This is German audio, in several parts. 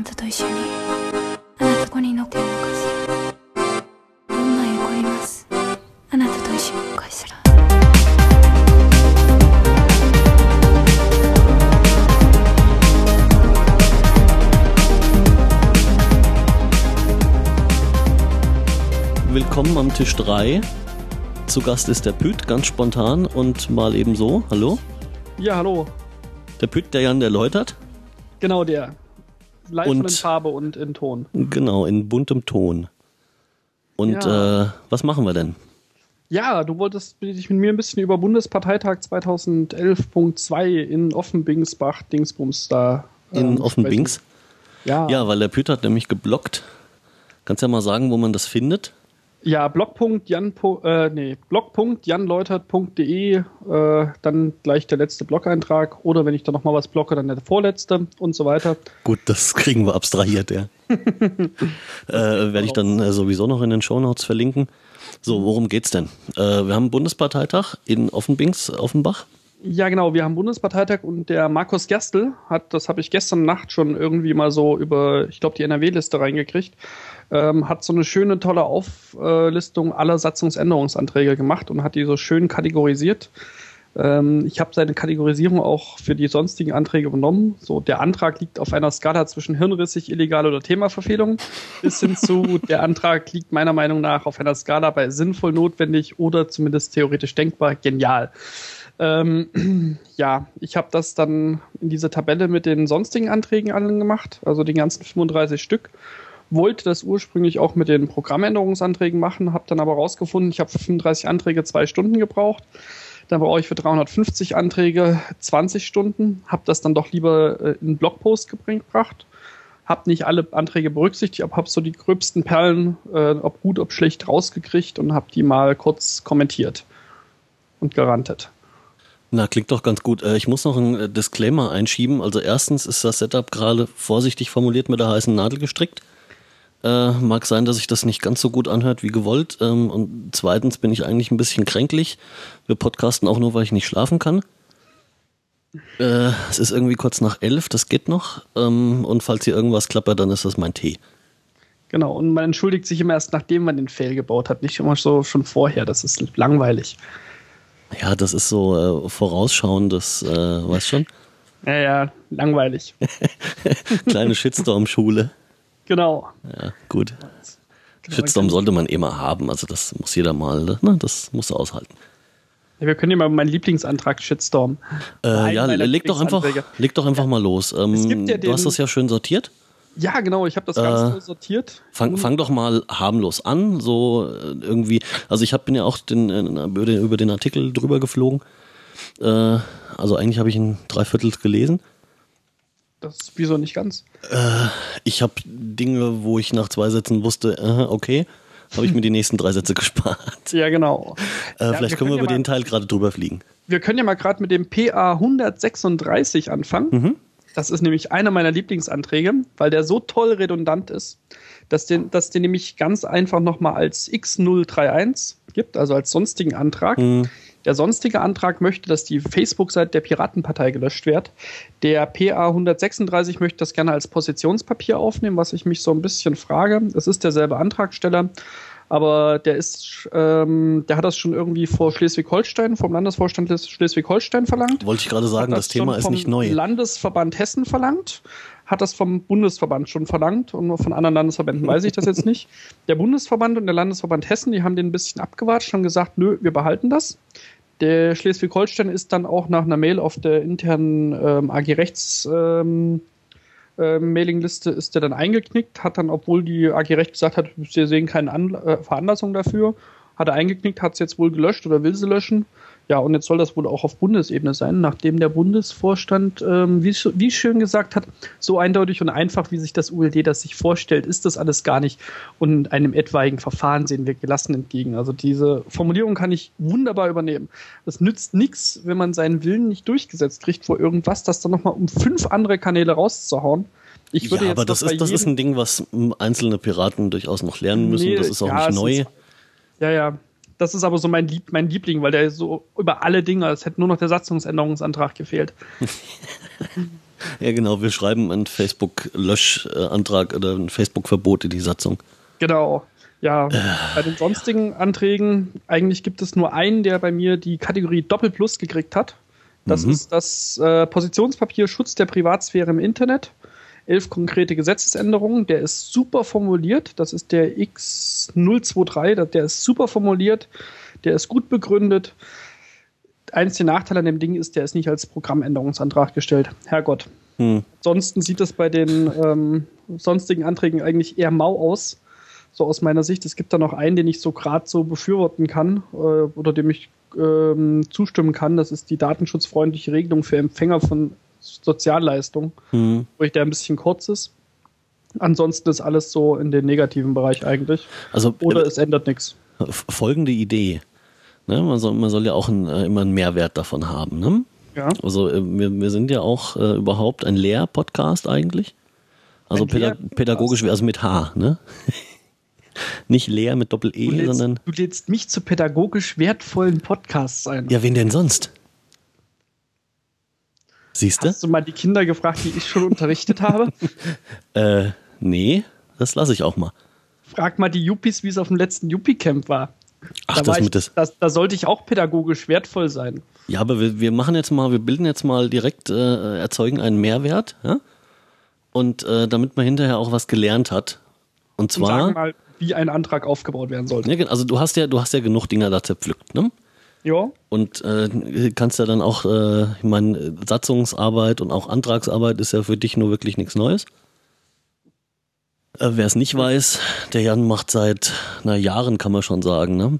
なたと一緒にあなたここに乗ってるのかしらどんな横いますあなたと一緒にかしら Willkommen am Tisch 3. Zu Gast ist der Püt, ganz spontan und mal eben so. Hallo? Ja, hallo. Der Püt, der Jan, der läutert. Genau der. Live Und- und in Farbe und in Ton. Genau, in buntem Ton. Und Ja. äh, was machen wir denn? Ja, du wolltest dich mit mir ein bisschen über Bundesparteitag 2011.2 in Offenbingsbach, Dingsbums da. In ähm, Offenbings? Ja, Ja, weil der Püt hat nämlich geblockt. Kannst ja mal sagen, wo man das findet? Ja blog.jan, äh, nee, blog.janleutert.de, äh, dann gleich der letzte Blog-Eintrag oder wenn ich da nochmal was blocke, dann der vorletzte und so weiter. Gut, das kriegen wir abstrahiert, ja. äh, Werde ich dann äh, sowieso noch in den Shownotes verlinken. So, worum geht's denn? Äh, wir haben Bundesparteitag in Offenbings, Offenbach. Ja, genau. Wir haben Bundesparteitag und der Markus Gerstl hat, das habe ich gestern Nacht schon irgendwie mal so über, ich glaube, die NRW-Liste reingekriegt, ähm, hat so eine schöne, tolle Auflistung aller Satzungsänderungsanträge gemacht und hat die so schön kategorisiert. Ähm, ich habe seine Kategorisierung auch für die sonstigen Anträge übernommen. So, der Antrag liegt auf einer Skala zwischen hirnrissig, illegal oder Themaverfehlung bis hin zu, der Antrag liegt meiner Meinung nach auf einer Skala bei sinnvoll, notwendig oder zumindest theoretisch denkbar, genial. Ähm, ja, ich habe das dann in diese Tabelle mit den sonstigen Anträgen allen gemacht, also den ganzen 35 Stück. Wollte das ursprünglich auch mit den Programmänderungsanträgen machen, habe dann aber rausgefunden, ich habe für 35 Anträge zwei Stunden gebraucht. Dann brauche ich für 350 Anträge 20 Stunden, habe das dann doch lieber äh, in einen Blogpost gebracht. Habe nicht alle Anträge berücksichtigt, aber habe so die gröbsten Perlen, äh, ob gut, ob schlecht, rausgekriegt und habe die mal kurz kommentiert und gerantet. Na, klingt doch ganz gut. Äh, Ich muss noch einen äh, Disclaimer einschieben. Also erstens ist das Setup gerade vorsichtig formuliert mit der heißen Nadel gestrickt. Äh, mag sein, dass sich das nicht ganz so gut anhört wie gewollt. Ähm, und zweitens bin ich eigentlich ein bisschen kränklich. Wir podcasten auch nur, weil ich nicht schlafen kann. Äh, es ist irgendwie kurz nach elf, das geht noch. Ähm, und falls hier irgendwas klappert, dann ist das mein Tee. Genau, und man entschuldigt sich immer erst, nachdem man den Fail gebaut hat, nicht immer so schon vorher. Das ist langweilig. Ja, das ist so äh, vorausschauendes, äh, weißt schon? Ja, ja, langweilig. Kleine Shitstorm-Schule. Genau. Ja, gut. Genau, Shitstorm sollte man mal haben, also das muss jeder mal, ne? das muss er aushalten. Ja, wir können ja mal meinen Lieblingsantrag Shitstorm. Äh, ja, leg doch einfach, leg doch einfach mal los. Ähm, ja du hast das ja schön sortiert. Ja, genau, ich habe das ganz Äh, sortiert. Fang, fang doch mal harmlos an, so äh, irgendwie. Also ich hab, bin ja auch den, äh, über, den, über den Artikel drüber geflogen. Äh, also eigentlich habe ich ihn dreiviertel gelesen. Das ist wieso nicht ganz. Ich habe Dinge, wo ich nach zwei Sätzen wusste, äh, okay, habe ich mir die nächsten drei Sätze gespart. Ja, genau. Äh, Ja, vielleicht wir können wir ja über mal- den Teil gerade drüber fliegen. Wir können ja mal gerade mit dem PA 136 anfangen. Mhm. Das ist nämlich einer meiner Lieblingsanträge, weil der so toll redundant ist, dass den, dass den nämlich ganz einfach nochmal als X031 gibt, also als sonstigen Antrag. Mhm. Der sonstige Antrag möchte, dass die Facebook-Seite der Piratenpartei gelöscht wird. Der PA 136 möchte das gerne als Positionspapier aufnehmen, was ich mich so ein bisschen frage. Es ist derselbe Antragsteller, aber der ist, ähm, der hat das schon irgendwie vor Schleswig-Holstein, vom Landesvorstand Schleswig- Schleswig-Holstein verlangt. Wollte ich gerade sagen, Hat das Thema ist nicht neu. Landesverband Hessen verlangt, hat das vom Bundesverband schon verlangt und von anderen Landesverbänden weiß ich das jetzt nicht. Der Bundesverband und der Landesverband Hessen, die haben den ein bisschen abgewatscht und gesagt, nö, wir behalten das. Der Schleswig-Holstein ist dann auch nach einer Mail auf der internen ähm, AG Rechts ähm, äh, Mailingliste ist der dann eingeknickt, hat dann, obwohl die AG Recht gesagt hat, wir sehen keine An äh, Veranlassung dafür, hat er eingeknickt, hat es jetzt wohl gelöscht oder will sie löschen. Ja, und jetzt soll das wohl auch auf Bundesebene sein, nachdem der Bundesvorstand, ähm, wie, wie schön gesagt hat, so eindeutig und einfach, wie sich das ULD das sich vorstellt, ist das alles gar nicht. Und einem etwaigen Verfahren sehen wir gelassen entgegen. Also diese Formulierung kann ich wunderbar übernehmen. Es nützt nichts, wenn man seinen Willen nicht durchgesetzt kriegt vor irgendwas, das dann nochmal um fünf andere Kanäle rauszuhauen. Ich würde ja, aber das ist, das ist ein Ding, was einzelne Piraten durchaus noch lernen müssen. Nee, das ist auch ja, nicht neu. ist- Ja, ja. Das ist aber so mein, Lieb, mein Liebling, weil der so über alle Dinge, es hätte nur noch der Satzungsänderungsantrag gefehlt. Ja, genau, wir schreiben einen Facebook-Löschantrag oder ein Facebook-Verbot in die Satzung. Genau. Ja, äh. bei den sonstigen Anträgen, eigentlich gibt es nur einen, der bei mir die Kategorie Doppelplus gekriegt hat. Das mhm. ist das äh, Positionspapier Schutz der Privatsphäre im Internet. Elf konkrete Gesetzesänderungen. Der ist super formuliert. Das ist der X023. Der ist super formuliert. Der ist gut begründet. Eins der Nachteile an dem Ding ist, der ist nicht als Programmänderungsantrag gestellt. Herrgott. Hm. Ansonsten sieht es bei den ähm, sonstigen Anträgen eigentlich eher mau aus. So aus meiner Sicht. Es gibt da noch einen, den ich so gerade so befürworten kann äh, oder dem ich ähm, zustimmen kann. Das ist die datenschutzfreundliche Regelung für Empfänger von Sozialleistungen, hm. wo ich der ein bisschen kurz ist. Ansonsten ist alles so in den negativen Bereich eigentlich. Also, Oder äh, es ändert nichts. Folgende Idee. Ne? Man, soll, man soll ja auch ein, äh, immer einen Mehrwert davon haben. Ne? Ja. Also äh, wir, wir sind ja auch äh, überhaupt ein Lehr-Podcast eigentlich. Also Pädag pädagogisch, also mit H, ne? Nicht leer mit Doppel-E, sondern. Du lädst mich zu pädagogisch wertvollen Podcasts ein. Ja, wen denn sonst? Siehst du? Hast du mal die Kinder gefragt, die ich schon unterrichtet habe? äh, nee, das lasse ich auch mal. Frag mal die Yuppies, wie es auf dem letzten Yuppie-Camp war. Ach, da, das ich, mit das, das, da sollte ich auch pädagogisch wertvoll sein. Ja, aber wir, wir machen jetzt mal, wir bilden jetzt mal direkt, äh, erzeugen einen Mehrwert, ja? Und äh, damit man hinterher auch was gelernt hat. Und zwar. Und sagen mal, wie ein Antrag aufgebaut werden sollte. Ja, also du hast ja, du hast ja genug Dinger da zerpflückt, ne? Ja. Und äh, kannst ja dann auch, äh, ich meine, Satzungsarbeit und auch Antragsarbeit ist ja für dich nur wirklich nichts Neues. Äh, Wer es nicht weiß, der Jan macht seit na, Jahren, kann man schon sagen, ne?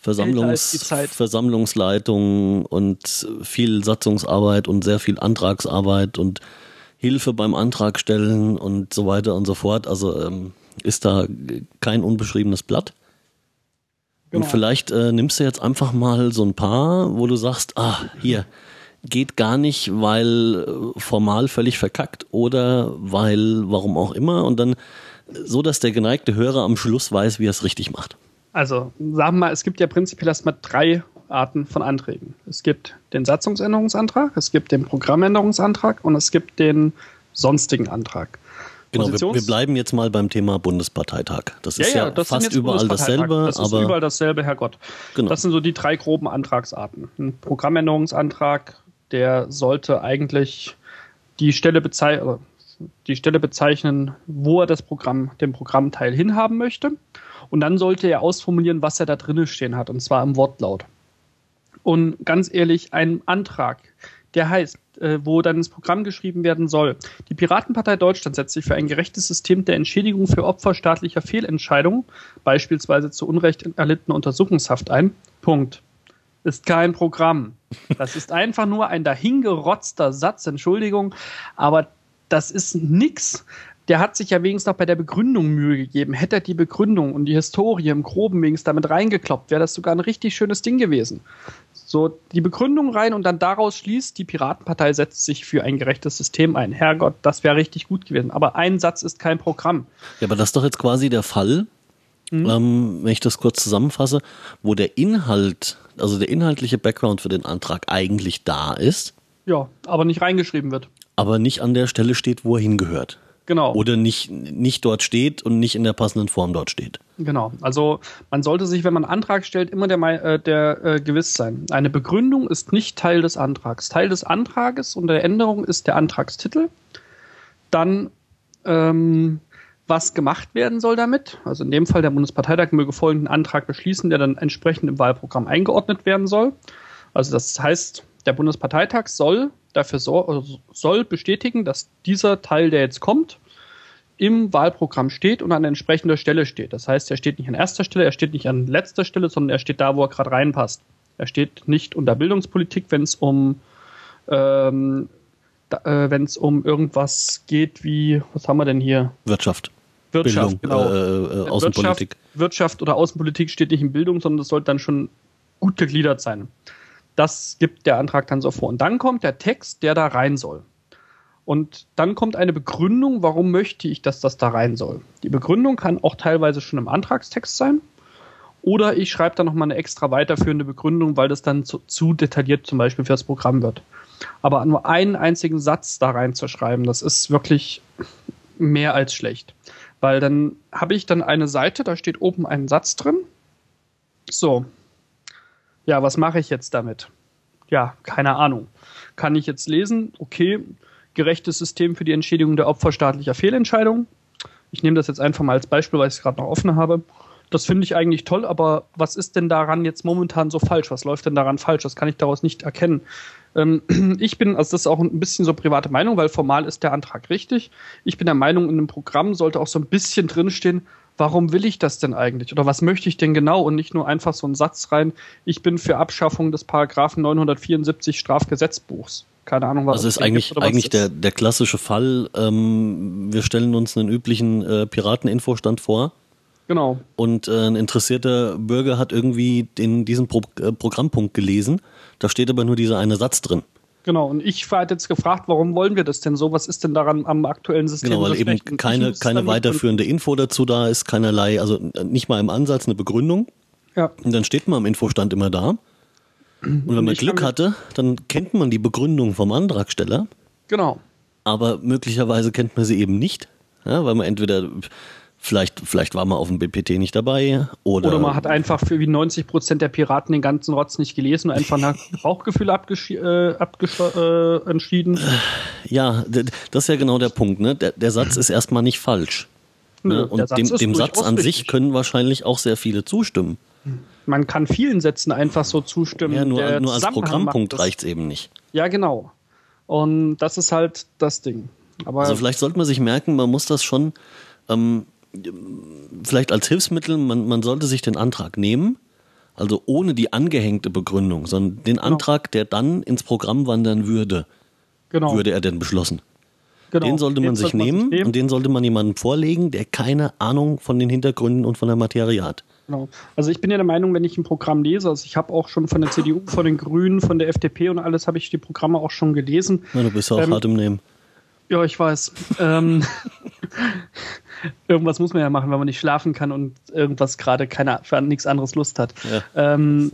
Versammlungs Versammlungsleitung und viel Satzungsarbeit und sehr viel Antragsarbeit und Hilfe beim Antragstellen und so weiter und so fort. Also ähm, ist da kein unbeschriebenes Blatt. Genau. Und vielleicht äh, nimmst du jetzt einfach mal so ein paar, wo du sagst, ah, hier, geht gar nicht, weil äh, formal völlig verkackt oder weil, warum auch immer, und dann so, dass der geneigte Hörer am Schluss weiß, wie er es richtig macht. Also, sagen wir mal, es gibt ja prinzipiell erstmal drei Arten von Anträgen. Es gibt den Satzungsänderungsantrag, es gibt den Programmänderungsantrag und es gibt den sonstigen Antrag. Genau, wir, wir, bleiben jetzt mal beim Thema Bundesparteitag. Das ist ja, ja, das fast überall dasselbe. Das ist überall dasselbe, Herrgott. Genau. Das sind so die drei groben Antragsarten. Ein Programmänderungsantrag, der sollte eigentlich die Stelle, bezei die Stelle bezeichnen, wo er das Programm, den Programmteil hinhaben möchte. Und dann sollte er ausformulieren, was er da drinnen stehen hat, und zwar im Wortlaut. Und ganz ehrlich, ein Antrag, der heißt, äh, wo dann ins Programm geschrieben werden soll. Die Piratenpartei Deutschland setzt sich für ein gerechtes System der Entschädigung für Opfer staatlicher Fehlentscheidungen, beispielsweise zu Unrecht erlittene Untersuchungshaft ein. Punkt. Ist kein Programm. Das ist einfach nur ein dahingerotzter Satz, Entschuldigung, aber das ist nix. Der hat sich ja wenigstens noch bei der Begründung Mühe gegeben. Hätte er die Begründung und die Historie im Groben wenigstens damit reingekloppt, wäre das sogar ein richtig schönes Ding gewesen. So die Begründung rein und dann daraus schließt, die Piratenpartei setzt sich für ein gerechtes System ein. Herrgott, das wäre richtig gut gewesen. Aber ein Satz ist kein Programm. Ja, aber das ist doch jetzt quasi der Fall, mhm. ähm, wenn ich das kurz zusammenfasse, wo der Inhalt, also der inhaltliche Background für den Antrag eigentlich da ist. Ja, aber nicht reingeschrieben wird. Aber nicht an der Stelle steht, wo er hingehört. Genau. Oder nicht, nicht dort steht und nicht in der passenden Form dort steht. Genau. Also man sollte sich, wenn man einen Antrag stellt, immer der, äh, der äh, gewiss sein. Eine Begründung ist nicht Teil des Antrags. Teil des Antrages und der Änderung ist der Antragstitel. Dann ähm, was gemacht werden soll damit. Also in dem Fall der Bundesparteitag möge folgenden Antrag beschließen, der dann entsprechend im Wahlprogramm eingeordnet werden soll. Also das heißt, der Bundesparteitag soll dafür so, soll bestätigen, dass dieser Teil, der jetzt kommt, im Wahlprogramm steht und an entsprechender Stelle steht. Das heißt, er steht nicht an erster Stelle, er steht nicht an letzter Stelle, sondern er steht da, wo er gerade reinpasst. Er steht nicht unter Bildungspolitik, wenn es um ähm, äh, wenn es um irgendwas geht wie, was haben wir denn hier? Wirtschaft. Wirtschaft, Bildung, genau. Äh, äh, Außenpolitik. Wirtschaft, Wirtschaft oder Außenpolitik steht nicht in Bildung, sondern das sollte dann schon gut gegliedert sein. Das gibt der Antrag dann so vor. Und dann kommt der Text, der da rein soll. Und dann kommt eine Begründung, warum möchte ich, dass das da rein soll. Die Begründung kann auch teilweise schon im Antragstext sein Oder ich schreibe dann nochmal eine extra weiterführende Begründung, weil das dann zu, zu detailliert zum Beispiel für das Programm wird. Aber nur einen einzigen Satz da reinzuschreiben, das ist wirklich mehr als schlecht. Weil dann habe ich dann eine Seite, da steht oben ein Satz drin. So. Ja, was mache ich jetzt damit? Ja, keine Ahnung. Kann ich jetzt lesen? Okay, gerechtes System für die Entschädigung der Opfer staatlicher Fehlentscheidungen. Ich nehme das jetzt einfach mal als Beispiel, weil ich es gerade noch offen habe. Das finde ich eigentlich toll, aber was ist denn daran jetzt momentan so falsch? Was läuft denn daran falsch? Das kann ich daraus nicht erkennen. Ähm, ich bin, also das ist auch ein bisschen so private Meinung, weil formal ist der Antrag richtig. Ich bin der Meinung, in einem Programm sollte auch so ein bisschen drinstehen, warum will ich das denn eigentlich? Oder was möchte ich denn genau? Und nicht nur einfach so einen Satz rein, ich bin für Abschaffung des Paragraphen 974 Strafgesetzbuchs. Keine Ahnung, was Also ist eigentlich, gibt, eigentlich ist. Der, der klassische Fall, ähm, wir stellen uns einen üblichen äh, Pirateninfostand vor Genau. Und äh, ein interessierter Bürger hat irgendwie den, diesen Pro äh, Programmpunkt gelesen. Da steht aber nur dieser eine Satz drin. Genau, und ich hatte jetzt gefragt, warum wollen wir das denn so? Was ist denn daran am aktuellen System? Genau, weil eben keine, keine weiterführende Info dazu da ist, keinerlei, also nicht mal im Ansatz eine Begründung. Ja. Und dann steht man am Infostand immer da. Und wenn man Glück hatte, dann kennt man die Begründung vom Antragsteller. Genau. Aber möglicherweise kennt man sie eben nicht, ja, weil man entweder Vielleicht, vielleicht war man auf dem BPT nicht dabei. Oder, oder man hat einfach für wie 90 Prozent der Piraten den ganzen Rotz nicht gelesen und einfach nach Bauchgefühl äh, äh, entschieden. Ja, das ist ja genau der Punkt. Ne? Der, der Satz ist erstmal nicht falsch. Ne? Und Satz dem, dem Satz an richtig. sich können wahrscheinlich auch sehr viele zustimmen. Man kann vielen Sätzen einfach so zustimmen. Ja, nur, nur als Programmpunkt reicht es eben nicht. Ja, genau. Und das ist halt das Ding. Aber also vielleicht sollte man sich merken, man muss das schon ähm, vielleicht als Hilfsmittel, man, man sollte sich den Antrag nehmen, also ohne die angehängte Begründung, sondern den genau. Antrag, der dann ins Programm wandern würde, genau. würde er denn beschlossen. Genau. Den sollte man, sich, man nehmen sich nehmen und den sollte man jemandem vorlegen, der keine Ahnung von den Hintergründen und von der Materie hat. Genau. Also ich bin ja der Meinung, wenn ich ein Programm lese, also ich habe auch schon von der CDU, von den Grünen, von der FDP und alles habe ich die Programme auch schon gelesen. Ja, du bist ja auch ähm, hart im Nehmen. Ja, ich weiß. ähm, irgendwas muss man ja machen, wenn man nicht schlafen kann und irgendwas gerade keine für nichts anderes Lust hat. Ja. Ähm,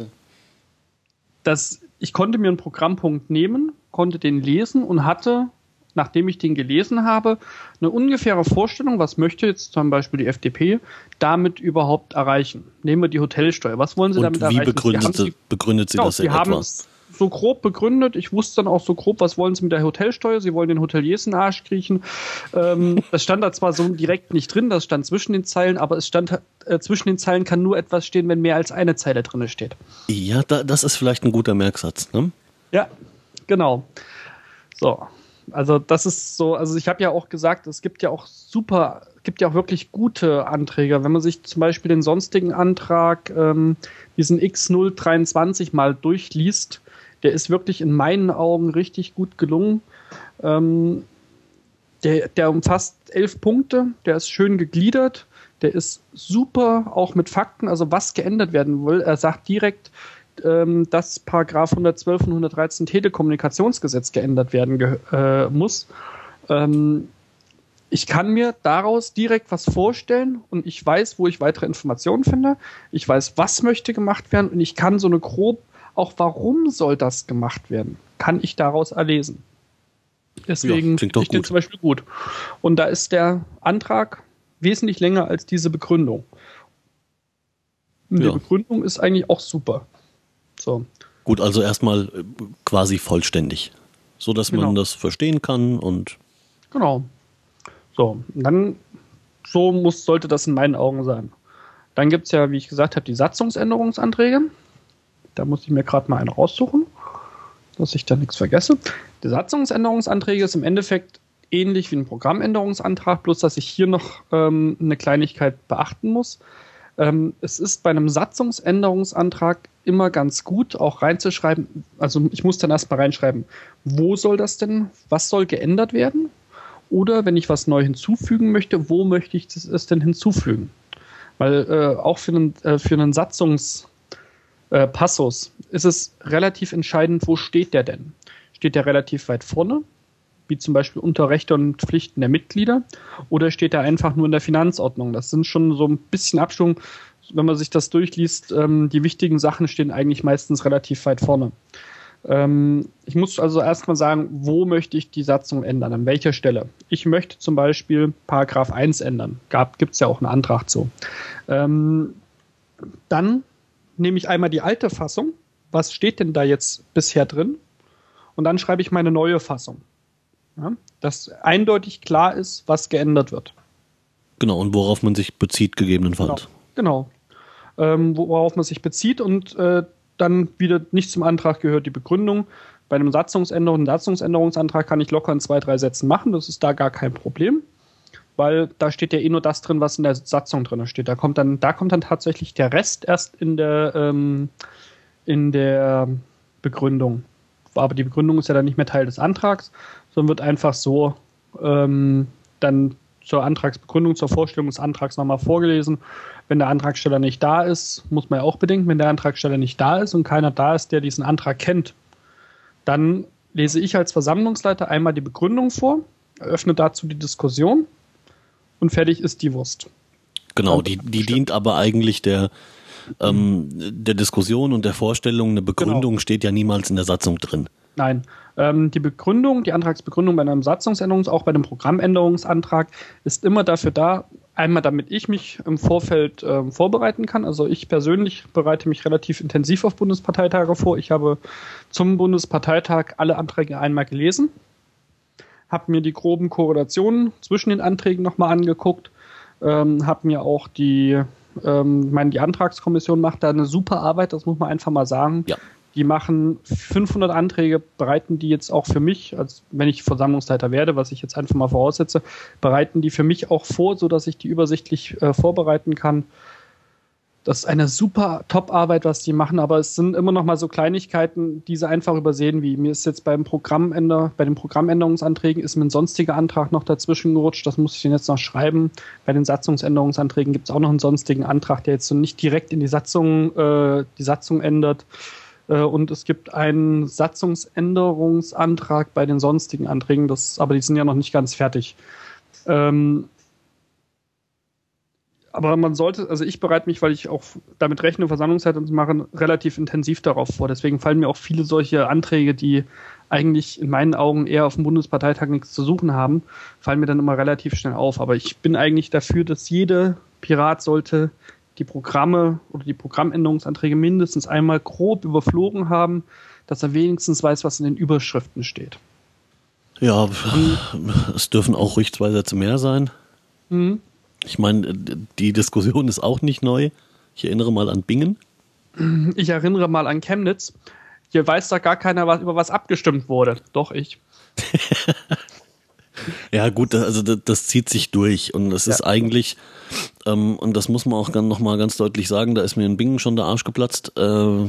das, ich konnte mir einen Programmpunkt nehmen, konnte den lesen und hatte, nachdem ich den gelesen habe, eine ungefähre Vorstellung, was möchte jetzt zum Beispiel die FDP damit überhaupt erreichen. Nehmen wir die Hotelsteuer. Was wollen sie und damit wie erreichen? Begründet, sie, begründet sie genau, das in etwa? So grob begründet. Ich wusste dann auch so grob, was wollen sie mit der Hotelsteuer. Sie wollen den Hoteliers in den Arsch kriechen. Ähm, das stand da zwar so direkt nicht drin, das stand zwischen den Zeilen, aber es stand äh, zwischen den Zeilen kann nur etwas stehen, wenn mehr als eine Zeile drin steht. Ja, da, das ist vielleicht ein guter Merksatz. Ne? Ja, genau. So, also das ist so, also ich habe ja auch gesagt, es gibt ja auch super, gibt ja auch wirklich gute Anträge. Wenn man sich zum Beispiel den sonstigen Antrag, ähm, diesen X023 mal durchliest, der ist wirklich in meinen Augen richtig gut gelungen. Ähm, der, der umfasst elf Punkte, der ist schön gegliedert, der ist super, auch mit Fakten, also was geändert werden will. Er sagt direkt, ähm, dass Paragraph 112 und 113 Telekommunikationsgesetz geändert werden äh, muss. Ähm, ich kann mir daraus direkt was vorstellen und ich weiß, wo ich weitere Informationen finde. Ich weiß, was möchte gemacht werden und ich kann so eine grob auch warum soll das gemacht werden, kann ich daraus erlesen. Deswegen ja, ich den zum Beispiel gut. Und da ist der Antrag wesentlich länger als diese Begründung. Und ja. die Begründung ist eigentlich auch super. So. Gut, also erstmal äh, quasi vollständig. So dass genau. man das verstehen kann und. Genau. So, dann so muss, sollte das in meinen Augen sein. Dann gibt es ja, wie ich gesagt habe, die Satzungsänderungsanträge. Da muss ich mir gerade mal einen raussuchen, dass ich da nichts vergesse. Die Satzungsänderungsanträge ist im Endeffekt ähnlich wie ein Programmänderungsantrag, bloß dass ich hier noch ähm, eine Kleinigkeit beachten muss. Ähm, es ist bei einem Satzungsänderungsantrag immer ganz gut, auch reinzuschreiben, also ich muss dann erstmal reinschreiben, wo soll das denn, was soll geändert werden? Oder wenn ich was neu hinzufügen möchte, wo möchte ich es denn hinzufügen? Weil äh, auch für einen, äh, für einen Satzungs- äh, Passus ist es relativ entscheidend, wo steht der denn? Steht der relativ weit vorne, wie zum Beispiel unter Rechte und Pflichten der Mitglieder, oder steht er einfach nur in der Finanzordnung? Das sind schon so ein bisschen Abstimmung. wenn man sich das durchliest, ähm, die wichtigen Sachen stehen eigentlich meistens relativ weit vorne. Ähm, ich muss also erstmal sagen, wo möchte ich die Satzung ändern? An welcher Stelle? Ich möchte zum Beispiel Paragraph 1 ändern. Gibt es ja auch einen Antrag zu. Ähm, dann nehme ich einmal die alte Fassung. Was steht denn da jetzt bisher drin? Und dann schreibe ich meine neue Fassung. Ja, dass eindeutig klar ist, was geändert wird. Genau, und worauf man sich bezieht, gegebenenfalls. Genau. genau. Ähm, worauf man sich bezieht und äh, dann wieder nicht zum Antrag gehört die Begründung. Bei einem Satzungsänderung, einem Satzungsänderungsantrag kann ich locker in zwei, drei Sätzen machen. Das ist da gar kein Problem, weil da steht ja eh nur das drin, was in der Satzung drin steht. Da kommt dann, da kommt dann tatsächlich der Rest erst in der, ähm, in der Begründung. Aber die Begründung ist ja dann nicht mehr Teil des Antrags, sondern wird einfach so ähm, dann zur Antragsbegründung, zur Vorstellung des Antrags nochmal vorgelesen. Wenn der Antragsteller nicht da ist, muss man ja auch bedenken, wenn der Antragsteller nicht da ist und keiner da ist, der diesen Antrag kennt, dann lese ich als Versammlungsleiter einmal die Begründung vor, eröffne dazu die Diskussion und fertig ist die Wurst. Genau, die, die dient aber eigentlich der, ähm, der Diskussion und der Vorstellung. Eine Begründung genau. steht ja niemals in der Satzung drin. Nein. Ähm, die Begründung, die Antragsbegründung bei einem Satzungsänderungs-, auch bei einem Programmänderungsantrag, ist immer dafür da, einmal damit ich mich im Vorfeld ähm, vorbereiten kann. Also ich persönlich bereite mich relativ intensiv auf Bundesparteitage vor. Ich habe zum Bundesparteitag alle Anträge einmal gelesen, habe mir die groben Korrelationen zwischen den Anträgen nochmal angeguckt, ähm, habe mir auch die ähm, meine, die Antragskommission macht da eine super Arbeit, das muss man einfach mal sagen. Ja. Die machen 500 Anträge, bereiten die jetzt auch für mich, als wenn ich Versammlungsleiter werde, was ich jetzt einfach mal voraussetze, bereiten die für mich auch vor, so dass ich die übersichtlich äh, vorbereiten kann. Das ist eine super Top-Arbeit, was die machen, aber es sind immer noch mal so Kleinigkeiten, die sie einfach übersehen, wie mir ist jetzt beim Programmänder, bei den Programmänderungsanträgen ist mir ein sonstiger Antrag noch dazwischen gerutscht, das muss ich jetzt noch schreiben. Bei den Satzungsänderungsanträgen gibt es auch noch einen sonstigen Antrag, der jetzt so nicht direkt in die Satzung, äh, die Satzung ändert. Äh, und es gibt einen Satzungsänderungsantrag bei den sonstigen Anträgen, das, aber die sind ja noch nicht ganz fertig. Ähm, aber man sollte, also ich bereite mich, weil ich auch damit rechne, Versammlungszeit zu machen, relativ intensiv darauf vor. Deswegen fallen mir auch viele solche Anträge, die eigentlich in meinen Augen eher auf dem Bundesparteitag nichts zu suchen haben, fallen mir dann immer relativ schnell auf. Aber ich bin eigentlich dafür, dass jede Pirat sollte die Programme oder die Programmänderungsanträge mindestens einmal grob überflogen haben, dass er wenigstens weiß, was in den Überschriften steht. Ja, es dürfen auch ruhig zwei Sätze mehr sein. Mhm. Ich meine, die Diskussion ist auch nicht neu. Ich erinnere mal an Bingen. Ich erinnere mal an Chemnitz. Hier weiß da gar keiner, was, über was abgestimmt wurde. Doch ich. Ja, gut, also das, das, zieht sich durch und es ja. ist eigentlich, ähm, und das muss man auch noch mal ganz deutlich sagen, da ist mir in Bingen schon der Arsch geplatzt. Äh,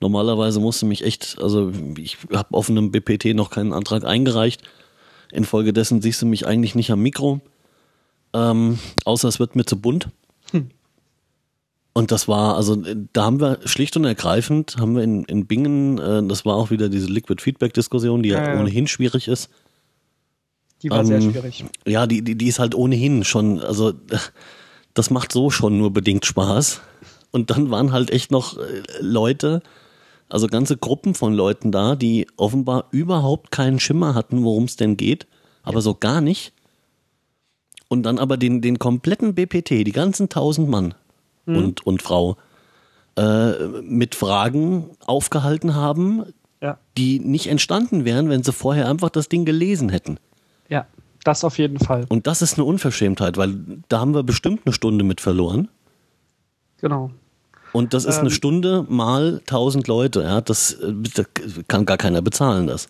normalerweise musste mich echt, also ich habe auf einem BPT noch keinen Antrag eingereicht. Infolgedessen siehst du mich eigentlich nicht am Mikro, ähm, außer es wird mir zu bunt. Hm. Und das war, also da haben wir schlicht und ergreifend, haben wir in, in Bingen, äh, das war auch wieder diese Liquid Feedback Diskussion, die ja, ja ohnehin schwierig ist. Die war ähm, sehr schwierig. Ja, die, die, die ist halt ohnehin schon, also das macht so schon nur bedingt Spaß. Und dann waren halt echt noch äh, Leute, also ganze Gruppen von Leuten da, die offenbar überhaupt keinen Schimmer hatten, worum es denn geht, aber so gar nicht. Und dann aber den, den kompletten BPT, die ganzen tausend Mann mhm. und, und Frau, äh, mit Fragen aufgehalten haben, ja. die nicht entstanden wären, wenn sie vorher einfach das Ding gelesen hätten. Ja, das auf jeden Fall. Und das ist eine Unverschämtheit, weil da haben wir bestimmt eine Stunde mit verloren. Genau. Und das ist ähm, eine Stunde mal 1000 Leute. Ja, das, das kann gar keiner bezahlen, das.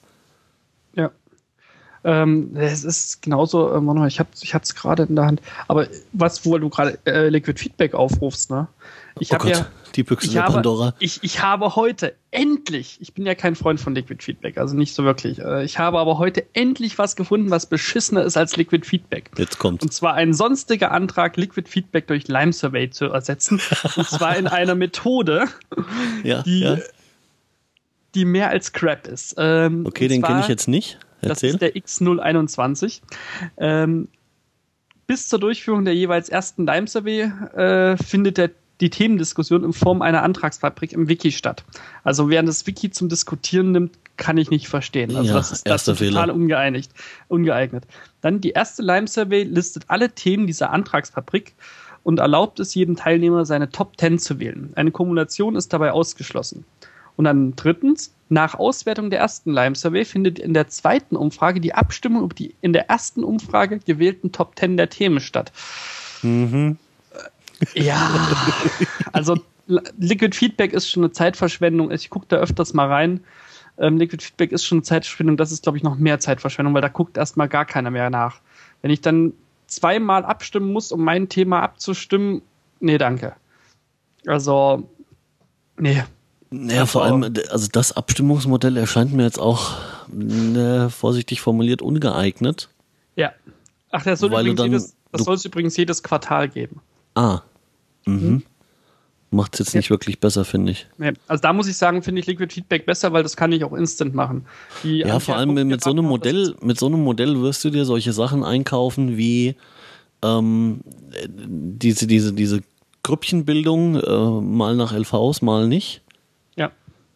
Ähm, es ist genauso, äh, mal, ich, hab, ich hatte es gerade in der Hand, aber was, wo du gerade äh, Liquid Feedback aufrufst, ne? Ich oh habe ja die Büchse der Pandora. Ich, ich habe heute endlich, ich bin ja kein Freund von Liquid Feedback, also nicht so wirklich. Äh, ich habe aber heute endlich was gefunden, was beschissener ist als Liquid Feedback. Jetzt kommt. Und zwar ein sonstiger Antrag, Liquid Feedback durch Lime Survey zu ersetzen. und zwar in einer Methode, ja, die, ja. die mehr als Crap ist. Ähm, okay, den kenne ich jetzt nicht. Erzähl. Das ist der X021. Ähm, bis zur Durchführung der jeweils ersten Lime Survey äh, findet der, die Themendiskussion in Form einer Antragsfabrik im Wiki statt. Also wer das Wiki zum Diskutieren nimmt, kann ich nicht verstehen. Also Ja, das ist, das ist total ungeeinigt, ungeeignet. Dann die erste Lime Survey listet alle Themen dieser Antragsfabrik und erlaubt es jedem Teilnehmer, seine Top 10 zu wählen. Eine Kumulation ist dabei ausgeschlossen. Und dann drittens, nach Auswertung der ersten Lime Survey findet in der zweiten Umfrage die Abstimmung über die in der ersten Umfrage gewählten Top 10 der Themen statt. Mhm. Ja, also Liquid Feedback ist schon eine Zeitverschwendung. Ich gucke da öfters mal rein. Ähm, Liquid Feedback ist schon eine Zeitverschwendung. Das ist, glaube ich, noch mehr Zeitverschwendung, weil da guckt erstmal gar keiner mehr nach. Wenn ich dann zweimal abstimmen muss, um mein Thema abzustimmen, nee, danke. Also, nee. Ja, vor allem, also das Abstimmungsmodell erscheint mir jetzt auch, ne, vorsichtig formuliert, ungeeignet. Ja. Ach, das soll du übrigens jedes, es übrigens jedes Quartal geben. Ah. Mhm. Macht's jetzt nicht wirklich besser, finde ich. Nee. Also da muss ich sagen, finde ich Liquid Feedback besser, weil das kann ich auch instant machen. Die Ja, vor allem mit so einem Modell, mit so einem Modell wirst du dir solche Sachen einkaufen wie ähm, äh, diese, diese, diese Grüppchenbildung, äh, mal nach LVs, mal nicht.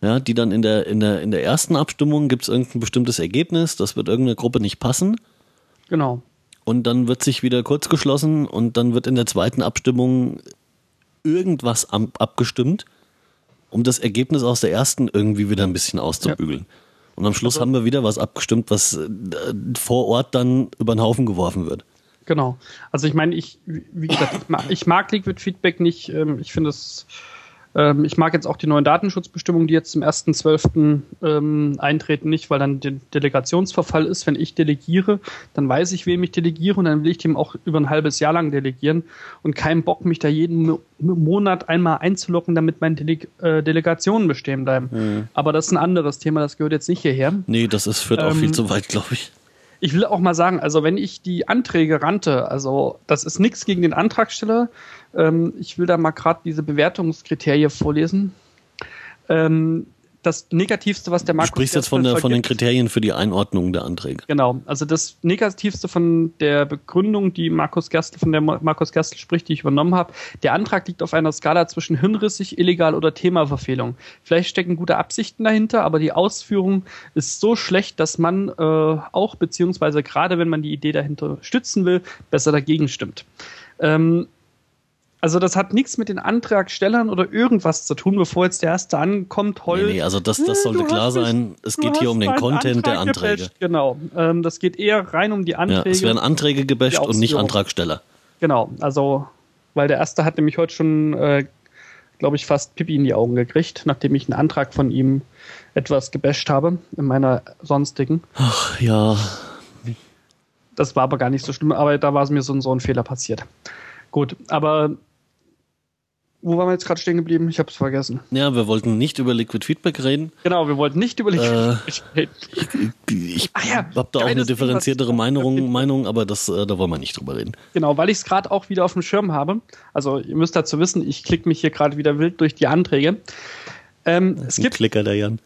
Ja. Ja, die dann in der, in der, in der ersten Abstimmung gibt es irgendein bestimmtes Ergebnis, das wird irgendeiner Gruppe nicht passen. Genau. Und dann wird sich wieder kurz geschlossen und dann wird in der zweiten Abstimmung irgendwas am, abgestimmt, um das Ergebnis aus der ersten irgendwie wieder ein bisschen auszubügeln. Und am Schluss Also- haben wir wieder was abgestimmt, was äh, vor Ort dann über den Haufen geworfen wird. Genau. Also ich meine, ich, wie gesagt, ich mag, ich mag Liquid Feedback nicht. Ähm, ich finde es, ähm, ich mag jetzt auch die neuen Datenschutzbestimmungen, die jetzt zum 1.12. Ähm, eintreten, nicht, weil dann der Delegationsverfall ist. Wenn ich delegiere, dann weiß ich, wem ich delegiere und dann will ich dem auch über ein halbes Jahr lang delegieren und keinen Bock, mich da jeden Mo Monat einmal einzuloggen, damit meine Dele äh, Delegationen bestehen bleiben. Aber das ist ein anderes Thema, das gehört jetzt nicht hierher. Nee, das ist, führt auch Ähm, viel zu weit, glaube ich. Ich will auch mal sagen, also wenn ich die Anträge rannte, also das ist nichts gegen den Antragsteller. Ähm, ich will da mal gerade diese Bewertungskriterien vorlesen. Ähm, das Negativste, was der Du Markus sprichst jetzt von, der, von den Kriterien für die Einordnung der Anträge. Genau, also das Negativste von der Begründung, die Markus Gerstl, von der Markus Gerstl spricht, die ich übernommen habe, der Antrag liegt auf einer Skala zwischen hirnrissig, illegal oder Themaverfehlung. Vielleicht stecken gute Absichten dahinter, aber die Ausführung ist so schlecht, dass man äh, auch, beziehungsweise gerade wenn man die Idee dahinter stützen will, besser dagegen stimmt. Ähm, also das hat nichts mit den Antragstellern oder irgendwas zu tun, bevor jetzt der erste ankommt, heult. Nee, nee, also das, das Äh, sollte klar sein. Es geht hier um den Content der Antrag Anträge. gebasht, Genau. Ähm, das geht eher rein um die Ja, Anträge. es werden Anträge gebasht und nicht. Antragsteller. Genau, also, weil der erste hat nämlich heute schon, äh, glaube ich, fast Pipi in die Augen gekriegt, nachdem ich einen Antrag von ihm etwas gebasht habe in meiner sonstigen. Ach ja, Das war aber gar nicht so schlimm, aber da war es mir so, so ein Fehler passiert. Gut, aber wo waren wir jetzt gerade stehen geblieben? Ich habe es vergessen. Ja, wir wollten nicht über Liquid Feedback reden. Genau, wir wollten nicht über die Äh, reden. Ich Ach ja, habe da auch eine differenziertere ich- Meinung, Meinung aber das, äh, da wollen wir nicht drüber reden. Genau, weil ich es gerade auch wieder auf dem Schirm habe. Also ihr müsst dazu wissen, ich klicke mich hier gerade wieder wild durch die Anträge. Ähm, es gibt Klicker, der Jan.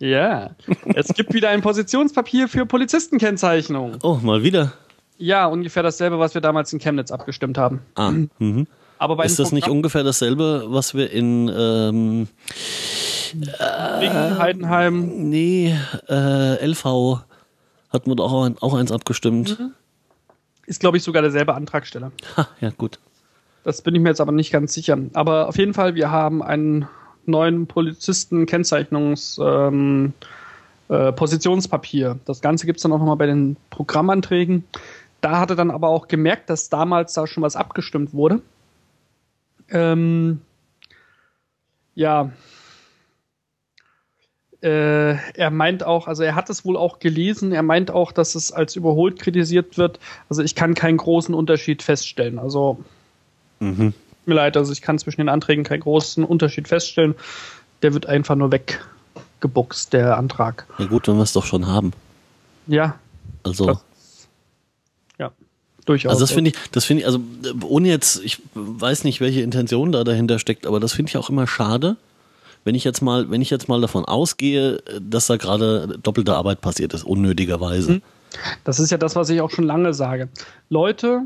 Ja, es gibt wieder ein Positionspapier für Polizistenkennzeichnung. Oh, mal wieder. Ja, ungefähr dasselbe, was wir damals in Chemnitz abgestimmt haben. Ah, mhm. Aber bei Ist das nicht ungefähr dasselbe, was wir in ähm, Bingen, Heidenheim? nee, äh, LV hatten wir doch auch, ein, auch eins abgestimmt. Mhm. Ist, glaube ich, sogar derselbe Antragsteller. Ha, ja, gut. Das bin ich mir jetzt aber nicht ganz sicher. Aber auf jeden Fall, wir haben einen neuen Polizisten-Kennzeichnungs- ähm, äh, Positionspapier. Das Ganze gibt es dann auch nochmal bei den Programmanträgen. Da hatte dann aber auch gemerkt, dass damals da schon was abgestimmt wurde. Ähm, ja. Äh, er meint auch, also er hat es wohl auch gelesen, er meint auch, dass es als überholt kritisiert wird. Also ich kann keinen großen Unterschied feststellen. Also Mhm. mir leid, also ich kann zwischen den Anträgen keinen großen Unterschied feststellen. Der wird einfach nur weggebuchst, der Antrag. Ja gut, wenn wir es doch schon haben. Ja, Also, Das- durchaus. also das finde ich, das finde ich, also ohne jetzt, ich weiß nicht, welche Intention da dahinter steckt, aber das finde ich auch immer schade, wenn ich jetzt mal, wenn ich jetzt mal davon ausgehe, dass da gerade doppelte Arbeit passiert ist, unnötigerweise. Das ist ja das, was ich auch schon lange sage. Leute,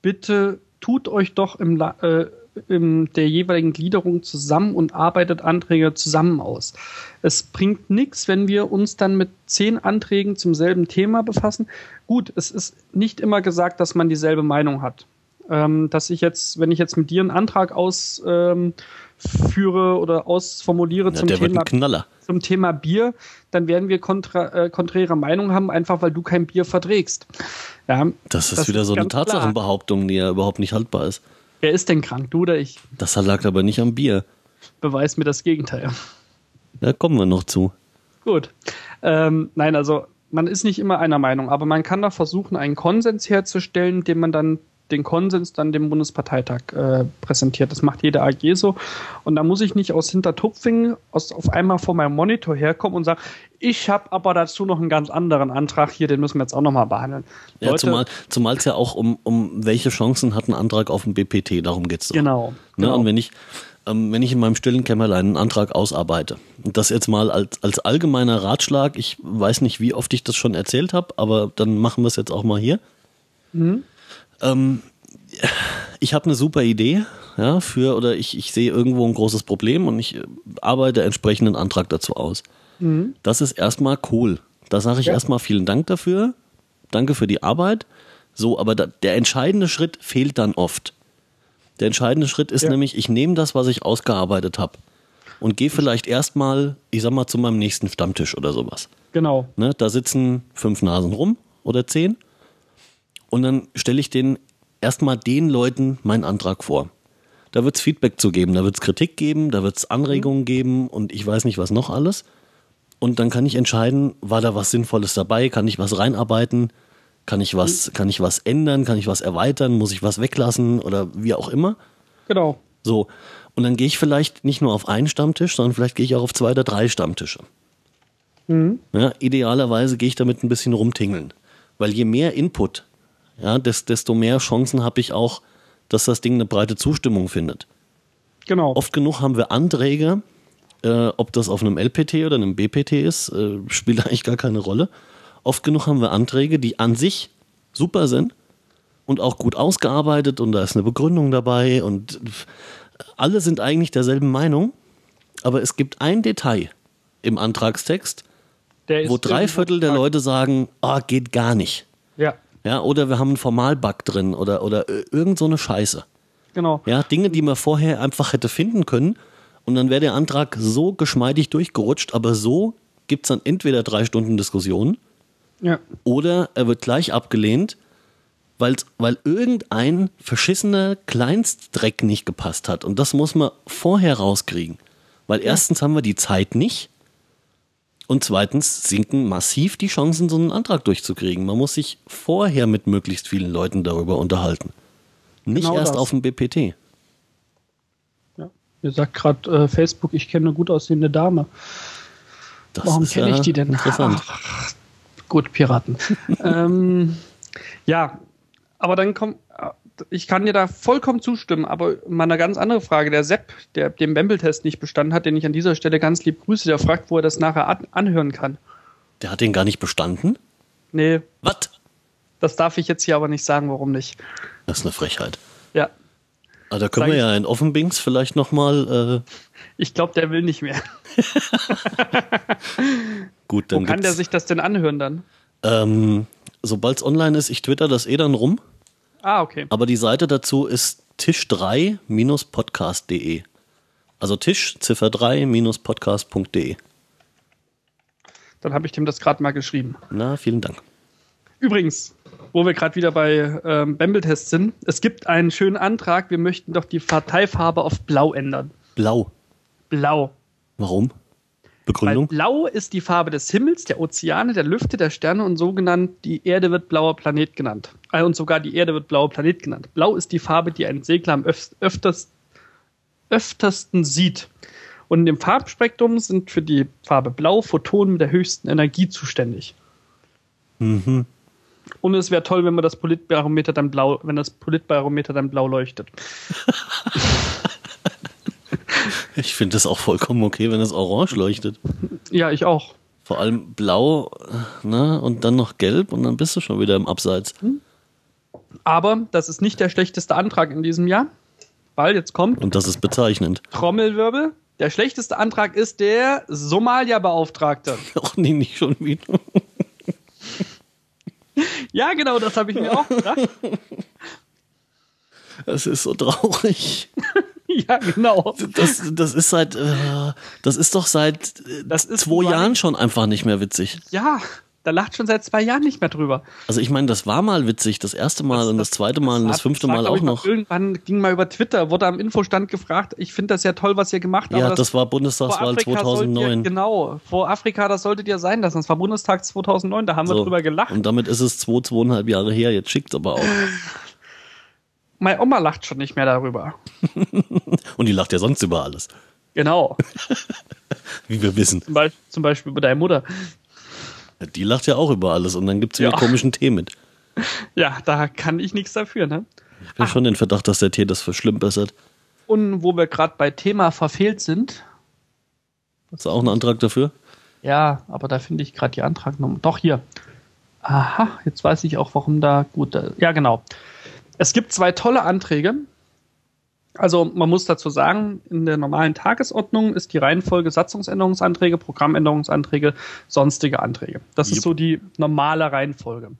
bitte tut euch doch im, äh, in der jeweiligen Gliederung zusammen und arbeitet Anträge zusammen aus. Es bringt nichts, wenn wir uns dann mit zehn Anträgen zum selben Thema befassen. Gut, es ist nicht immer gesagt, dass man dieselbe Meinung hat. Ähm, dass ich jetzt, wenn ich jetzt mit dir einen Antrag ausführe ähm, oder ausformuliere Ja, zum Thema zum Thema Bier, dann werden wir kontra, äh, konträre Meinung haben, einfach weil du kein Bier verträgst. Ja, Das ist Das wieder ist so eine. Tatsachenbehauptung, die ja überhaupt nicht haltbar ist. wer ist denn krank, du oder ich? Das lag aber nicht am Bier. Beweis mir das Gegenteil. Da kommen wir noch zu. Gut. Ähm, nein, also man ist nicht immer einer Meinung, aber man kann doch versuchen, einen Konsens herzustellen, den man dann den Konsens dann dem Bundesparteitag äh, präsentiert. Das macht jede AG so. Und da muss ich nicht aus Hintertupfingen aus, auf einmal vor meinem Monitor herkommen und sagen, ich habe aber dazu noch einen ganz anderen Antrag hier, den müssen wir jetzt auch nochmal behandeln. Ja, Leute, zumal zumal es ja auch um, um welche Chancen hat ein Antrag auf dem BPT, darum geht's doch. Genau. Ne? genau. Und wenn ich, ähm, wenn ich in meinem stillen Kämmerlein einen Antrag ausarbeite, und das jetzt mal als, als allgemeiner Ratschlag, ich weiß nicht, wie oft ich das schon erzählt habe, aber dann machen wir es jetzt auch mal hier. Ähm, ich habe eine super Idee, ja, für, oder ich, ich sehe irgendwo ein großes Problem und ich äh, arbeite entsprechenden Antrag dazu aus. Das ist erstmal cool. Da sage ich Ja. erstmal vielen Dank dafür. Danke für die Arbeit. So, aber da, der entscheidende Schritt fehlt dann oft. Der entscheidende Schritt ist Ja. nämlich, ich nehme das, was ich ausgearbeitet habe und gehe vielleicht erstmal, ich sag mal, zu meinem nächsten Stammtisch oder sowas. Genau. Ne, da sitzen fünf Nasen rum oder zehn. Und dann stelle ich den erstmal den Leuten meinen Antrag vor. Da wird es Feedback zu geben, da wird es Kritik geben, da wird es Anregungen geben und ich weiß nicht was noch alles. Und dann kann ich entscheiden, war da was Sinnvolles dabei, kann ich was reinarbeiten, kann ich was, kann ich was ändern, kann ich was erweitern, muss ich was weglassen oder wie auch immer. Genau. So. Und dann gehe ich vielleicht nicht nur auf einen Stammtisch, sondern vielleicht gehe ich auch auf zwei oder drei Stammtische. Ja, idealerweise gehe ich damit ein bisschen rumtingeln. Weil je mehr Input, ja, des, desto mehr Chancen habe ich auch, dass das Ding eine breite Zustimmung findet. Genau. Oft genug haben wir Anträge, äh, ob das auf einem LPT oder einem BPT ist, äh, spielt eigentlich gar keine Rolle. Oft genug haben wir Anträge, die an sich super sind und auch gut ausgearbeitet und da ist eine Begründung dabei und alle sind eigentlich derselben Meinung, aber es gibt ein Detail im Antragstext, wo drei Viertel der Leute sagen, ah, geht gar nicht. Ja, Ja, oder wir haben einen Formalbug drin oder, oder äh, irgend so eine Scheiße. genau. Ja, Dinge, die man vorher einfach hätte finden können. Und dann wäre der Antrag so geschmeidig durchgerutscht, aber so gibt es dann entweder drei Stunden Diskussion Ja. oder er wird gleich abgelehnt, weil's, weil irgendein verschissener Kleinstdreck nicht gepasst hat. Und das muss man vorher rauskriegen. Weil erstens haben wir die Zeit nicht und zweitens sinken massiv die Chancen, so einen Antrag durchzukriegen. Man muss sich vorher mit möglichst vielen Leuten darüber unterhalten. Nicht Genau erst das. auf dem BPT. ja. Mir sagt gerade äh, Facebook, ich kenne eine gut aussehende Dame. Das Warum kenne ich die denn? Interessant. Ach, gut, Piraten. ähm, ja, aber dann kommt, ich kann dir da vollkommen zustimmen, aber mal eine ganz andere Frage. Der Sepp, der den Bamble-Test nicht bestanden hat, den ich an dieser Stelle ganz lieb grüße, der fragt, wo er das nachher an anhören kann. Der hat den gar nicht bestanden? Nee, Was? das darf ich jetzt hier aber nicht sagen, warum nicht. Das ist eine Frechheit. Ja, Aber da können Sag wir ja in Offenbings vielleicht nochmal. Äh, ich glaube, der will nicht mehr. gut, Wo dann kann der sich das denn anhören dann? Ähm, Sobald es online ist, ich twitter das eh dann rum. Ah, okay. Aber die Seite dazu ist tisch3-podcast.de. Also Tisch, Ziffer 3-podcast.de. Dann habe ich dem das gerade mal geschrieben. Na, vielen Dank. Übrigens, wo wir gerade wieder bei ähm, Bamble-Tests sind, es gibt einen schönen Antrag, wir möchten doch die Parteifarbe auf Blau ändern. Blau. Blau. Warum? Weil Begründung? Blau ist die Farbe des Himmels, der Ozeane, der Lüfte, der Sterne und so genannt, die Erde wird blauer Planet genannt. Äh, und sogar die Erde wird blauer Planet genannt. Blau ist die Farbe, die ein Segler am öf öfters, öftersten sieht. Und in dem Farbspektrum sind für die Farbe Blau Photonen mit der höchsten Energie zuständig. Mhm. Und es wäre toll, wenn man das Politbarometer dann blau, wenn das Politbarometer dann blau leuchtet. Ich finde es auch vollkommen okay, wenn es orange leuchtet. Ja, ich auch. Vor allem blau, ne? Und dann noch gelb und dann bist du schon wieder im Abseits. Aber das ist nicht der schlechteste Antrag in diesem Jahr, weil jetzt kommt Und das ist bezeichnend. Trommelwirbel. Der schlechteste Antrag ist der Somalia-Beauftragte. Ach nee, nicht schon wieder. Ja, genau, das habe ich mir auch gedacht. Es ist so traurig. ja, genau. Das, das ist seit, äh, das ist doch seit äh, Das ist zwei Jahren schon einfach nicht mehr witzig. Ja, da lacht schon seit zwei Jahren nicht mehr drüber. Also ich meine, das war mal witzig, das erste Mal und das zweite Mal und das fünfte Mal auch noch. Irgendwann ging mal über Twitter, wurde am Infostand gefragt, ich finde das ja toll, was ihr gemacht habt. Ja, aber das war Bundestagswahl Afrika solltet Ihr, 2009. genau, vor Afrika, das solltet ihr sein lassen. Das war Bundestag 2009, da haben wir So. drüber gelacht. Und damit ist es zwei, zweieinhalb Jahre her. Jetzt schickt's aber auch. Meine Oma lacht schon nicht mehr darüber. Und die lacht ja sonst über alles. Genau, Wie wir wissen. zum, Beispiel, zum Beispiel über deine Mutter. Die lacht ja auch über alles und dann gibt's wieder Ja. komischen Tee mit. Ja, da kann ich nichts dafür, ne? Ich bin schon den Verdacht, dass der Tee das verschlimmbessert. Und wo wir gerade bei Thema verfehlt sind, Hast du auch einen Antrag dafür? Ja, aber da finde ich gerade die Antragnummer. Doch hier. Aha, jetzt weiß ich auch, warum da gut. da- Ja, genau. Es gibt zwei tolle Anträge. Also man muss dazu sagen, in der normalen Tagesordnung ist die Reihenfolge Satzungsänderungsanträge, Programmänderungsanträge, sonstige Anträge. Das Yep. ist so die normale Reihenfolge.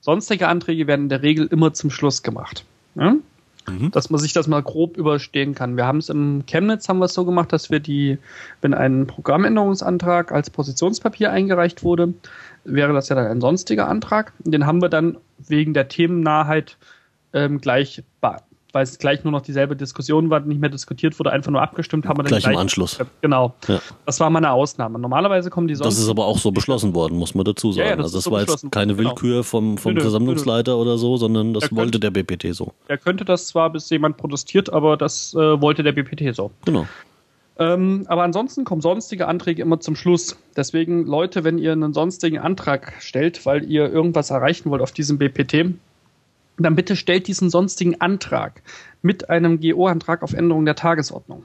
Sonstige Anträge werden in der Regel immer zum Schluss gemacht. Ja? Dass man sich das mal grob überstehen kann. Wir haben es im Chemnitz haben wir es so gemacht, dass wir die, wenn ein Programmänderungsantrag als Positionspapier eingereicht wurde, wäre das ja dann ein sonstiger Antrag. Den haben wir dann wegen der Themennaheit ähm, gleich, weil es gleich nur noch dieselbe Diskussion war, nicht mehr diskutiert wurde, einfach nur abgestimmt, haben wir dann Gleich im Anschluss. Genau. Ja. Das war mal eine Ausnahme. Normalerweise kommen die sonst. Das ist aber auch so beschlossen worden, muss man dazu sagen. Ja, das also das so war jetzt keine worden, genau. Willkür vom, vom Nö, nö, Versammlungsleiter oder so, sondern das Der wollte könnte- der BPT so. er könnte das zwar, bis jemand protestiert, aber das äh, wollte der BPT so. Genau. Ähm, aber ansonsten kommen sonstige Anträge immer zum Schluss. Deswegen, Leute, wenn ihr einen sonstigen Antrag stellt, weil ihr irgendwas erreichen wollt auf diesem BPT, dann bitte stellt diesen sonstigen Antrag mit einem GO-Antrag auf Änderung der Tagesordnung.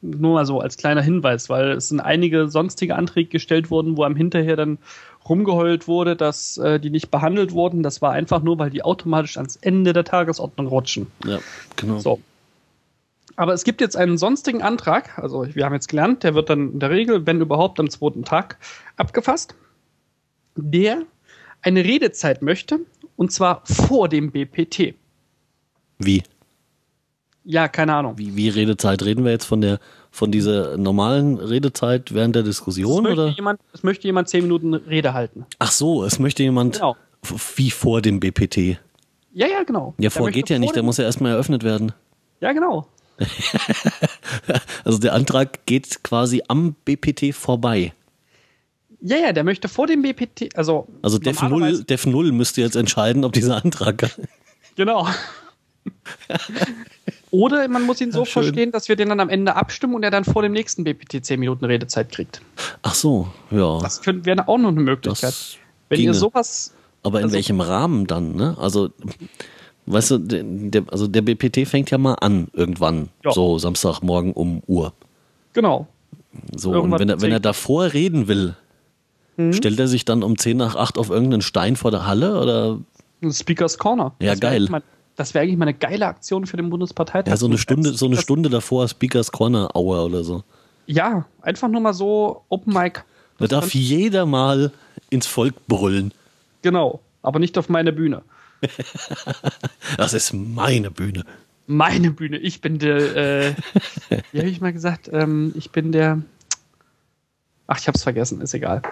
Nur mal so als kleiner Hinweis, weil es sind einige sonstige Anträge gestellt worden, wo am hinterher dann rumgeheult wurde, dass äh, die nicht behandelt wurden. Das war einfach nur, weil die automatisch ans Ende der Tagesordnung rutschen. Ja, genau. So. Aber es gibt jetzt einen sonstigen Antrag, also wir haben jetzt gelernt, der wird dann in der Regel, wenn überhaupt, am zweiten Tag abgefasst, der eine Redezeit möchte, und zwar vor dem BPT. Wie? Ja, keine Ahnung. Wie, wie Redezeit? Reden wir jetzt von der von dieser normalen Redezeit während der Es Diskussion möchte, oder? jemand, es möchte jemand zehn Minuten Rede halten. Ach so, es möchte jemand Genau. wie vor dem BPT. Ja, ja, genau. Ja, vor geht ja nicht, der muss ja erstmal eröffnet werden. Ja, genau. Also der Antrag geht quasi am BPT vorbei. Ja, ja, der möchte vor dem BPT, also. Also Def normalerweise- 0, Def 0 müsste jetzt entscheiden, ob dieser Antrag. Genau. Oder man muss ihn so Ja, verstehen, dass wir den dann am Ende abstimmen und er dann vor dem nächsten BPT 10 Minuten Redezeit kriegt. Ach so, ja. Das könnte, wäre auch noch eine Möglichkeit. Das Wenn ginge. ihr sowas. Aber in also- welchem Rahmen dann, ne? Also, weißt du, der, der, also der BPT fängt ja mal an irgendwann, Ja. so Samstagmorgen um Uhr. Genau. So, und Irgendwann wenn er, wenn er davor reden will, Mhm. stellt er sich dann um 10 nach 8 auf irgendeinen Stein vor der Halle oder Speakers Corner. Ja, Das geil. Mal, das wäre eigentlich mal eine geile Aktion für den Bundesparteitag. ja, so eine Stunde, so eine Stunde davor Speakers Corner Hour oder so. Ja, einfach nur mal so Open Mic. Da darf jeder mal ins Volk brüllen. Genau. Aber nicht auf meine Bühne. Das ist meine Bühne. Meine Bühne. Ich bin der. Äh, wie habe ich mal gesagt? Ähm, ich bin der. Ach, ich habe es vergessen. Ist egal.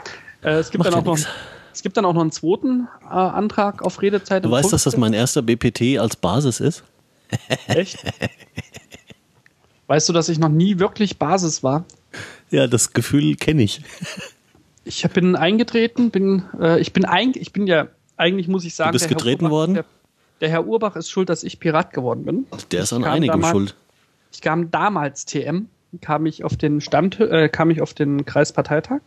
Äh, es, gibt Macht dann auch ja noch, es gibt dann auch noch einen zweiten äh, Antrag auf Redezeit. Du weißt, dass das 15. mein erster BPT als Basis ist? Echt? Weißt du, dass ich noch nie wirklich Basis war? Ja, das Gefühl kenne ich. Ich bin eingetreten, bin, äh, ich bin ein, ich bin ja, eigentlich muss ich sagen, Du bist der Herr getreten Urbach, worden? Der, der Herr Urbach ist schuld, dass ich Pirat geworden bin. Der ist an einigem damals- schuld. Ich kam damals TM, kam ich auf den Stamt, äh, kam ich auf den Kreisparteitag.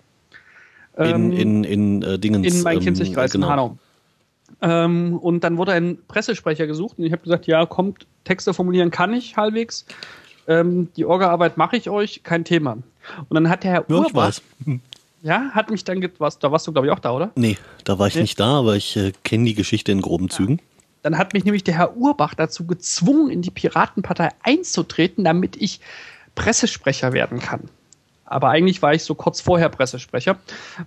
In, Ähm, in, in äh, Dingens. in meinem ähm, Kinzigkreis genau. in Hanau. Ähm, und dann wurde ein Pressesprecher gesucht und ich habe gesagt, ja, kommt, Texte formulieren kann ich halbwegs. Ähm, die Orga-Arbeit mache ich euch, kein Thema. Und dann hat der Herr Ja, Urbach, ja, hat mich dann, was, da warst du glaube ich auch da, oder? Nee, da war ich Nee. nicht da, aber ich äh, kenne die Geschichte in groben Zügen. Dann hat mich nämlich der Herr Urbach dazu gezwungen, in die Piratenpartei einzutreten, damit ich Pressesprecher werden kann. Aber eigentlich war ich so kurz vorher Pressesprecher,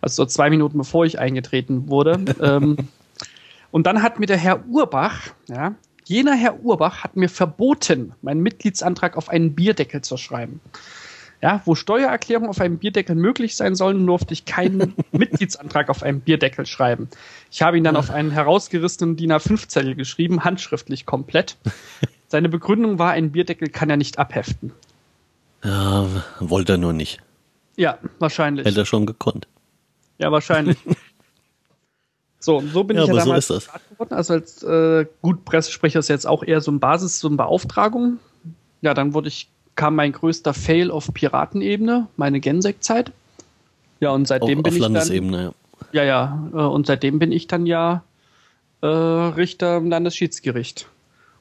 also so zwei Minuten bevor ich eingetreten wurde. ähm, und dann hat mir der Herr Urbach, ja, jener Herr Urbach hat mir verboten, meinen Mitgliedsantrag auf einen Bierdeckel zu schreiben. Ja, wo Steuererklärungen auf einem Bierdeckel möglich sein sollen, durfte ich keinen Mitgliedsantrag auf einem Bierdeckel schreiben. Ich habe ihn dann auf einen herausgerissenen DIN A5-Zettel geschrieben, handschriftlich komplett. Seine Begründung war, ein Bierdeckel kann er nicht abheften. Ja, wollte er nur nicht. Ja, wahrscheinlich. Hätte er schon gekonnt. Ja, wahrscheinlich. so, so bin Ja, ich ja so damals ist das. Rat geworden. Also als äh, gut Pressesprecher ist jetzt auch eher so ein Basis, so eine Beauftragung. Ja, dann wurde ich, kam mein größter Fail auf Piratenebene, meine Gensek-Zeit. Ja, und Auf, seitdem bin auf ich dann, Landesebene, ja. ja, ja, äh, und seitdem bin ich dann ja äh, Richter im Landesschiedsgericht.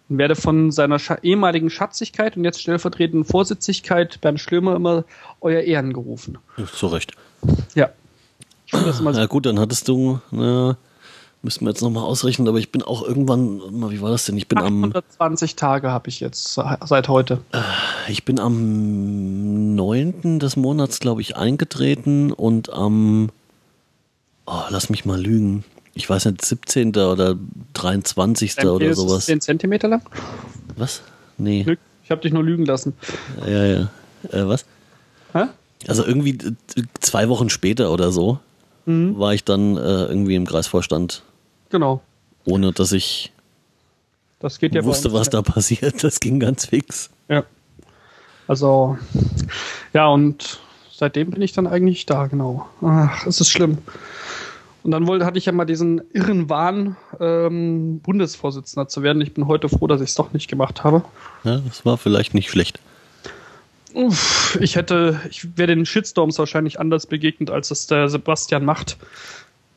Und werde von seiner Scha ehemaligen Schatzigkeit und jetzt stellvertretenden Vorsitzigkeit Bernd Schlömer immer euer Ehren gerufen. Zu Recht. Ja. Immer Ja gut, dann hattest du, na, müssen wir jetzt nochmal ausrechnen, aber ich bin auch irgendwann, na, wie war das denn? Ich bin am, 820 Tage habe ich jetzt se- seit heute. ich bin am 9. des Monats, glaube ich, eingetreten und am, oh, lass mich mal lügen. Ich weiß nicht, 17. oder 23. oder Ist es sowas. 10 Zentimeter lang? Was? Nee. Ich habe dich nur lügen lassen. Ja, ja. Äh, was? Hä? Also irgendwie äh, zwei Wochen später oder so Mhm. war ich dann äh, irgendwie im Kreisvorstand, Genau. ohne dass ich Das geht ja wusste, was da passiert. Das ging ganz fix. Ja. Also, ja, und seitdem bin ich dann eigentlich da, genau. Ach, es ist schlimm. Und dann wollte, hatte ich ja mal diesen irren Wahn, ähm, Bundesvorsitzender zu werden. Ich bin heute froh, dass ich es doch nicht gemacht habe. Ja, das war vielleicht nicht schlecht. Uff, ich hätte, ich wäre den Shitstorms wahrscheinlich anders begegnet, als es der Sebastian macht.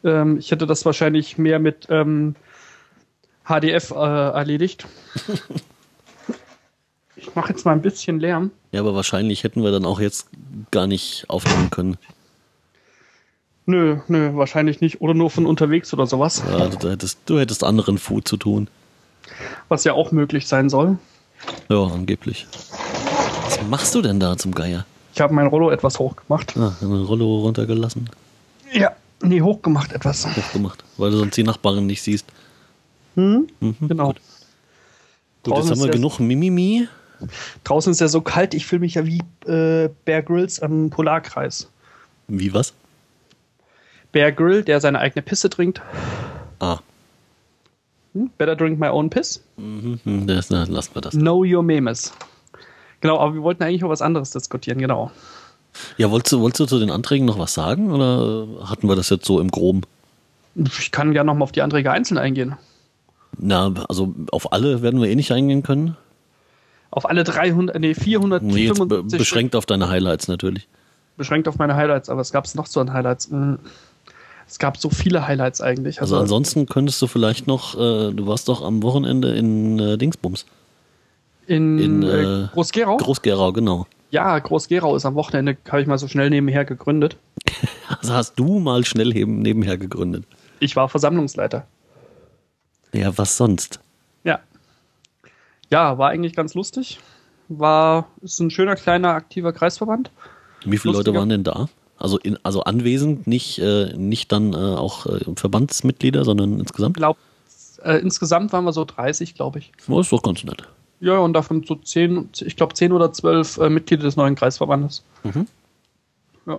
Ähm, ich hätte das wahrscheinlich mehr mit ähm, HDF äh, erledigt. ich mache jetzt mal ein bisschen Lärm. Ja, aber wahrscheinlich hätten wir dann auch jetzt gar nicht aufnehmen können. Nö, nö, wahrscheinlich nicht. Oder nur von unterwegs oder sowas. Ja, du, hättest, du hättest anderen Food zu tun. Was ja auch möglich sein soll. Ja, angeblich. Was machst du denn da zum Geier? Ich habe mein Rollo etwas hochgemacht. Ah, eine Rollo runtergelassen, Ja, nee, hochgemacht etwas. hochgemacht, weil du sonst die Nachbarin nicht siehst. Hm? Mhm, Genau. Gut, gut jetzt haben wir genug Mimimi. Draußen ist ja so kalt, ich fühle mich ja wie äh, Bear Grylls am Polarkreis. Wie was? Bear Grill, der seine eigene Pisse trinkt. Ah, Hm? Better drink my own piss. mhm, mhm, das, na, lassen wir das. Know your memes. Genau, aber wir wollten eigentlich über was anderes diskutieren, genau. Ja, wolltest du, wolltest du zu den Anträgen noch was sagen oder hatten wir das jetzt so im Groben? Ich kann gerne nochmal auf die Anträge einzeln eingehen. Na, also auf alle werden wir eh nicht eingehen können. Auf alle 300, nee, Nee, jetzt be 475 beschränkt auf deine Highlights natürlich. beschränkt auf meine Highlights, aber was gab es noch so an Highlights? Hm. Es gab so viele Highlights eigentlich. Also ansonsten könntest du vielleicht noch, äh, du warst doch am Wochenende in äh, Dingsbums. in, in, äh, äh, Groß-Gerau? Groß-Gerau, genau. ja, Groß-Gerau ist am Wochenende, habe ich mal so schnell nebenher gegründet. Also hast du mal schnell eben nebenher gegründet. Ich war Versammlungsleiter. Ja, was sonst? Ja. Ja, war eigentlich ganz lustig. War, ist ein schöner, kleiner, aktiver Kreisverband. Wie viele Leute Lustiger. waren denn da? Also, in, also anwesend, nicht, äh, nicht dann äh, auch äh, Verbandsmitglieder, sondern insgesamt? Glaub, äh, insgesamt waren wir so 30, glaube ich. Oh, ist doch ganz nett. Ja, und davon so 10, ich glaube 10 oder 12 äh, Mitglieder des neuen Kreisverbandes. Mhm. Ja.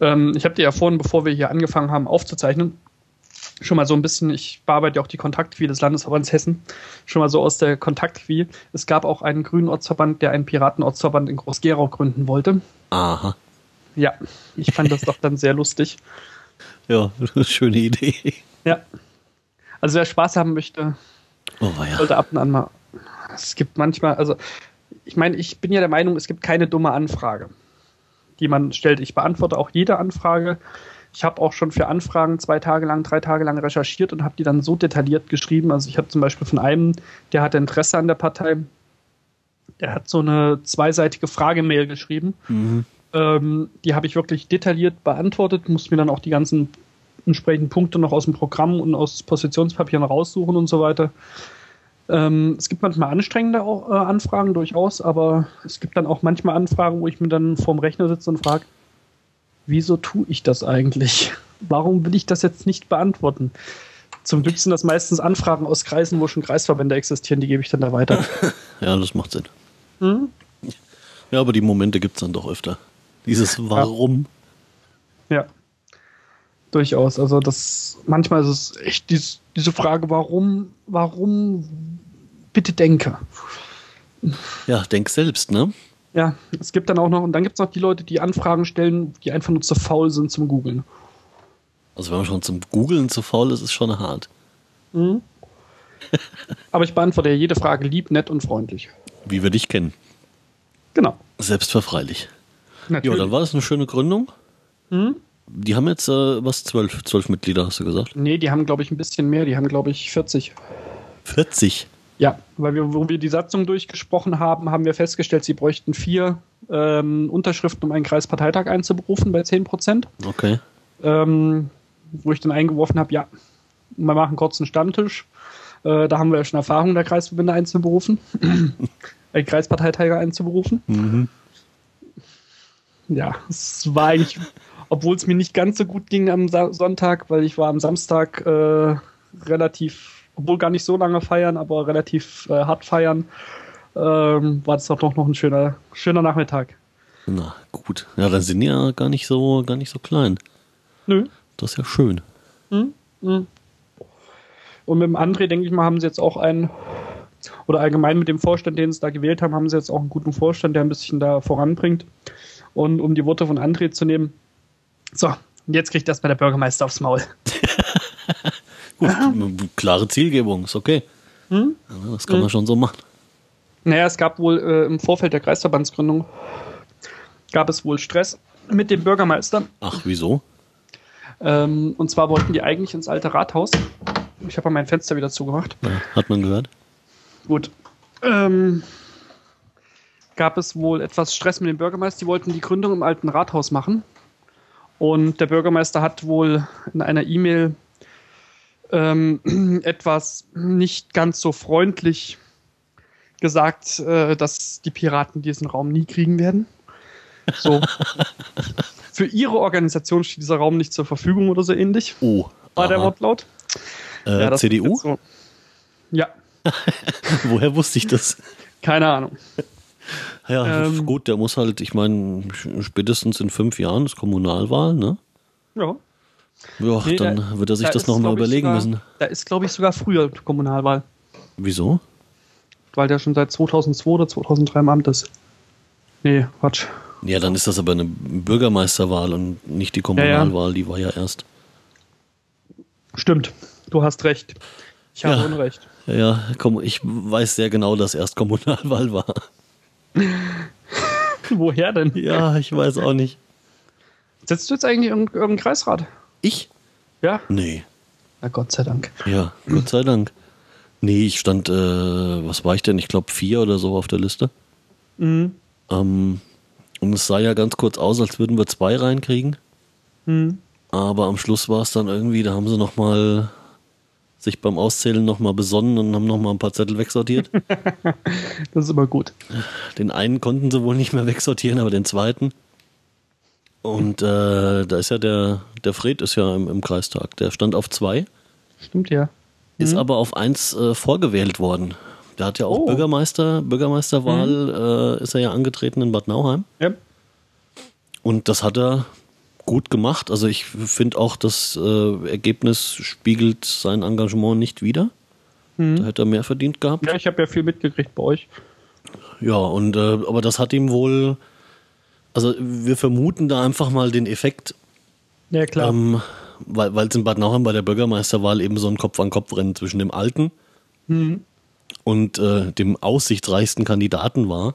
Ähm, ich habe dir ja vorhin, bevor wir hier angefangen haben aufzuzeichnen, schon mal so ein bisschen, ich bearbeite ja auch die Kontaktquie des Landesverbands Hessen, schon mal so aus der Kontaktquie. Es gab auch einen grünen Ortsverband, der einen Piratenortsverband in Groß-Gerau gründen wollte. Aha. Ja, ich fand das doch dann sehr lustig. Ja, schöne Idee. Ja. Also wer Spaß haben möchte, Oh, ja. sollte ab und an mal. Es gibt manchmal, also ich meine, ich bin ja der Meinung, es gibt keine dumme Anfrage, die man stellt. Ich beantworte auch jede Anfrage. Ich habe auch schon für Anfragen zwei Tage lang, drei Tage lang recherchiert und habe die dann so detailliert geschrieben. Also ich habe zum Beispiel von einem, der hatte Interesse an der Partei, der hat so eine zweiseitige Fragemail geschrieben. Mhm. Ähm, die habe ich wirklich detailliert beantwortet, muss mir dann auch die ganzen entsprechend Punkte noch aus dem Programm und aus Positionspapieren raussuchen und so weiter. Ähm, es gibt manchmal anstrengende äh, Anfragen durchaus, aber es gibt dann auch manchmal Anfragen, wo ich mir dann vorm Rechner sitze und frage, wieso tue ich das eigentlich? Warum will ich das jetzt nicht beantworten? Zum Glück sind das meistens Anfragen aus Kreisen, wo schon Kreisverbände existieren, die gebe ich dann da weiter. ja, das macht Sinn. Mhm. Ja, aber die Momente gibt es dann doch öfter. Dieses Warum. Ja. ja. Durchaus. Also das manchmal ist es echt dies, diese Frage, warum, warum bitte denke. Ja, denk selbst, ne? Ja, es gibt dann auch noch, und dann gibt es noch die Leute, die Anfragen stellen, die einfach nur zu faul sind zum Googeln. Also wenn man schon zum Googeln zu faul ist, ist schon hart. Mhm. Aber ich beantworte ja jede Frage lieb, nett und freundlich. Wie wir dich kennen. Genau. Selbstverfreilich. Natürlich. Ja, dann war das eine schöne Gründung. Mhm. Die haben jetzt äh, was, zwölf, zwölf Mitglieder, hast du gesagt? Nee, die haben, glaube ich, ein bisschen mehr. Die haben, glaube ich, 40. 40? Ja, weil wir, wo wir die Satzung durchgesprochen haben, haben wir festgestellt, sie bräuchten vier ähm, Unterschriften, um einen Kreisparteitag einzuberufen bei 10 Prozent. Okay. Ähm, wo ich dann eingeworfen habe, ja, wir machen kurz einen Stammtisch. Äh, da haben wir ja schon Erfahrung, der Kreisverbände einzuberufen. einen Kreisparteiträger einzuberufen. Mhm. Ja, es war eigentlich, obwohl es mir nicht ganz so gut ging am Sa Sonntag, weil ich war am Samstag äh, relativ, obwohl gar nicht so lange feiern, aber relativ äh, hart feiern, ähm, war das doch noch ein schöner, schöner Nachmittag. Na gut, ja, dann sind ja gar nicht so, gar nicht so klein. Nö. Das ist ja schön. Mhm. Mhm. Und mit dem André, denke ich mal, haben sie jetzt auch einen, oder allgemein mit dem Vorstand, den sie da gewählt haben, haben sie jetzt auch einen guten Vorstand, der ein bisschen da voranbringt. Und um die Worte von André zu nehmen, so, jetzt kriegt erstmal der Bürgermeister aufs Maul. Gut, klare Zielgebung, ist okay. Hm? das kann hm. man schon so machen. Naja, es gab wohl äh, im Vorfeld der Kreisverbandsgründung gab es wohl Stress mit dem Bürgermeister. Ach, wieso? Ähm, und zwar wollten die eigentlich ins alte Rathaus. Ich habe mein Fenster wieder zugemacht. Ja, hat man gehört. Gut. Ähm, gab es wohl etwas Stress mit dem Bürgermeister. Die wollten die Gründung im alten Rathaus machen. Und der Bürgermeister hat wohl in einer E-Mail ähm, etwas nicht ganz so freundlich gesagt, äh, dass die Piraten diesen Raum nie kriegen werden. So. Für ihre Organisation steht dieser Raum nicht zur Verfügung oder so ähnlich. Oh. War der Wortlaut. Äh, ja, CDU? So. Ja. Woher wusste ich das? Keine Ahnung. Ja, ähm, gut, der muss halt, ich meine, spätestens in fünf Jahren ist Kommunalwahl, ne? Ja. Ja, nee, dann da, wird er sich da das nochmal überlegen sogar, müssen. Da ist, glaube ich, sogar früher Kommunalwahl. Wieso? Weil der schon seit 2002 oder 2003 im Amt ist. Nee, Quatsch. Ja, dann ist das aber eine Bürgermeisterwahl und nicht die Kommunalwahl, ja, ja. die war ja erst. Stimmt, du hast recht. Ich habe ja. Unrecht. Ja, komm, ich weiß sehr genau, dass erst Kommunalwahl war. Woher denn? Ja, ich weiß auch nicht. Setzt du jetzt eigentlich irgendeinen Kreisrat? Ich? Ja. Nee. Na Gott sei Dank. Ja, Gott sei Dank. Nee, ich stand, äh, was war ich denn? Ich glaube vier oder so auf der Liste. Mhm. Ähm, und es sah ja ganz kurz aus, als würden wir zwei reinkriegen. Mhm. Aber am Schluss war es dann irgendwie, da haben sie nochmal sich beim Auszählen nochmal besonnen und haben nochmal ein paar Zettel wegsortiert. das ist immer gut. Den einen konnten sie wohl nicht mehr wegsortieren, aber den zweiten. Und äh, da ist ja der, der Fred ist ja im, im, Kreistag. Der stand auf zwei. Stimmt ja. Mhm. Ist aber auf eins äh, vorgewählt worden. Der hat ja auch oh. Bürgermeister, Bürgermeisterwahl, mhm. äh, ist er ja angetreten in Bad Nauheim. Ja. Und das hat er gut gemacht. Also ich finde auch, das äh, Ergebnis spiegelt sein Engagement nicht wider. Mhm. Da hätte er mehr verdient gehabt. Ja, ich habe ja viel mitgekriegt bei euch. Ja, und äh, aber das hat ihm wohl, also wir vermuten da einfach mal den Effekt. Ja, klar. Ähm, weil es in Bad Nauheim bei der Bürgermeisterwahl eben so ein Kopf-an-Kopf-Rennen zwischen dem Alten mhm und äh, dem aussichtsreichsten Kandidaten war.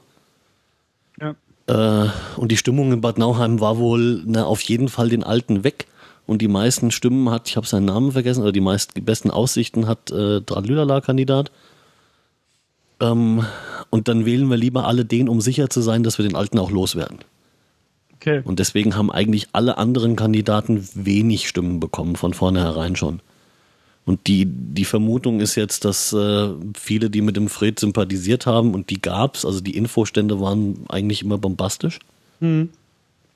Ja. Äh, und die Stimmung in Bad Nauheim war wohl na, auf jeden Fall den Alten weg. Und die meisten Stimmen hat, ich habe seinen Namen vergessen, oder die meisten, die besten Aussichten hat äh, Dralülala-Kandidat. Ähm, und dann wählen wir lieber alle den, um sicher zu sein, dass wir den Alten auch loswerden. Okay. Und deswegen haben eigentlich alle anderen Kandidaten wenig Stimmen bekommen, von vornherein schon. Und die, die Vermutung ist jetzt, dass äh, viele, die mit dem Fred sympathisiert haben, und die gab's, also die Infostände waren eigentlich immer bombastisch. Hm.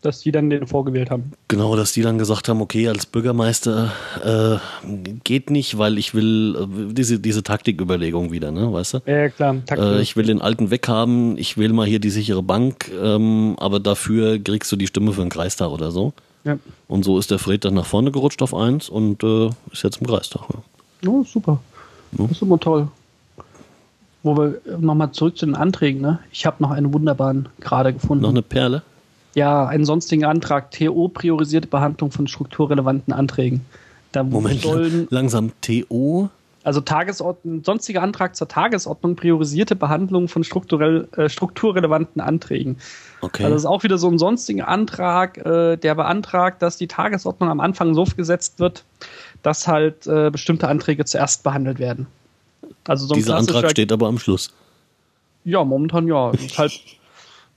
Dass die dann den vorgewählt haben. Genau, dass die dann gesagt haben, okay, als Bürgermeister äh, geht nicht, weil ich will äh, diese, diese Taktiküberlegung wieder, ne, weißt du? Ja, klar. Äh, ich will den alten weghaben, ich will mal hier die sichere Bank, ähm, aber dafür kriegst du die Stimme für den Kreistag oder so. Ja. Und so ist der Fred dann nach vorne gerutscht auf eins und äh, ist jetzt im Kreistag. Ja. Oh, super. Ja. Das ist immer toll. Wo wir nochmal zurück zu den Anträgen, ne? Ich habe noch einen wunderbaren gerade gefunden. Noch eine Perle? Ja, einen sonstigen Antrag. TO priorisierte Behandlung von strukturrelevanten Anträgen. Da Moment, sollen, langsam TO. also Tagesordnung, sonstiger Antrag zur Tagesordnung, priorisierte Behandlung von strukturell, äh, strukturrelevanten Anträgen. Okay. Also das ist auch wieder so ein sonstiger Antrag, äh, der beantragt, dass die Tagesordnung am Anfang so gesetzt wird, dass halt äh, bestimmte Anträge zuerst behandelt werden. Also so Dieser Antrag steht aber am Schluss. Ja, momentan ja. Ist halt,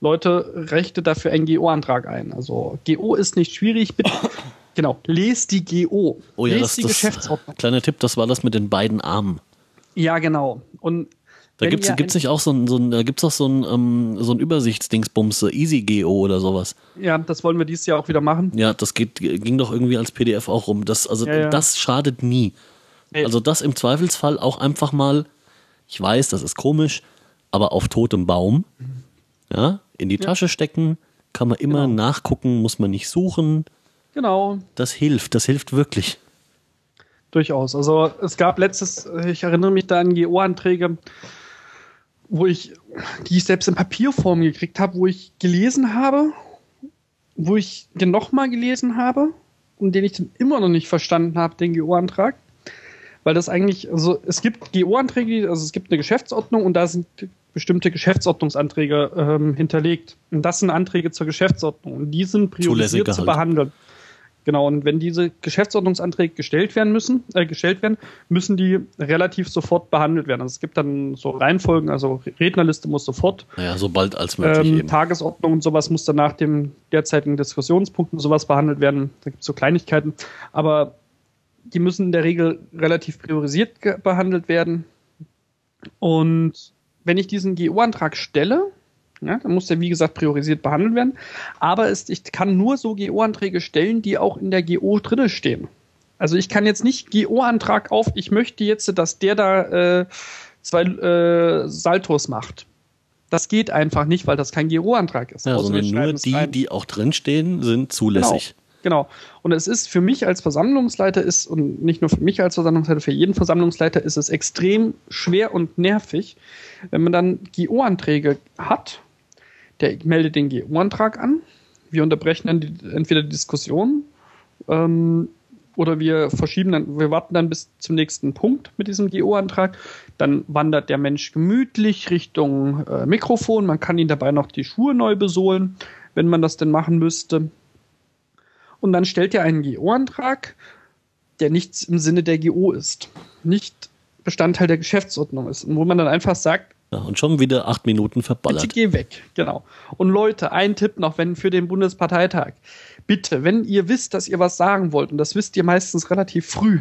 Leute, rechte dafür einen GO-Antrag ein. Also GO ist nicht schwierig, bitte. Genau, lest die GO. Oh ja, lest das, die das Geschäftsordnung. kleiner Tipp, das war das mit den beiden Armen. Ja, genau. Und Da gibt's ihr gibt's nicht auch so ein, so ein da gibt's auch so ein, ähm, so ein Übersichtsdingsbums, so Easy GO oder sowas. Ja, das wollen wir dieses Jahr auch wieder machen. Ja, das geht, ging doch irgendwie als PDF auch rum. Das, also Ja, ja. das schadet nie. Nee. Also das im Zweifelsfall auch einfach mal, ich weiß, das ist komisch, aber auf totem Baum, ja, in die Tasche stecken, kann man immer Genau. nachgucken, muss man nicht suchen. Genau, Das hilft, das hilft wirklich. durchaus. Also es gab letztes, ich erinnere mich da an GO-Anträge, wo ich, die ich selbst in Papierform gekriegt habe, wo ich gelesen habe, wo ich den nochmal gelesen habe und den ich dann immer noch nicht verstanden habe, den GO-Antrag. Weil das eigentlich, also es gibt GO-Anträge, also es gibt eine Geschäftsordnung und da sind bestimmte Geschäftsordnungsanträge ähm, hinterlegt. Und das sind Anträge zur Geschäftsordnung und die sind priorisiert zu halt. behandeln. Genau, und wenn diese Geschäftsordnungsanträge gestellt werden müssen, äh, gestellt werden, müssen die relativ sofort behandelt werden. Also es gibt dann so Reihenfolgen, also Rednerliste muss sofort, Naja, so bald als möglich ähm, eben. Tagesordnung und sowas muss dann nach dem derzeitigen Diskussionspunkt und sowas behandelt werden. Da gibt es so Kleinigkeiten. Aber die müssen in der Regel relativ priorisiert behandelt werden. Und wenn ich diesen GO-Antrag stelle, ja, dann muss der, wie gesagt, priorisiert behandelt werden. Aber es, ich kann nur so GO-Anträge stellen, die auch in der GO drinne stehen. Also ich kann jetzt nicht GO-Antrag auf, ich möchte jetzt, dass der da äh, zwei äh, Saltos macht. Das geht einfach nicht, weil das kein GO-Antrag ist. Ja, sondern nur die, rein. die auch drinstehen, sind zulässig. Genau. Und es ist für mich als Versammlungsleiter ist, und nicht nur für mich als Versammlungsleiter, für jeden Versammlungsleiter ist es extrem schwer und nervig, wenn man dann GO-Anträge hat. Der meldet den GO-Antrag an. Wir unterbrechen dann die, entweder die Diskussion ähm, oder wir verschieben dann, wir warten dann bis zum nächsten Punkt mit diesem GO-Antrag. Dann wandert der Mensch gemütlich Richtung äh, Mikrofon. Man kann ihn dabei noch die Schuhe neu besohlen, wenn man das denn machen müsste. Und dann stellt er einen GO-Antrag, der nichts im Sinne der GO ist, nicht Bestandteil der Geschäftsordnung ist. Und wo man dann einfach sagt, Ja, und schon wieder acht Minuten bitte verballert. geh weg. Genau. Und Leute, ein Tipp noch, wenn für den Bundesparteitag. Bitte, wenn ihr wisst, dass ihr was sagen wollt, und das wisst ihr meistens relativ früh,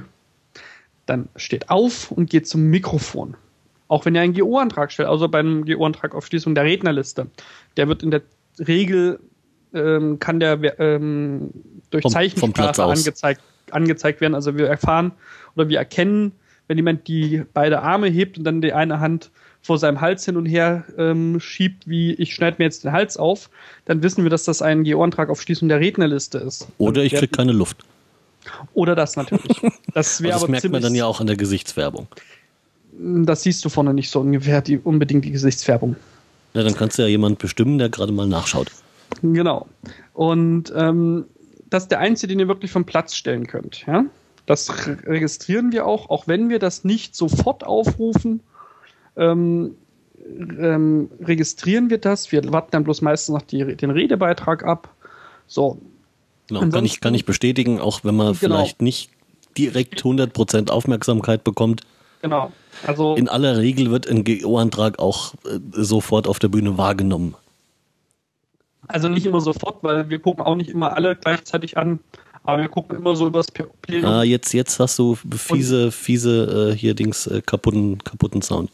dann steht auf und geht zum Mikrofon. Auch wenn ihr einen GO-Antrag stellt, also beim GO-Antrag auf Schließung der Rednerliste. Der wird in der Regel, ähm, kann der ähm, durch Vom- vom Platz Zeichensprache aus. angezeigt, angezeigt werden. Also wir erfahren oder wir erkennen, wenn jemand die beide Arme hebt und dann die eine Hand vor seinem Hals hin und her ähm, schiebt, wie ich schneide mir jetzt den Hals auf, dann wissen wir, dass das ein GO-Antrag auf Schließung der Rednerliste ist. Oder ich krieg keine Luft. Oder das natürlich. Das Also das merkt man dann ja auch an der Gesichtswerbung. Das siehst du vorne nicht so ungefähr, die, unbedingt die Gesichtsfärbung. Ja, dann kannst du ja jemand bestimmen, der gerade mal nachschaut. Genau. Und ähm, das ist der einzige, den ihr wirklich vom Platz stellen könnt. Ja? Das re- registrieren wir auch, auch wenn wir das nicht sofort aufrufen. Ähm, ähm, registrieren wir das. Wir warten dann bloß meistens noch die, den Redebeitrag ab. So, Genau, kann, ich, kann ich bestätigen, auch wenn man Genau. vielleicht nicht direkt 100% Aufmerksamkeit bekommt. genau. Also In aller Regel wird ein GO-Antrag auch äh, sofort auf der Bühne wahrgenommen. Also nicht immer sofort, weil wir gucken auch nicht immer alle gleichzeitig an, aber wir gucken immer so übers Plenum. Ah, jetzt, jetzt hast du fiese, fiese äh, hier Dings äh, kaputten, kaputten Sound.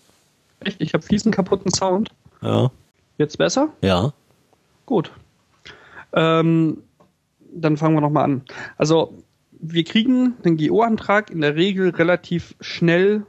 Echt? Ich habe fiesen kaputten Sound. Ja. Jetzt besser? Ja. Gut. Ähm, dann fangen wir nochmal an. Also, wir kriegen den GO-Antrag in der Regel relativ schnell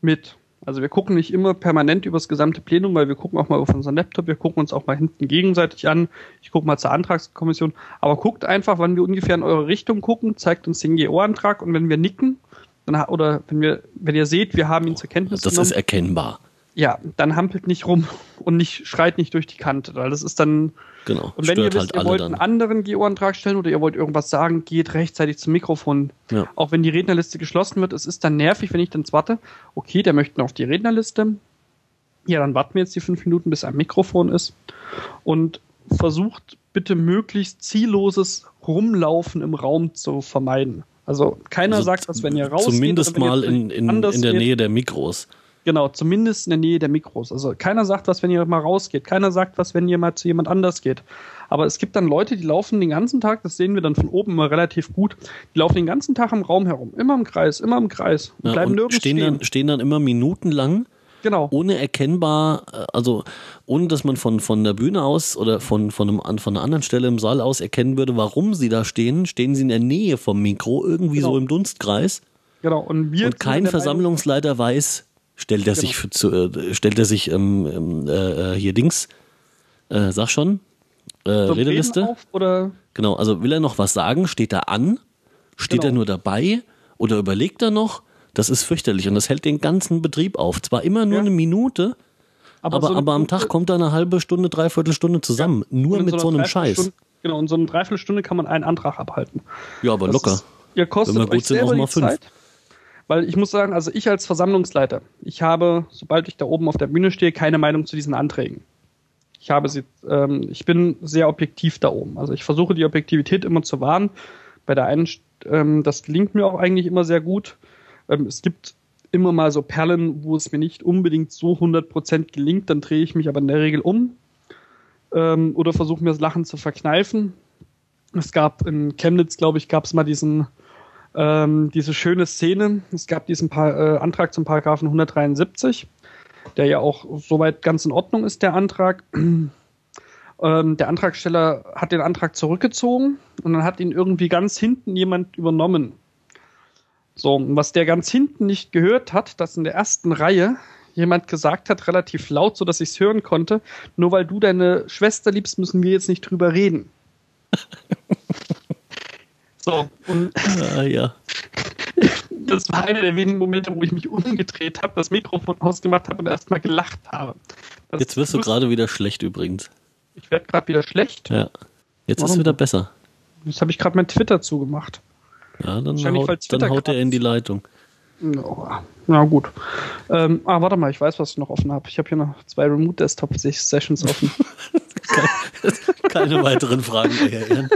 mit. Also wir gucken nicht immer permanent übers gesamte Plenum, weil wir gucken auch mal auf unseren Laptop, wir gucken uns auch mal hinten gegenseitig an. Ich gucke mal zur Antragskommission. Aber guckt einfach, wann wir ungefähr in eure Richtung gucken, zeigt uns den GO-Antrag und wenn wir nicken, dann, oder wenn wir, wenn ihr seht, wir haben ihn zur Kenntnis Das genommen, ist erkennbar. ja, dann hampelt nicht rum und nicht schreit nicht durch die Kante, weil das ist dann Genau. und wenn ihr wisst, halt ihr wollt dann. einen anderen GO-Antrag stellen oder ihr wollt irgendwas sagen, geht rechtzeitig zum Mikrofon. Ja. Auch wenn die Rednerliste geschlossen wird, es ist dann nervig, wenn ich dann warte, okay, der möchte noch auf die Rednerliste. Ja, dann warten wir jetzt die fünf Minuten, bis ein Mikrofon ist. Und versucht bitte möglichst zielloses Rumlaufen im Raum zu vermeiden. Also keiner Also sagt, dass wenn ihr rausgeht, Zumindest mal in, in, in der geht, Nähe der Mikros. Genau, zumindest in der Nähe der Mikros. Also keiner sagt was, wenn ihr mal rausgeht. Keiner sagt was, wenn ihr mal zu jemand anders geht. Aber es gibt dann Leute, die laufen den ganzen Tag, das sehen wir dann von oben immer relativ gut, die laufen den ganzen Tag im Raum herum. Immer im Kreis, immer im Kreis. Und Ja, bleiben und nirgends stehen stehen. dann, stehen dann immer minutenlang genau. ohne erkennbar, äh, also ohne dass man von, von der Bühne aus oder von, von, einem, von einer anderen Stelle im Saal aus erkennen würde, warum sie da stehen, stehen sie in der Nähe vom Mikro, irgendwie Genau. so im Dunstkreis. genau. Und, wir Und kein Versammlungsleiter weiß, stellt er Genau. sich zu, äh, stellt er sich ähm, ähm, äh, äh, hier Dings, äh, sag schon, äh, Redeliste. Auf oder Genau, also will er noch was sagen? Steht er an? Steht Genau. er nur dabei? Oder überlegt er noch? Das ist fürchterlich und das hält den ganzen Betrieb auf. Zwar immer nur Ja. eine Minute, aber, so eine aber am Tag kommt da eine halbe Stunde, dreiviertel Stunde zusammen. nur und in mit so einer einem Scheiß. Dreiviertelstunde- Genau, in so einer Dreiviertelstunde kann man einen Antrag abhalten. Ja, aber Das locker. Ist, ihr kostet Wenn wir gut euch sind, auch mal fünf. Zeit. Weil ich muss sagen, also ich als Versammlungsleiter, ich habe, sobald ich da oben auf der Bühne stehe, keine Meinung zu diesen Anträgen. Ich habe sie, ähm, ich bin sehr objektiv da oben. Also ich versuche die Objektivität immer zu wahren. Bei der einen, ähm, das gelingt mir auch eigentlich immer sehr gut. Ähm, es gibt immer mal so Perlen, wo es mir nicht unbedingt so 100% gelingt, dann drehe ich mich aber in der Regel um ähm, oder versuche mir das Lachen zu verkneifen. Es gab in Chemnitz, glaube ich, gab es mal diesen ähm, diese schöne Szene. Es gab diesen pa äh, Antrag zum Paragraphen 173, der ja auch soweit ganz in Ordnung ist, der Antrag. Ähm, der Antragsteller hat den Antrag zurückgezogen und dann hat ihn irgendwie ganz hinten jemand übernommen. So, und was der ganz hinten nicht gehört hat, dass in der ersten Reihe jemand gesagt hat, relativ laut, so dass ich es hören konnte, nur weil du deine Schwester liebst, müssen wir jetzt nicht drüber reden. so, und Ah, ja. das war einer der wenigen Momente, wo ich mich umgedreht habe, das Mikrofon ausgemacht habe und erstmal gelacht habe. Das Jetzt wirst du gerade wieder schlecht übrigens. Ich werde gerade wieder schlecht. Ja. Jetzt ist Warum? wieder besser. Jetzt habe ich gerade mein Twitter zugemacht. Ja, dann haut, dann haut er in die Leitung. Ja, na gut. Ähm, ah, warte mal, ich weiß, was ich noch offen habe. Ich habe hier noch zwei Remote-Desktop-Sessions offen. Keine weiteren Fragen mehr.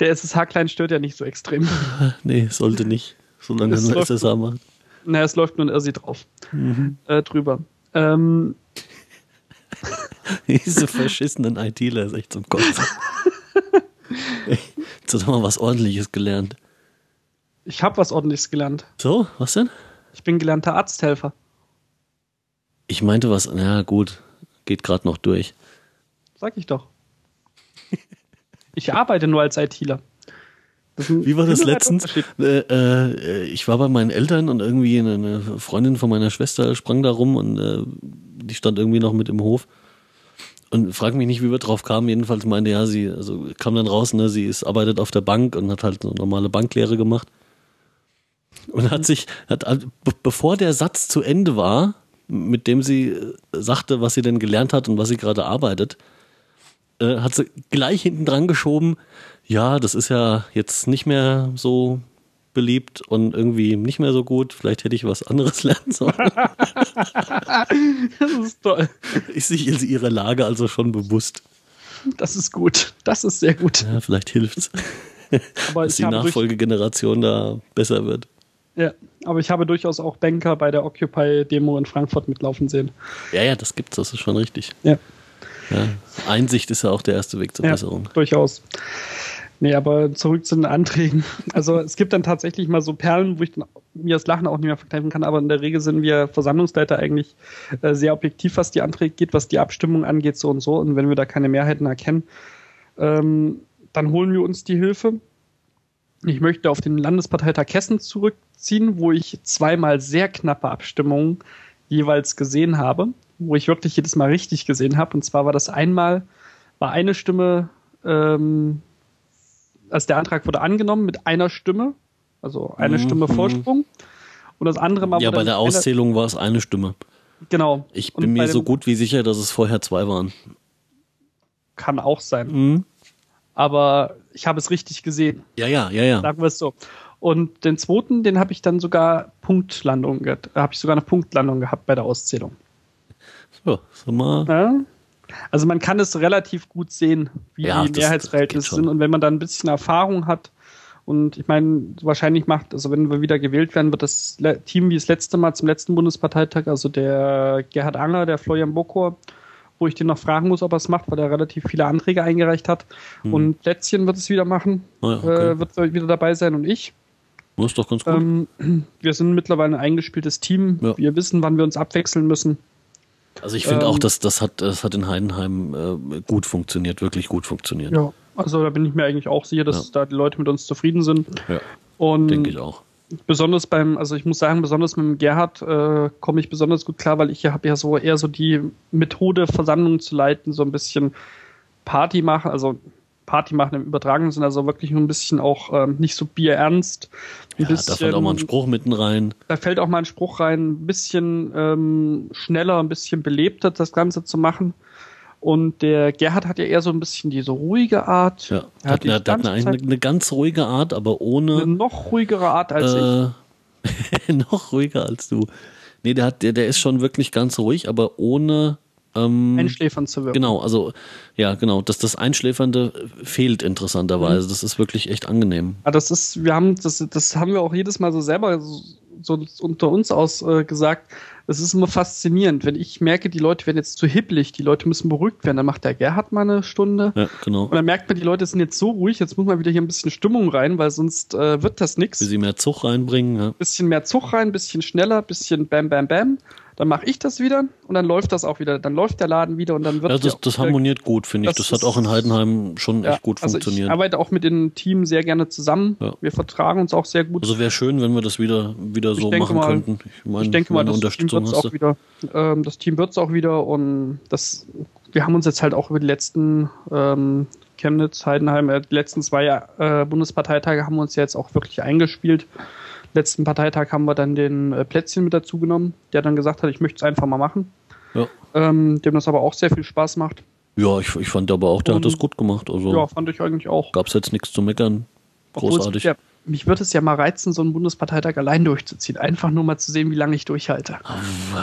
Der SSH-Client stört ja nicht so extrem. Nee, sollte nicht. Solange er Das nur läuft SSH macht. naja, es läuft nur ein Irsi drauf. Mhm. Äh, drüber. Ähm, Diese verschissenen ITler ist echt zum Kotzen. Jetzt hat er mal was ordentliches gelernt. ich habe was ordentliches gelernt. So, was denn? Ich bin gelernter Arzthelfer. Ich meinte was, ja gut, geht gerade noch durch. Sag ich doch. Ich arbeite nur als ITler. Wie war das letztens? Äh, äh, ich war bei meinen Eltern und irgendwie eine, eine Freundin von meiner Schwester sprang da rum und äh, die stand irgendwie noch mit im Hof. Und frag mich nicht, wie wir drauf kamen. Jedenfalls meinte ja, sie, also kam dann raus, ne, sie ist, arbeitet auf der Bank und hat halt eine normale Banklehre gemacht. Und hat sich, hat, be- bevor der Satz zu Ende war, mit dem sie äh, sagte, was sie denn gelernt hat und was sie gerade arbeitet, äh, hat sie gleich hinten dran geschoben, ja, das ist ja jetzt nicht mehr so beliebt und irgendwie nicht mehr so gut. Vielleicht hätte ich was anderes lernen sollen. Das ist toll. ist sich ihre Lage also schon bewusst. Das ist gut. Das ist sehr gut. Ja, vielleicht hilft's, Aber dass die Nachfolgegeneration da besser wird. ja, aber ich habe durchaus auch Banker bei der Occupy-Demo in Frankfurt mitlaufen sehen. Ja, ja, das gibt's, das ist schon richtig. Ja. Ja. Einsicht ist ja auch der erste Weg zur Ja, Besserung. durchaus. Nee, aber zurück zu den Anträgen. Also es gibt dann tatsächlich mal so Perlen, wo ich mir das Lachen auch nicht mehr verkneifen kann, aber in der Regel sind wir Versammlungsleiter eigentlich äh, sehr objektiv, was die Anträge geht, was die Abstimmung angeht, so und so. Und wenn wir da keine Mehrheiten erkennen, ähm, dann holen wir uns die Hilfe. Ich möchte auf den Landesparteitag Hessen zurückziehen, wo ich zweimal sehr knappe Abstimmungen jeweils gesehen habe, wo ich wirklich jedes Mal richtig gesehen habe. Und zwar war das einmal, war eine Stimme, ähm, also der Antrag wurde angenommen mit einer Stimme, also eine Mhm, Stimme. Vorsprung. Und das andere Mal Ja, bei der Auszählung war es eine Stimme. Genau. Ich bin mir so gut wie sicher, dass es vorher zwei waren. Kann auch sein. Mhm. Aber ich habe es richtig gesehen. Ja, ja, ja, ja. Sagen wir es so. Und den zweiten, den habe ich dann sogar Punktlandung, habe ich sogar eine Punktlandung gehabt bei der Auszählung. So, sag mal. Ja? Also man kann es relativ gut sehen, wie Ja, die das- Mehrheitsverhältnisse das sind. Und wenn man dann ein bisschen Erfahrung hat, und ich meine, wahrscheinlich macht, also wenn wir wieder gewählt werden, wird das Team wie das letzte Mal zum letzten Bundesparteitag, also der Gerhard Anger, der Florian Bokor, wo ich den noch fragen muss, ob er es macht, weil er relativ viele Anträge eingereicht hat. Und Lätzchen wird es wieder machen, Ah ja, okay. äh, wird wieder dabei sein und ich. Das ist doch ganz gut. Ähm, wir sind mittlerweile ein eingespieltes Team. Ja. Wir wissen, wann wir uns abwechseln müssen. Also ich finde ähm, auch, dass das hat, das hat in Heidenheim äh, gut funktioniert, wirklich gut funktioniert. Ja. Also da bin ich mir eigentlich auch sicher, dass da die Leute mit uns zufrieden sind. Ja, Und denke ich auch. besonders beim, also ich muss sagen, besonders mit dem Gerhard äh, komme ich besonders gut klar, weil ich habe ja so eher so die Methode, Versammlungen zu leiten, so ein bisschen Party machen, also Party machen im übertragenen Sinne, also wirklich nur ein bisschen auch ähm, nicht so bierernst. Ein Ja, da fällt auch mal ein Spruch mitten rein. da fällt auch mal ein Spruch rein, ein bisschen ähm, schneller, ein bisschen belebter das Ganze zu machen. Und der Gerhard hat ja eher so ein bisschen diese ruhige Art. Ja, Er hat, hat, eine, hat eine, eine ganz ruhige Art, aber eine ohne noch ruhigere Art als ich. äh, noch ruhiger als du. Nee, der hat, der, der ist schon wirklich ganz ruhig, aber ohne ähm, Einschläfern zu wirken. Genau, also ja, genau, dass das Einschläfernde fehlt interessanterweise. Das ist wirklich echt angenehm. Ja, das ist, wir haben, das, das haben wir auch jedes Mal so selber so, so unter uns aus äh, gesagt. Es ist immer faszinierend, wenn ich merke, die Leute werden jetzt zu hibbelig, die Leute müssen beruhigt werden, dann macht der Gerhard mal eine Stunde. Ja, genau. Und dann merkt man, die Leute sind jetzt so ruhig, jetzt muss man wieder hier ein bisschen Stimmung rein, weil sonst äh, wird das nichts. Wie sie mehr Zug reinbringen. Ja. Bisschen mehr Zug rein, bisschen schneller, bisschen bam, bam, bam. Dann mache ich das wieder und dann läuft das auch wieder. Dann läuft der Laden wieder und dann wird Ja, das, das harmoniert gut, finde ich. das Das hat auch in Heidenheim schon Ja, echt gut also funktioniert. Ich arbeite auch mit dem Team sehr gerne zusammen. Ja. Wir vertragen uns auch sehr gut. Also wäre schön, wenn wir das wieder, wieder so machen mal- könnten. Ich, mein, ich denke mal, das Team wird es auch wieder. Ähm, das Team wird es auch wieder und das. Wir haben uns jetzt halt auch über die letzten ähm, Chemnitz, Heidenheim, äh, die letzten zwei äh, Bundesparteitage haben wir uns jetzt auch wirklich eingespielt. Letzten Parteitag haben wir dann den äh, Plätzchen mit dazu genommen, der dann gesagt hat, ich möchte es einfach mal machen. Ja. Ähm, dem das aber auch sehr viel Spaß macht. Ja, ich, ich fand aber auch, der hat Und- das gut gemacht. Also Ja, fand ich eigentlich auch. gab es jetzt nichts zu meckern. Großartig. Ja, mich würde es ja mal reizen, so einen Bundesparteitag allein durchzuziehen. Einfach nur mal zu sehen, wie lange ich durchhalte.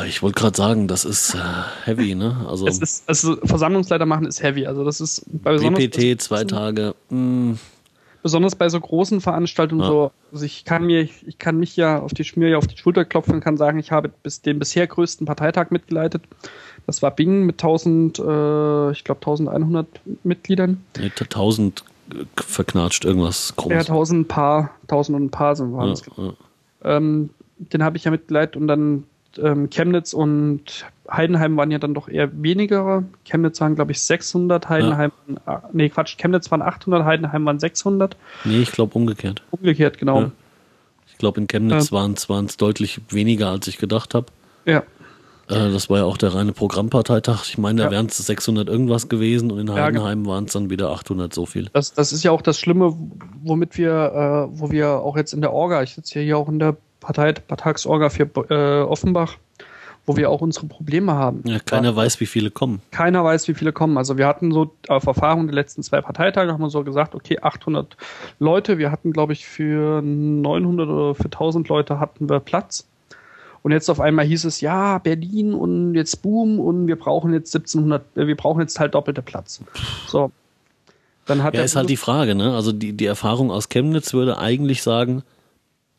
Ich wollte gerade sagen, das ist äh, heavy, ne? Also Es ist, also Versammlungsleiter machen ist heavy. Also das ist bei BPT, zwei Tage. mm, Mh, besonders bei so großen Veranstaltungen Ja. so. Also ich kann mir, ich kann mich ja auf die Schmier ja auf die Schulter klopfen und kann sagen, ich habe bis den bisher größten Parteitag mitgeleitet. Das war Bingen mit 1000, äh, ich glaube 1100 Mitgliedern. nee, 1000 äh, verknatscht, irgendwas Ja, krummes. 1000 Paar, 1000 und ein paar sind waren Ja, es. ja. Ähm, den habe ich ja mitgeleitet und dann ähm, Chemnitz und Heidenheim waren ja dann doch eher weniger. Chemnitz waren, glaube ich, 600, Heidenheim, äh, nee, Quatsch, Chemnitz waren 800, Heidenheim waren 600. Nee, ich glaube umgekehrt. Umgekehrt, genau. Ja. Ich glaube, in Chemnitz Ja. waren es deutlich weniger, als ich gedacht habe. Ja. Äh, das war ja auch der reine Programmparteitag. Ich meine, da Ja. wären es 600 irgendwas gewesen und in Ja, genau. Heidenheim waren es dann wieder 800 so viel. Das, das ist ja auch das Schlimme, womit wir, äh, wo wir auch jetzt in der Orga, ich sitze ja hier auch in der Parteitagsorga für äh, Offenbach, wo wir auch unsere Probleme haben. Ja, keiner weiß, wie viele kommen. keiner weiß, wie viele kommen. Also wir hatten so auf Erfahrung der letzten zwei Parteitage haben wir so gesagt, okay, 800 Leute. Wir hatten, glaube ich, für 900 oder für 1000 Leute hatten wir Platz. Und jetzt auf einmal hieß es, ja, Berlin und jetzt Boom und wir brauchen jetzt 1700, äh, wir brauchen jetzt halt doppelte Platz. So. Dann hat Ja, ist halt die Frage, ne? Also die, die Erfahrung aus Chemnitz würde eigentlich sagen,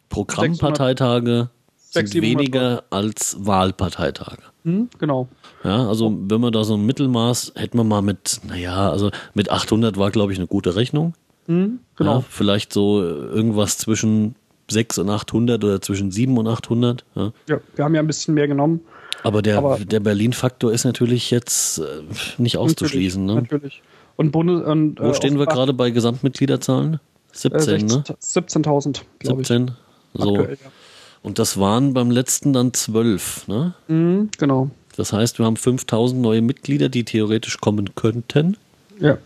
Programmparteitage 600, 600, sind weniger als Wahlparteitage. Hm, genau. Ja, also wenn man da so ein Mittelmaß, hätten wir mal mit, naja, also mit 800 war, glaube ich, eine gute Rechnung. Hm, genau. Ja, vielleicht so irgendwas zwischen 6 und 800 oder zwischen 7 und 800. Ja. Ja, wir haben ja ein bisschen mehr genommen. Aber der, Aber- der Berlin-Faktor ist natürlich jetzt äh, nicht auszuschließen. Ne? Natürlich. natürlich. Und Bundes und, Wo äh, stehen wir gerade bei Gesamtmitgliederzahlen? Äh, 17, ne? 16 17.000, glaube ich. 17. So. Aktuell, ja. Und das waren beim letzten dann 12. Ne? Mhm, genau. Das heißt, wir haben 5000 neue Mitglieder, die theoretisch kommen könnten. Ja.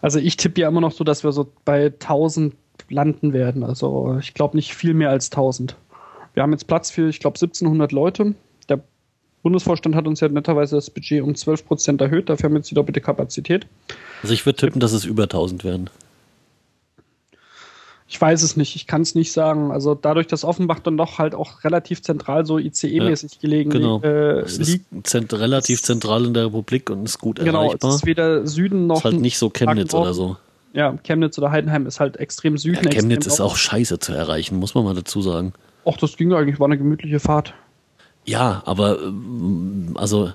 Also ich tippe ja immer noch so, dass wir so bei 1000 landen werden. Also ich glaube nicht viel mehr als 1000. Wir haben jetzt Platz für, ich glaube, 1700 Leute. Der Bundesvorstand hat uns ja netterweise das Budget um 12 Prozent erhöht. Dafür haben wir jetzt die doppelte Kapazität. Also ich würde tippen, dass es über 1000 werden. Ich weiß es nicht, ich kann es nicht sagen. Also dadurch, dass Offenbach dann doch halt auch relativ zentral so ICE-mäßig gelegen Genau. äh, Es ist liegt. zent relativ zentral in der Republik und ist gut Genau, es erreichbar. ist weder Süden noch Ist halt nicht so Chemnitz oder so. Ja, Chemnitz oder Heidenheim ist halt extrem Süden. Ja, Chemnitz extrem ist auch scheiße zu erreichen, muss man mal dazu sagen. Ach, das ging eigentlich, war eine gemütliche Fahrt. Ja, aber ähm, also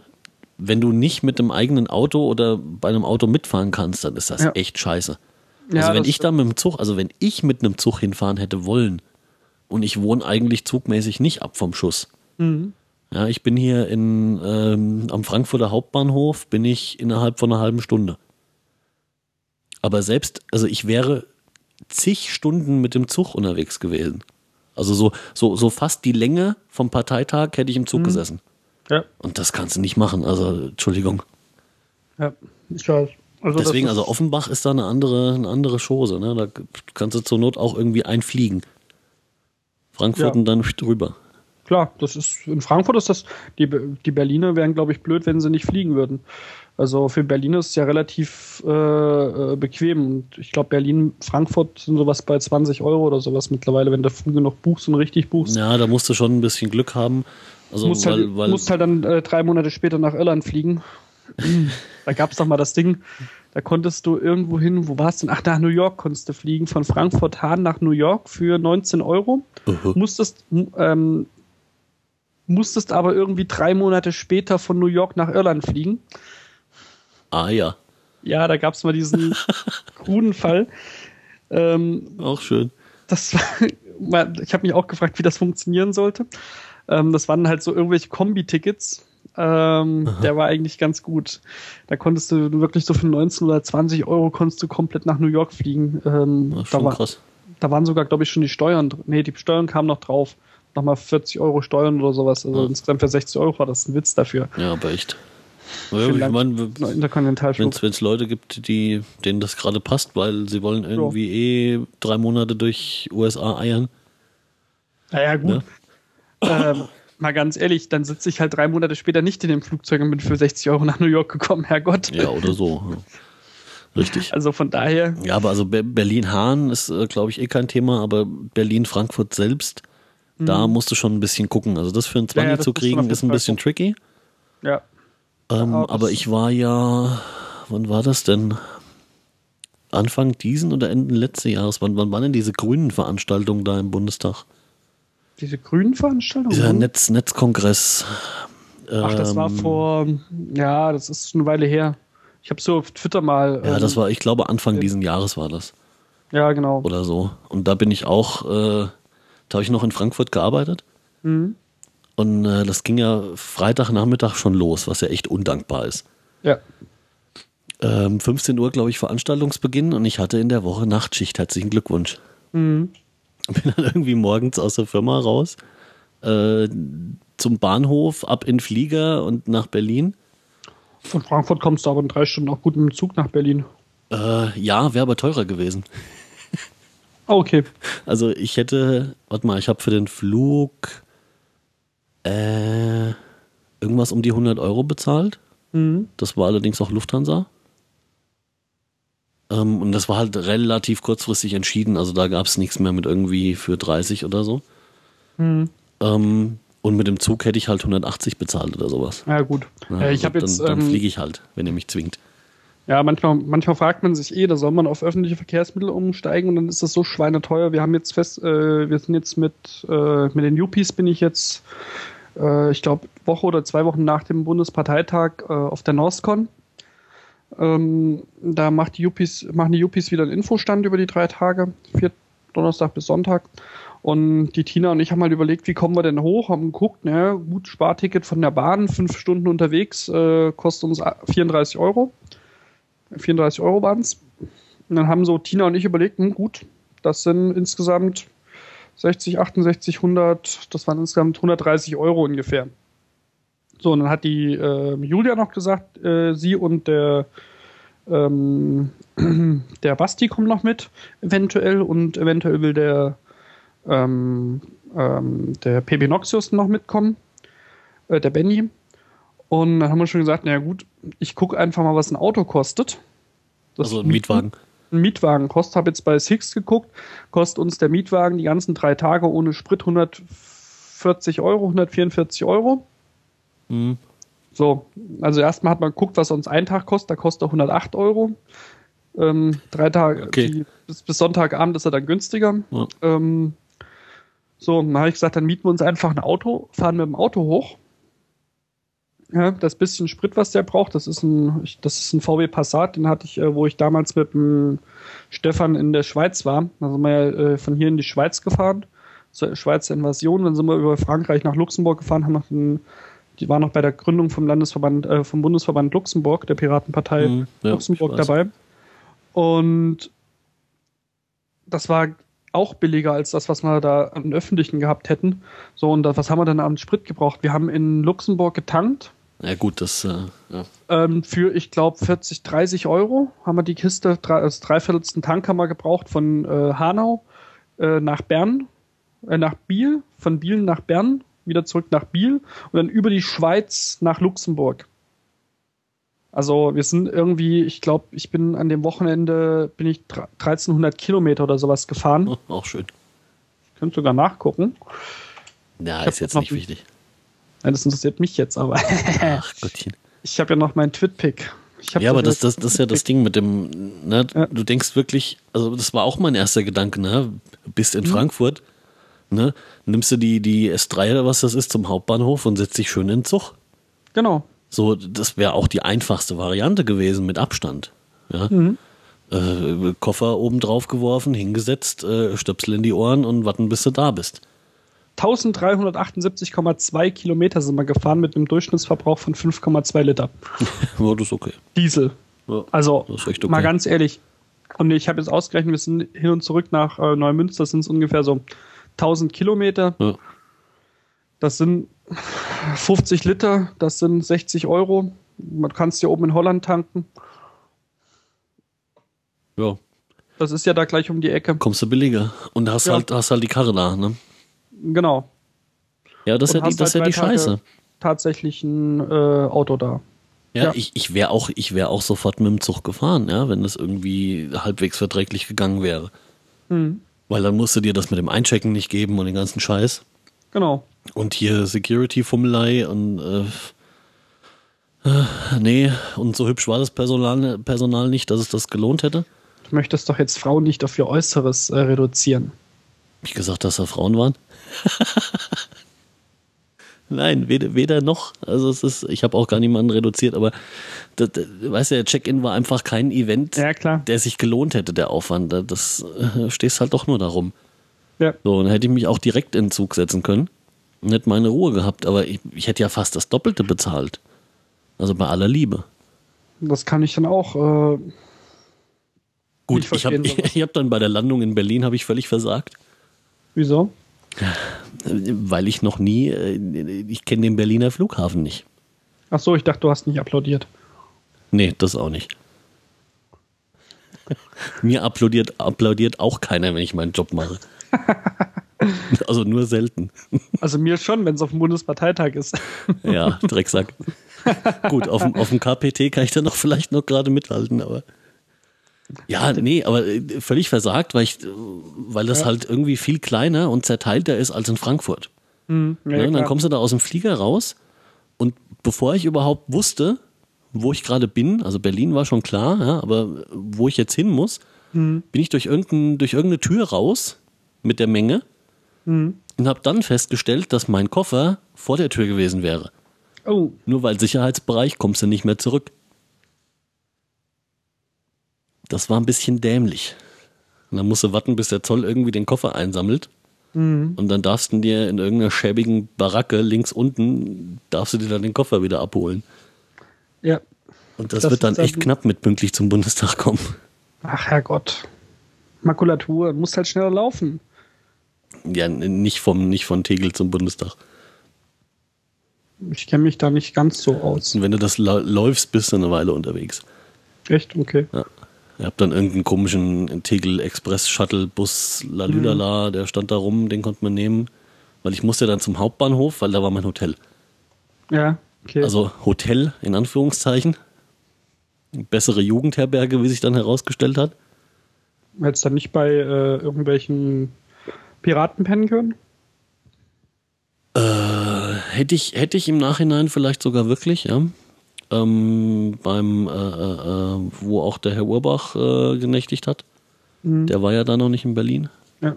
wenn du nicht mit einem eigenen Auto oder bei einem Auto mitfahren kannst, dann ist das Ja. echt scheiße. Ja, Also wenn ich da mit dem Zug, also wenn ich mit einem Zug hinfahren hätte wollen und ich wohne eigentlich zugmäßig nicht ab vom Schuss. Mhm. Ja, ich bin hier in, ähm, am Frankfurter Hauptbahnhof, bin ich innerhalb von einer halben Stunde. Aber selbst, also ich wäre zig Stunden mit dem Zug unterwegs gewesen. Also so, so, so fast die Länge vom Parteitag hätte ich im Zug gesessen. Ja, Und das kannst du nicht machen. Also, Entschuldigung. ja, ich weiß. Also Deswegen, also Offenbach ist da eine andere, eine andere Chose. Ne? Da kannst du zur Not auch irgendwie einfliegen. Frankfurt Ja. und dann drüber. Klar, das ist in Frankfurt ist das, die, die Berliner wären, glaube ich, blöd, wenn sie nicht fliegen würden. Also für Berlin ist es ja relativ äh, äh, bequem. Und ich glaube, Berlin, Frankfurt sind sowas bei 20 Euro oder sowas mittlerweile, wenn du früh genug buchst und richtig buchst. Ja, da musst du schon ein bisschen Glück haben. Also, musst, weil, halt, weil musst halt dann äh, drei Monate später nach Irland fliegen. Da gab es doch mal das Ding, da konntest du irgendwo hin, wo warst du denn? Ach, nach New York konntest du fliegen, von Frankfurt Hahn nach New York für 19 Euro. Uh-huh. Musstest, ähm, musstest aber irgendwie drei Monate später von New York nach Irland fliegen. ah ja, Ja, da gab es mal diesen kruden Fall. Ähm, auch schön. das war, ich habe mich auch gefragt, wie das funktionieren sollte. Ähm, das waren halt so irgendwelche Kombi-Tickets. Ähm, der war eigentlich ganz gut. Da konntest du wirklich so für 19 oder 20 Euro konntest du komplett nach New York fliegen. Ähm, Ach, da, war, krass. da waren sogar, glaube ich, schon die Steuern. dr- Nee, die Steuern kamen noch drauf. Nochmal 40 Euro Steuern oder sowas. Also Ja. insgesamt für 60 Euro war das ein Witz dafür. Ja, aber echt. Ja, Für ich meine, wenn es Leute gibt, die, denen das gerade passt, weil sie wollen irgendwie eh drei Monate durch USA eiern. Naja, gut. Ne? Ähm, mal ganz ehrlich, dann sitze ich halt drei Monate später nicht in dem Flugzeug und bin für 60 Euro nach New York gekommen, Herrgott. Ja, oder so. ja. Richtig. Also von daher, Ja, aber also Be- Berlin-Hahn ist, äh, glaube ich, eh kein Thema, aber Berlin-Frankfurt selbst, da musst du schon ein bisschen gucken. Also das für ein 20 Mhm. Ja, das zu kriegen, ist ein bisschen tricky. ja. Ähm, Aber ich war ja, wann war das denn? Anfang diesen oder Ende letzten Jahres? Wann, wann waren denn diese grünen Veranstaltungen da im Bundestag? Diese grünen Veranstaltungen? Dieser Netz, Netzkongress. Ach, das war ähm, vor, ja, das ist schon eine Weile her. Ich habe so auf Twitter mal. Ja, ähm, das war, ich glaube, Anfang diesen Jahres war das. Ja, genau. Oder so. Und da bin ich auch, äh, da habe ich noch in Frankfurt gearbeitet. Mhm. Und äh, das ging ja Freitagnachmittag schon los, was ja echt undankbar ist. Ja. Ähm, 15 Uhr, glaube ich, Veranstaltungsbeginn und ich hatte in der Woche Nachtschicht. Herzlichen Glückwunsch. Mhm. Bin dann irgendwie morgens aus der Firma raus, äh, zum Bahnhof, ab in Flieger und nach Berlin. Von Frankfurt kommst du aber in drei Stunden auch gut mit dem Zug nach Berlin. Äh, ja, wäre aber teurer gewesen. Ah, okay. Also ich hätte, warte mal, ich habe für den Flug äh, irgendwas um die 100 Euro bezahlt. Mhm. Das war allerdings auch Lufthansa. Ähm, und das war halt relativ kurzfristig entschieden. Also da gab es nichts mehr mit irgendwie für 30 oder so. Mhm. Ähm, und mit dem Zug hätte ich halt 180 bezahlt oder sowas. Ja, gut. Ja, äh, ich habe jetzt. Dann, dann ähm, fliege ich halt, wenn ihr mich zwingt. Ja, manchmal, manchmal fragt man sich eh, da soll man auf öffentliche Verkehrsmittel umsteigen und dann ist das so schweineteuer. Wir haben jetzt fest, äh, wir sind jetzt mit, äh, mit den UPs bin ich jetzt, äh, ich glaube, Woche oder zwei Wochen nach dem Bundesparteitag äh, auf der NORSCON. Ähm, da macht die UPs, machen die UPs wieder einen Infostand über die drei Tage, vier, Donnerstag bis Sonntag. Und die Tina und ich haben halt überlegt, wie kommen wir denn hoch, haben geguckt, ne, gut, Sparticket von der Bahn, fünf Stunden unterwegs, äh, kostet uns 34 Euro. 34 Euro waren es. Und dann haben so Tina und ich überlegt, hm, gut, das sind insgesamt 60, 68, 100, das waren insgesamt 130 Euro ungefähr. So, und dann hat die äh, Julia noch gesagt, äh, sie und der, ähm, der Basti kommen noch mit, eventuell, und eventuell will der, ähm, ähm, der PB Noxius noch mitkommen, äh, der Benny. Und dann haben wir schon gesagt, naja gut, ich gucke einfach mal, was ein Auto kostet. Das also ein Mietwagen. Ein Mietwagen kostet, habe jetzt bei Six geguckt, kostet uns der Mietwagen die ganzen drei Tage ohne Sprit 140 Euro, 144 Euro. Mhm. So, also erstmal hat man geguckt, was uns ein Tag kostet, da kostet er 108 Euro. Ähm, drei Tage, okay. die, bis, bis, Sonntagabend ist er dann günstiger. Ja. Ähm, so, dann habe ich gesagt, dann mieten wir uns einfach ein Auto, fahren mit dem Auto hoch ja, das bisschen Sprit, was der braucht, das ist ein, das ist ein VW Passat, den hatte ich, äh, wo ich damals mit dem Stefan in der Schweiz war. Da sind wir ja äh, von hier in die Schweiz gefahren, zur Schweizer Invasion. Dann sind wir über Frankreich nach Luxemburg gefahren, haben noch den, die waren noch bei der Gründung vom Landesverband, äh, vom Bundesverband Luxemburg, der Piratenpartei mhm, ja, Luxemburg dabei. Und das war auch billiger als das, was wir da an öffentlichen gehabt hätten. So, und was haben wir dann an Sprit gebraucht? Wir haben in Luxemburg getankt ja, gut, das. Äh, ja. Ähm, für, ich glaube, 40, 30 Euro haben wir die Kiste, drei, als dreiviertelsten Tank haben wir gebraucht von äh, Hanau äh, nach Bern, äh, nach Biel, von Biel nach Bern, wieder zurück nach Biel und dann über die Schweiz nach Luxemburg. Also wir sind irgendwie, ich glaube, ich bin an dem Wochenende, bin ich 1300 Kilometer oder sowas gefahren. Auch schön. Ich könnte sogar nachgucken. Ja, ist jetzt nicht wichtig. Nein, das interessiert mich jetzt aber. Ach Gottchen. Ich habe ja noch meinen Twitpick. Ja, aber das, das, das ist ja das Ding mit dem, ne, ja. du denkst wirklich, also das war auch mein erster Gedanke, ne? Bist in mhm. Frankfurt, ne? Nimmst du die, die S3 oder was das ist zum Hauptbahnhof und setzt dich schön in den Zug. Genau. So, das wäre auch die einfachste Variante gewesen mit Abstand. Ja. Mhm. Äh, Koffer oben drauf geworfen, hingesetzt, äh, Stöpsel in die Ohren und warten, bis du da bist. 1378,2 Kilometer sind wir gefahren mit einem Durchschnittsverbrauch von 5,2 Liter. ja, das ist okay. Diesel. Ja, also, okay. mal ganz ehrlich. Und ich habe jetzt ausgerechnet, wir sind hin und zurück nach äh, Neumünster, sind es ungefähr so 1000 Kilometer. Ja. Das sind 50 Liter, das sind 60 Euro. Man kann es hier oben in Holland tanken. Ja. Das ist ja da gleich um die Ecke. Kommst du billiger. Und hast, ja. halt, hast halt die Karre da, ne? Genau. Ja, das ist ja die, das halt ja die Scheiße. Tatsächlich ein äh, Auto da. Ja, ja. ich, ich wäre auch, wär auch sofort mit dem Zug gefahren, ja, wenn das irgendwie halbwegs verträglich gegangen wäre. Mhm. Weil dann musst du dir das mit dem Einchecken nicht geben und den ganzen Scheiß. Genau. Und hier Security-Fummelei und äh, äh, nee, und so hübsch war das Personal, Personal nicht, dass es das gelohnt hätte. Du möchtest doch jetzt Frauen nicht auf ihr Äußeres äh, reduzieren. Hab ich gesagt, dass da Frauen waren? Nein, weder, weder noch. Also es ist, ich habe auch gar niemanden reduziert, aber das, das, weißt du, der Check-in war einfach kein Event, ja, der sich gelohnt hätte, der Aufwand. Das äh, stehst halt doch nur darum. Ja. So, dann hätte ich mich auch direkt in den Zug setzen können und hätte meine Ruhe gehabt, aber ich, ich hätte ja fast das Doppelte bezahlt. Also bei aller Liebe. Das kann ich dann auch. Äh, Gut, ich habe hab dann bei der Landung in Berlin habe ich völlig versagt. Wieso? Weil ich noch nie, äh, ich kenne den Berliner Flughafen nicht. Ach so, ich dachte, du hast nicht applaudiert. Nee, das auch nicht. Mir applaudiert, applaudiert auch keiner, wenn ich meinen Job mache. also nur selten. Also mir schon, wenn es auf dem Bundesparteitag ist. ja, Drecksack. Gut, auf, auf dem KPT kann ich dann noch vielleicht noch gerade mithalten, aber. Ja, nee, aber äh, völlig versagt, weil, ich, weil das ja. halt irgendwie viel kleiner und zerteilter ist als in Frankfurt. Mhm, ja, ne? Dann kommst du da aus dem Flieger raus und bevor ich überhaupt wusste, wo ich gerade bin. Also Berlin war schon klar, ja, aber wo ich jetzt hin muss, bin ich durch, irgendein, durch irgendeine Tür raus mit der Menge und habe dann festgestellt, dass mein Koffer vor der Tür gewesen wäre. Oh, Nur weil Sicherheitsbereich kommst du nicht mehr zurück. Das war ein bisschen dämlich. Und dann musst du warten, bis der Zoll irgendwie den Koffer einsammelt. Und dann darfst du dir in irgendeiner schäbigen Baracke links unten, darfst du dir dann den Koffer wieder abholen. ja. Und das, Das wird dann echt knapp mit pünktlich zum Bundestag kommen. Ach Herrgott. Makulatur, muss halt schneller laufen. Ja, nicht, vom, nicht von Tegel zum Bundestag. Ich kenne mich da nicht ganz so aus. Und wenn du das läufst, bist du eine Weile unterwegs. Echt? Okay. Ja. Ihr habt dann irgendeinen komischen Tegel Express Shuttle Bus Lalülala, der stand da rum, den konnte man nehmen. Weil ich musste dann zum Hauptbahnhof, weil da war mein Hotel. Ja, okay. Also Hotel in Anführungszeichen. Bessere Jugendherberge, wie sich dann herausgestellt hat. Hättest du dann nicht bei äh, irgendwelchen Piraten pennen können? Äh, hätte ich, hätte ich im Nachhinein vielleicht sogar wirklich, ja. Ähm, beim, äh, äh, äh, wo auch der Herr Urbach äh, genächtigt hat. Der war ja da noch nicht in Berlin. Ja.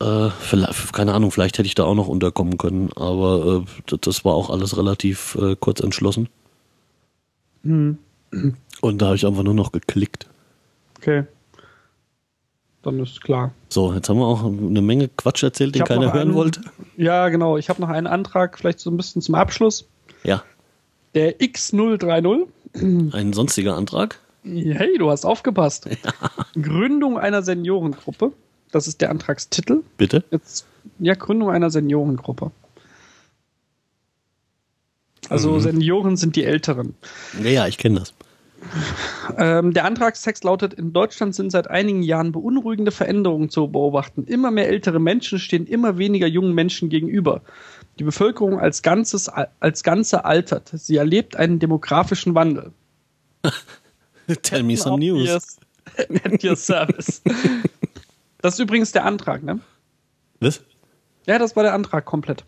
Äh, vielleicht, keine Ahnung, vielleicht hätte ich da auch noch unterkommen können, aber äh, das, war auch alles relativ kurz entschlossen. Hm. Und da habe ich einfach nur noch geklickt. Okay. Dann ist klar. So, jetzt haben wir auch eine Menge Quatsch erzählt, den keiner hören einen- wollte. Ja, genau. Ich habe noch einen Antrag, vielleicht so ein bisschen zum Abschluss. Ja, Der X030. ein sonstiger Antrag. Hey, du hast aufgepasst. Gründung einer Seniorengruppe. Das ist der Antragstitel. Bitte. Jetzt, ja, Gründung einer Seniorengruppe. Also Mhm. Senioren sind die Älteren. Ja, ja, ich kenne das. Ähm, der Antragstext lautet, in Deutschland sind seit einigen Jahren beunruhigende Veränderungen zu beobachten. Immer mehr ältere Menschen stehen immer weniger jungen Menschen gegenüber. Die Bevölkerung als, Ganzes, als Ganze altert. Sie erlebt einen demografischen Wandel. Tell me some news. At your service. Das ist übrigens der Antrag, ne? Was? Ja, das war der Antrag komplett.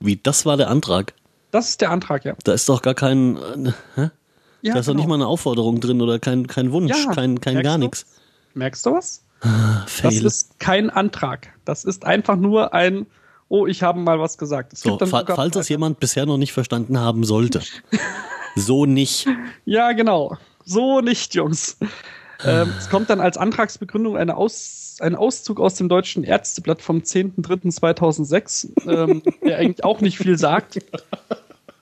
Wie, das war der Antrag? Das ist der Antrag, ja. Da ist doch gar kein, äh, hä? ja da ist doch nicht mal eine Aufforderung drin oder kein, kein Wunsch, Ja, kein, kein gar nichts. Merkst du was? Das Fail. ist kein Antrag. Das ist einfach nur ein, oh, ich habe mal was gesagt. Es So, fa falls das jemand bisher noch nicht verstanden haben sollte. so nicht. Ja, genau. So nicht, Jungs. ähm, es kommt dann als Antragsbegründung eine Aus, ein Auszug aus dem Deutschen Ärzteblatt vom 10.03.2006, ähm, der eigentlich auch nicht viel sagt.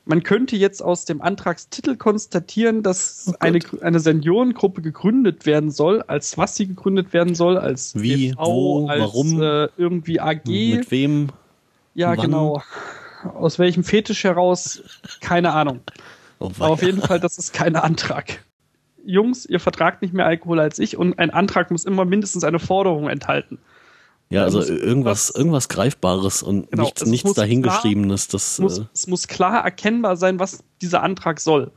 Man könnte jetzt aus dem Antragstitel konstatieren, dass eine, eine Seniorengruppe gegründet werden soll, als was sie gegründet werden soll, als Wie, wo, als warum? äh, irgendwie AG. Mit wem? Ja, wann? genau. Aus welchem Fetisch heraus? Keine Ahnung. Oh, Aber auf jeden Fall, das ist kein Antrag. Jungs, ihr vertragt nicht mehr Alkohol als ich und ein Antrag muss immer mindestens eine Forderung enthalten. Ja, also muss- irgendwas, irgendwas Greifbares und Genau, nichts, nichts dahingeschriebenes. Das, Es muss, äh, es muss klar erkennbar sein, was dieser Antrag soll.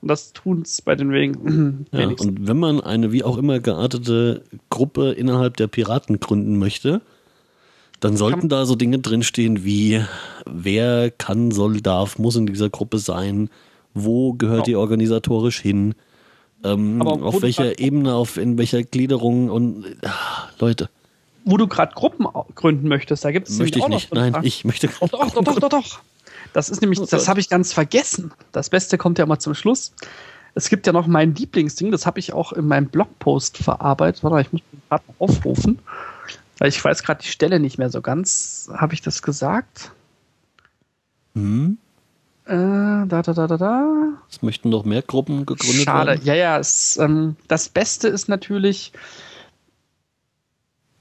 Und das tun es bei den wenigen. ja, und wenn man eine wie auch immer geartete Gruppe innerhalb der Piraten gründen möchte, dann sollten da so Dinge drinstehen wie, wer kann, soll, darf, muss in dieser Gruppe sein, wo gehört Genau. die organisatorisch hin, ähm, auf welcher Ebene, auf in welcher Gliederung und ah, Leute, Wo du gerade Gruppen gründen möchtest, da gibt es möchte ich nicht. Nein, ich möchte Doch, doch, doch, doch, doch. Das ist nämlich, Oh das habe ich ganz vergessen. Das Beste kommt ja immer zum Schluss. Es gibt ja noch mein Lieblingsding, das habe ich auch in meinem Blogpost verarbeitet. Warte mal, ich muss den gerade aufrufen. Weil ich weiß gerade die Stelle nicht mehr so ganz. Habe ich das gesagt? Hm? Äh, da, da, da, da, da. Es möchten noch mehr Gruppen gegründet Schade. werden. Ja, ja, es, ähm, das Beste ist natürlich.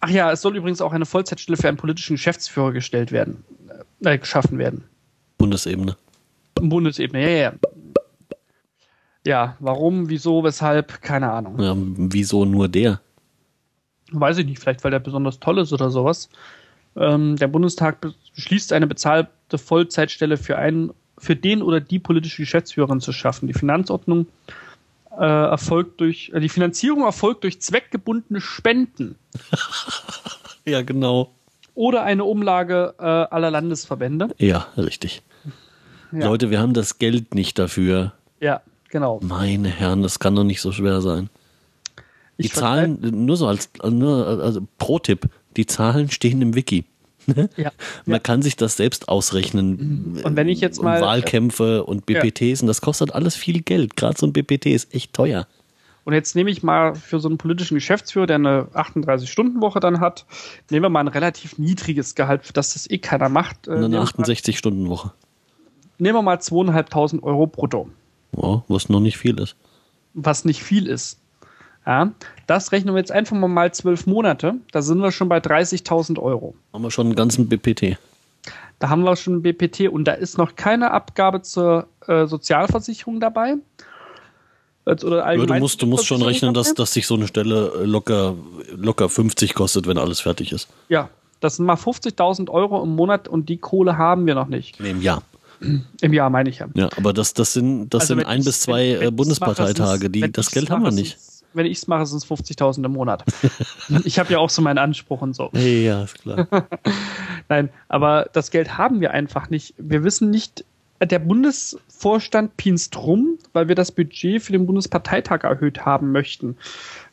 Ach ja, es soll übrigens auch eine Vollzeitstelle für einen politischen Geschäftsführer gestellt werden, äh, geschaffen werden. Bundesebene. Bundesebene, ja, ja. Ja, warum, wieso, weshalb, keine Ahnung. Ja, wieso nur der? Weiß ich nicht, vielleicht weil der besonders toll ist oder sowas. Ähm, der Bundestag beschließt eine bezahlte Vollzeitstelle für einen, für den oder die politische Geschäftsführerin zu schaffen. Die Finanzordnung äh, erfolgt durch, äh, die Finanzierung erfolgt durch zweckgebundene Spenden Ja, genau. oder eine Umlage äh, aller Landesverbände. Ja, richtig. Ja. Leute, wir haben das Geld nicht dafür. Ja. Genau. Meine Herren, das kann doch nicht so schwer sein. Die Zahlen, nur so als nur, also Pro-Tipp, die Zahlen stehen im Wiki. Ja. Man kann sich das selbst ausrechnen. Und wenn ich jetzt mal- Und Wahlkämpfe und BPTs und das kostet alles viel Geld. Gerade so ein BPT ist echt teuer. Und jetzt nehme ich mal für so einen politischen Geschäftsführer, der eine 38-Stunden-Woche dann hat, nehmen wir mal ein relativ niedriges Gehalt, für das das eh keiner macht. Äh, Eine nehmen, wir mal, 68-Stunden-Woche. nehmen wir mal 2.500 Euro brutto, Ja, was noch nicht viel ist. was nicht viel ist. Ja, das rechnen wir jetzt einfach mal mal zwölf Monate. Da sind wir schon bei 30.000 Euro. Haben wir schon einen ganzen BPT. Da haben wir schon ein BPT und da ist noch keine Abgabe zur äh, Sozialversicherung dabei. Oder Ja, du musst, du musst schon rechnen, dass, dabei. dass sich so eine Stelle äh, locker, locker 50 kostet, wenn alles fertig ist. Ja, das sind mal 50.000 Euro im Monat und die Kohle haben wir noch nicht. Nee, im Jahr. Im Jahr meine ich ja. Ja, aber das, das sind, das Also sind ein bis zwei äh, Bundesparteitage. Die, das Geld haben wir nicht. Wenn ich es mache, sind es 50.000 im Monat. ich habe ja auch so meinen Anspruch und so. Ja, ist klar. Nein, aber das Geld haben wir einfach nicht. Wir wissen nicht, der Bundesvorstand pinst rum, weil wir das Budget für den Bundesparteitag erhöht haben möchten.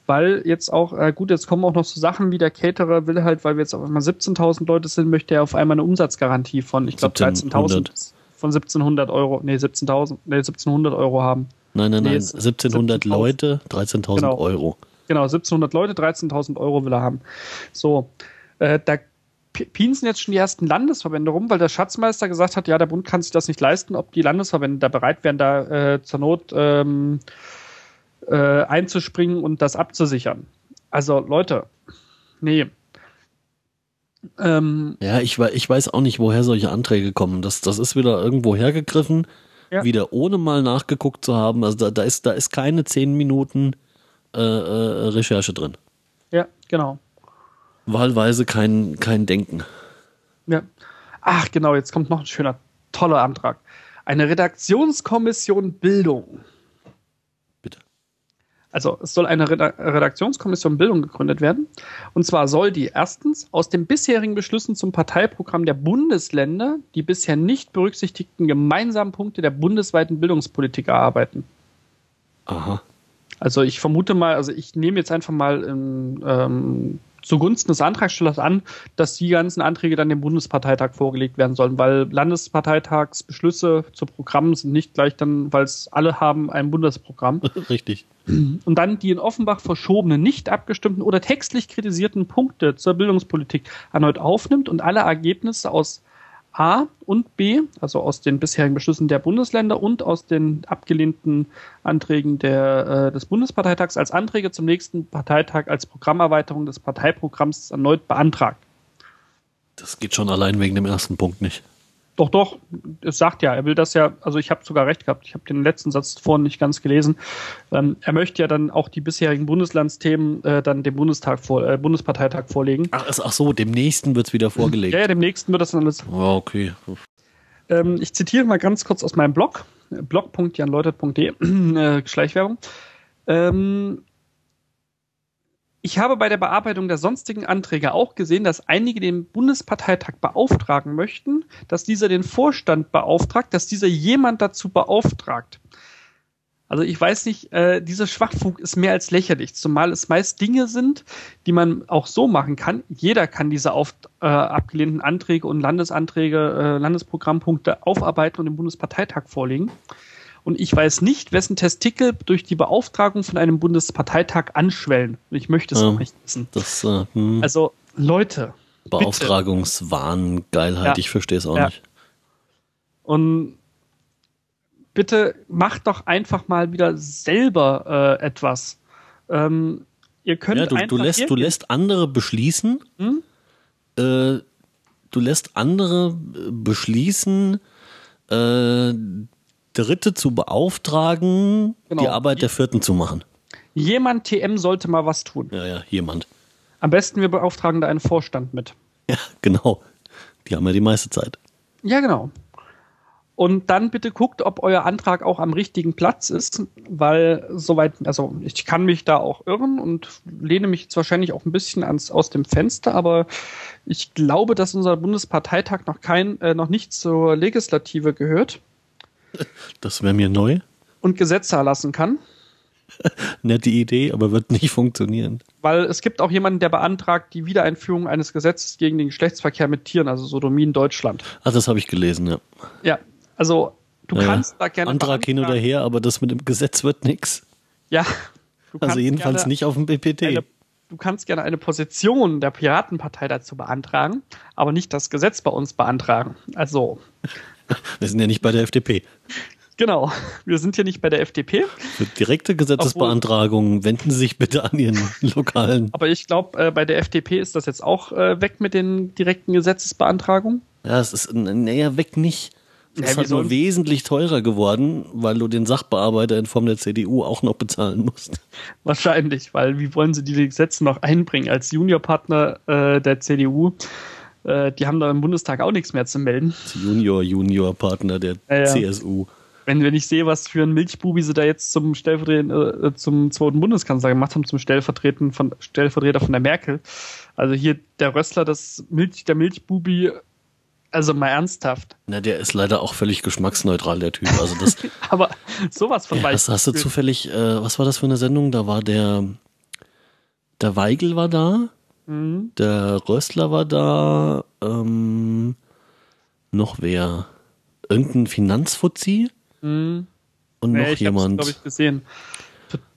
Weil jetzt auch, äh, gut, jetzt kommen auch noch so Sachen wie der Caterer will halt, weil wir jetzt auf einmal 17.000 Leute sind, möchte er auf einmal eine Umsatzgarantie von, ich glaube, 13.000, von 1700 Euro, nee, 17.000, nee, 1700 Euro haben. Nein, nein, Nee, nein. es- 1700 17.000. Leute, 13.000 Genau. Euro. Genau, 1700 Leute, 13.000 Euro will er haben. So, äh, da pinsen jetzt schon die ersten Landesverbände rum, weil der Schatzmeister gesagt hat, ja, der Bund kann sich das nicht leisten, ob die Landesverbände da bereit wären, da äh, zur Not ähm, äh, einzuspringen und das abzusichern. Also Leute, nee. Ähm, Ja, ich, ich weiß auch nicht, woher solche Anträge kommen. Das, das ist wieder irgendwo hergegriffen, Ja. wieder ohne mal nachgeguckt zu haben. Also da, da, ist, da ist keine 10 Minuten äh, äh, Recherche drin. ja, genau. Wahlweise kein, kein Denken. Ja. Ach, genau, jetzt kommt noch ein schöner, toller Antrag. Eine Redaktionskommission Bildung. Also es soll eine Reda Redaktionskommission Bildung gegründet werden. Und zwar soll die erstens aus den bisherigen Beschlüssen zum Parteiprogramm der Bundesländer die bisher nicht berücksichtigten gemeinsamen Punkte der bundesweiten Bildungspolitik erarbeiten. Aha. Also ich vermute mal, also ich nehme jetzt einfach mal ähm, ähm, zugunsten des Antragstellers an, dass die ganzen Anträge dann dem Bundesparteitag vorgelegt werden sollen, weil Landesparteitagsbeschlüsse zu Programmen sind nicht gleich dann, weil es alle haben ein Bundesprogramm. Richtig. Und dann die in Offenbach verschobenen, nicht abgestimmten oder textlich kritisierten Punkte zur Bildungspolitik erneut aufnimmt und alle Ergebnisse aus A und B, also aus den bisherigen Beschlüssen der Bundesländer und aus den abgelehnten Anträgen der, äh, des Bundesparteitags als Anträge zum nächsten Parteitag als Programmerweiterung des Parteiprogramms erneut beantragt. Das geht schon allein wegen dem ersten Punkt nicht. Doch, doch, es sagt ja, er will das ja, also ich habe sogar recht gehabt, ich habe den letzten Satz vorhin nicht ganz gelesen. Ähm, er möchte ja dann auch die bisherigen Bundeslandsthemen äh, dann dem Bundestag vor, äh, Bundesparteitag vorlegen. Ach, ach so, dem nächsten wird es wieder vorgelegt. Ja, ja, dem nächsten wird das dann alles. Ja, okay. Ähm, ich zitiere mal ganz kurz aus meinem Blog, blog.janleutet.de, äh, Schleichwerbung. Ähm, ich habe bei der Bearbeitung der sonstigen Anträge auch gesehen, dass einige den Bundesparteitag beauftragen möchten, dass dieser den Vorstand beauftragt, dass dieser jemand dazu beauftragt. Also ich weiß nicht, äh, dieser Schwachfug ist mehr als lächerlich, zumal es meist Dinge sind, die man auch so machen kann. Jeder kann diese auf, äh, abgelehnten Anträge und Landesanträge, äh, Landesprogrammpunkte aufarbeiten und dem Bundesparteitag vorlegen. Und ich weiß nicht, wessen Testikel durch die Beauftragung von einem Bundesparteitag anschwellen. Und ich möchte es Ja. auch nicht wissen. Das äh, hm, Also, Leute. Beauftragungswahn, Geilheit, Ja. ich verstehe es auch Ja. nicht. Und bitte macht doch einfach mal wieder selber äh, etwas. Ähm, ihr könnt Ja, du, einfach du, lässt, du lässt andere beschließen, Hm? äh, du lässt andere äh, beschließen, äh, Dritte zu beauftragen, Genau. die Arbeit der Vierten zu machen. Jemand TM sollte mal was tun. Ja, ja, jemand. Am besten wir beauftragen da einen Vorstand mit. Ja, genau. Die haben ja die meiste Zeit. Ja, genau. Und dann bitte guckt, ob euer Antrag auch am richtigen Platz ist, weil soweit, also ich kann mich da auch irren und lehne mich jetzt wahrscheinlich auch ein bisschen ans, aus dem Fenster, aber ich glaube, dass unser Bundesparteitag noch kein, äh, noch nicht zur Legislative gehört. Das wäre mir neu. und Gesetze erlassen kann. Nette Idee, aber wird nicht funktionieren. Weil es gibt auch jemanden, der beantragt die Wiedereinführung eines Gesetzes gegen den Geschlechtsverkehr mit Tieren, also Sodomie in Deutschland. Ach, das habe ich gelesen, ja. Ja, also du Ja, kannst da gerne. Antrag hin oder her, aber das mit dem Gesetz wird nix. Ja. Also jedenfalls nicht auf dem BPT. Eine, du kannst gerne eine Position der Piratenpartei dazu beantragen, aber nicht das Gesetz bei uns beantragen. Also, Wir sind ja nicht bei der FDP. genau. Wir sind hier nicht bei der FDP, Für direkte Gesetzesbeantragungen wenden Sie sich bitte an Ihren lokalen. aber ich glaube, äh, bei der FDP ist das jetzt auch äh, weg mit den direkten Gesetzesbeantragungen. Ja, es ist näher weg nicht. Es Ja, ist wie halt nur wesentlich teurer geworden, weil du den Sachbearbeiter in Form der CDU auch noch bezahlen musst. Wahrscheinlich, weil wie wollen sie die Gesetze noch einbringen? Als Juniorpartner äh, der CDU, äh, die haben da im Bundestag auch nichts mehr zu melden. Junior, Junior-Partner der Ja. CSU. Wenn, wenn ich sehe, was für ein Milchbubi sie da jetzt zum Stellvertreter, äh, zum zweiten Bundeskanzler gemacht haben, zum Stellvertreten von, Stellvertreter von der Merkel. Also hier der Rössler, das Milch, der Milchbubi, also mal ernsthaft. Na, der ist leider auch völlig geschmacksneutral, der Typ. Also das, Aber sowas von ja, hast, hast du zufällig, äh, was war das für eine Sendung? Da war der, der Weigel war da, Mhm. der Röstler war da, ähm, noch wer? Irgendein Finanzfuzzi Mhm. und noch ich jemand. glaube ich, gesehen.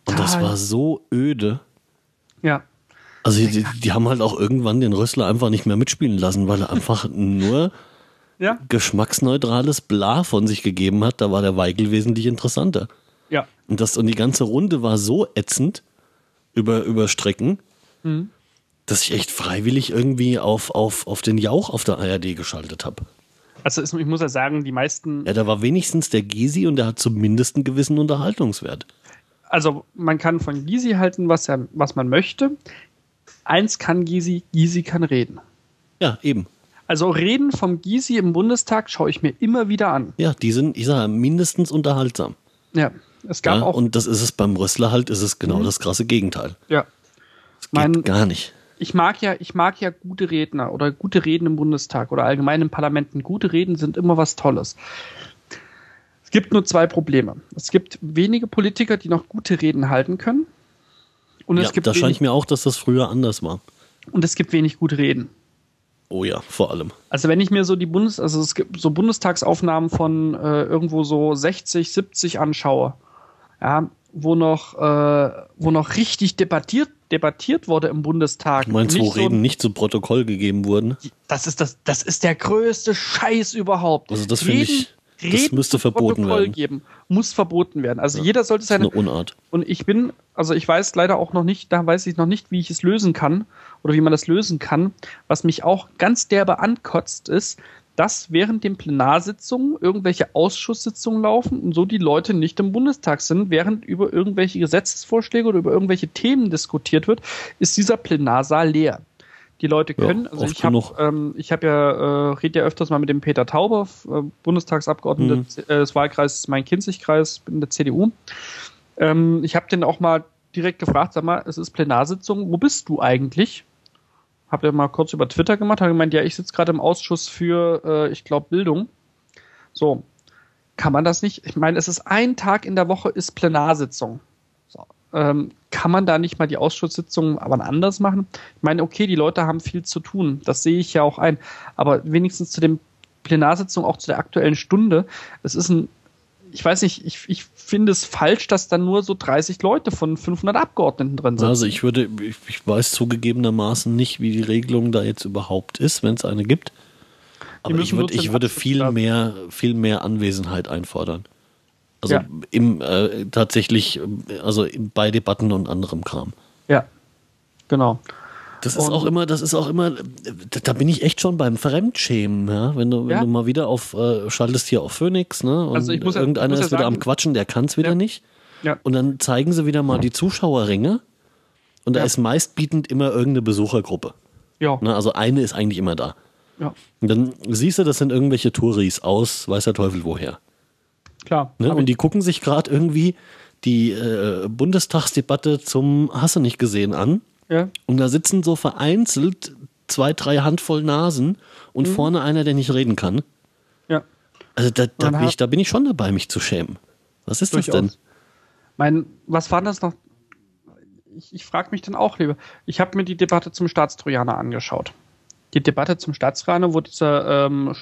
und das Total. war so öde. Ja. Also die, die haben halt auch irgendwann den Rössler einfach nicht mehr mitspielen lassen, weil er einfach nur Ja. geschmacksneutrales Bla von sich gegeben hat. Da war der Weigel wesentlich interessanter. Ja. Und, das, und die ganze Runde war so ätzend über, über Strecken, Mhm. Dass ich echt freiwillig irgendwie auf, auf, auf den Jauch auf der ARD geschaltet habe. Also ich muss ja sagen, die meisten Ja, da war wenigstens der Gysi und der hat zumindest einen gewissen Unterhaltungswert. also man kann von Gysi halten, was, er, was man möchte. Eins kann Gysi, Gysi kann reden. Ja, eben. Also Reden vom Gysi im Bundestag schaue ich mir immer wieder an. Ja, die sind, ich sage, mindestens unterhaltsam. Ja, es gab Ja, auch. und das ist es beim Rössler halt, ist es genau Mhm. das krasse Gegenteil. ja, Das geht Mein- gar nicht. Ich mag ja, ich mag ja gute Redner oder gute Reden im Bundestag oder allgemein in Parlamenten. Gute Reden sind immer was Tolles. Es gibt nur zwei Probleme. Es gibt wenige Politiker, die noch gute Reden halten können. Und Ja, es gibt da scheint mir auch, dass das früher anders war. und es gibt wenig gute Reden. Oh ja, vor allem. Also wenn ich mir so die Bundes, also es gibt so Bundestagsaufnahmen von äh, irgendwo so 60, 70 anschaue, ja, wo noch, äh, wo noch richtig debattiert, debattiert wurde im Bundestag. Du meinst, wo so- Reden nicht zu Protokoll gegeben wurden? Das ist das, das ist der größte Scheiß überhaupt. Also das finde ich, das müsste zu verboten Protokoll werden. Geben, muss verboten werden. Also jeder sollte Das ist seine eine Unart. und ich bin, also ich weiß leider auch noch nicht, da weiß ich noch nicht, wie ich es lösen kann oder wie man das lösen kann. Was mich auch ganz derbe ankotzt, ist, dass während den Plenarsitzungen irgendwelche Ausschusssitzungen laufen und so die Leute nicht im Bundestag sind, während über irgendwelche Gesetzesvorschläge oder über irgendwelche Themen diskutiert wird, ist dieser Plenarsaal leer. Die Leute Ja, können, also oft ich habe ähm, ich hab ja, äh, rede ja öfters mal mit dem Peter Tauber, äh, Bundestagsabgeordneter Mhm. äh, des Wahlkreises Main-Kinzig-Kreis in der CDU. Ähm, ich habe den auch mal direkt gefragt, sag mal, es ist Plenarsitzung, wo bist du eigentlich? Hab ja mal kurz über Twitter gemacht, habe gemeint, ja, ich sitze gerade im Ausschuss für, äh, ich glaube, Bildung. So, kann man das nicht? Ich meine, es ist ein Tag in der Woche ist Plenarsitzung. So, ähm, kann man da nicht mal die Ausschusssitzungen aber anders machen? Ich meine, okay, die Leute haben viel zu tun, das sehe ich ja auch ein, aber wenigstens zu den Plenarsitzungen, auch zu der aktuellen Stunde, es ist ein ich weiß nicht, ich, ich finde es falsch, dass da nur so 30 Leute von 500 Abgeordneten drin sind. Also ich würde, ich, ich weiß zugegebenermaßen nicht, wie die Regelung da jetzt überhaupt ist, wenn es eine gibt. Aber ich, würd, ich würde viel mehr, viel mehr Anwesenheit einfordern. Also Ja. im äh, tatsächlich, also bei Debatten und anderem Kram. ja, genau. Das ist Und- auch immer, das ist auch immer, da, bin ich echt schon beim Fremdschämen, ja. Wenn du, wenn Ja. du mal wieder auf, äh, schaltest hier auf Phoenix, ne? Und Also ich muss ja- irgendeiner muss ja ist wieder am sagen- Quatschen, der kann es wieder Ja. nicht. Ja. Und dann zeigen sie wieder mal die Zuschauerringe. Und da ist meistbietend immer irgendeine Besuchergruppe. Ja, Ne? Also eine ist eigentlich immer da. ja, Und dann siehst du, das sind irgendwelche Touris aus, weiß der Teufel woher. klar. Ne? Und die gucken sich gerade irgendwie die äh, Bundestagsdebatte zum Hast du nicht gesehen an. Ja, Und da sitzen so vereinzelt zwei, drei Handvoll Nasen und vorne einer, der nicht reden kann. ja. Also da, da, bin ich, da bin ich schon dabei, mich zu schämen. Was ist das denn? Mein, was war das noch? Ich, ich frage mich dann auch lieber. Ich habe mir die Debatte zum Staatstrojaner angeschaut. Die Debatte zum Staatstrojaner, wo dieser ähm,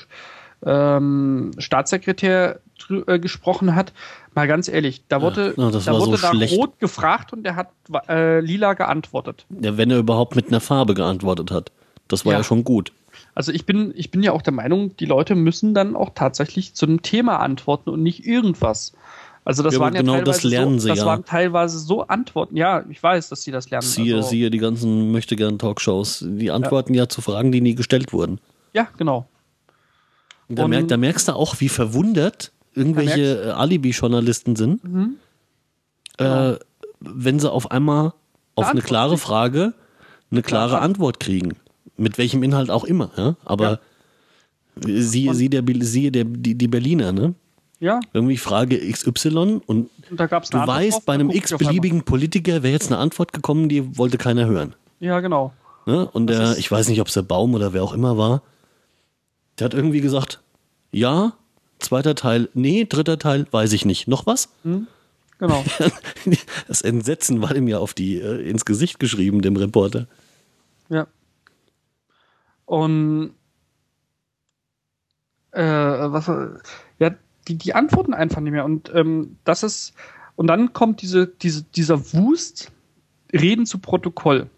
ähm, Staatssekretär äh, gesprochen hat. Mal ganz ehrlich, da wurde, Ja, da wurde so nach schlecht. Rot gefragt und der hat äh, lila geantwortet. Ja, wenn er überhaupt mit einer Farbe geantwortet hat. Das war ja, Ja. schon gut. Also ich bin, ich bin ja auch der Meinung, die Leute müssen dann auch tatsächlich zu einem Thema antworten und nicht irgendwas. Also das Ja, waren ja genau teilweise das lernen so, sie das ja. waren teilweise so Antworten. Ja, ich weiß, dass sie das lernen. Siehe, also, siehe die ganzen Möchtegern-Talkshows. Die antworten ja. zu Fragen, die nie gestellt wurden. Ja, genau. Da, Und- merk, da merkst du auch, wie verwundert irgendwelche äh, Alibi-Journalisten sind, Mhm. äh, wenn sie auf einmal auf eine klare. Frage eine klare Klar. Antwort kriegen. Mit welchem Inhalt auch immer. Ja? Aber siehe, siehe, der, siehe der, die, die Berliner, ne? Ja, Irgendwie Frage XY und und da du weißt, bei einem x-beliebigen Politiker wäre jetzt eine Antwort gekommen, die wollte keiner hören. Ja, genau. Ne? Und der, ich weiß nicht, ob es der Baum oder wer auch immer war, der hat irgendwie gesagt, ja, zweiter Teil, nee, dritter Teil, weiß ich nicht. Noch was? Genau. Das Entsetzen war ihm ja auf die, äh, ins Gesicht geschrieben, dem Reporter. Ja. Und äh, was ja, die, die antworten einfach nicht mehr. Und ähm, das ist, und dann kommt diese, diese, dieser Wust, Reden zu Protokoll.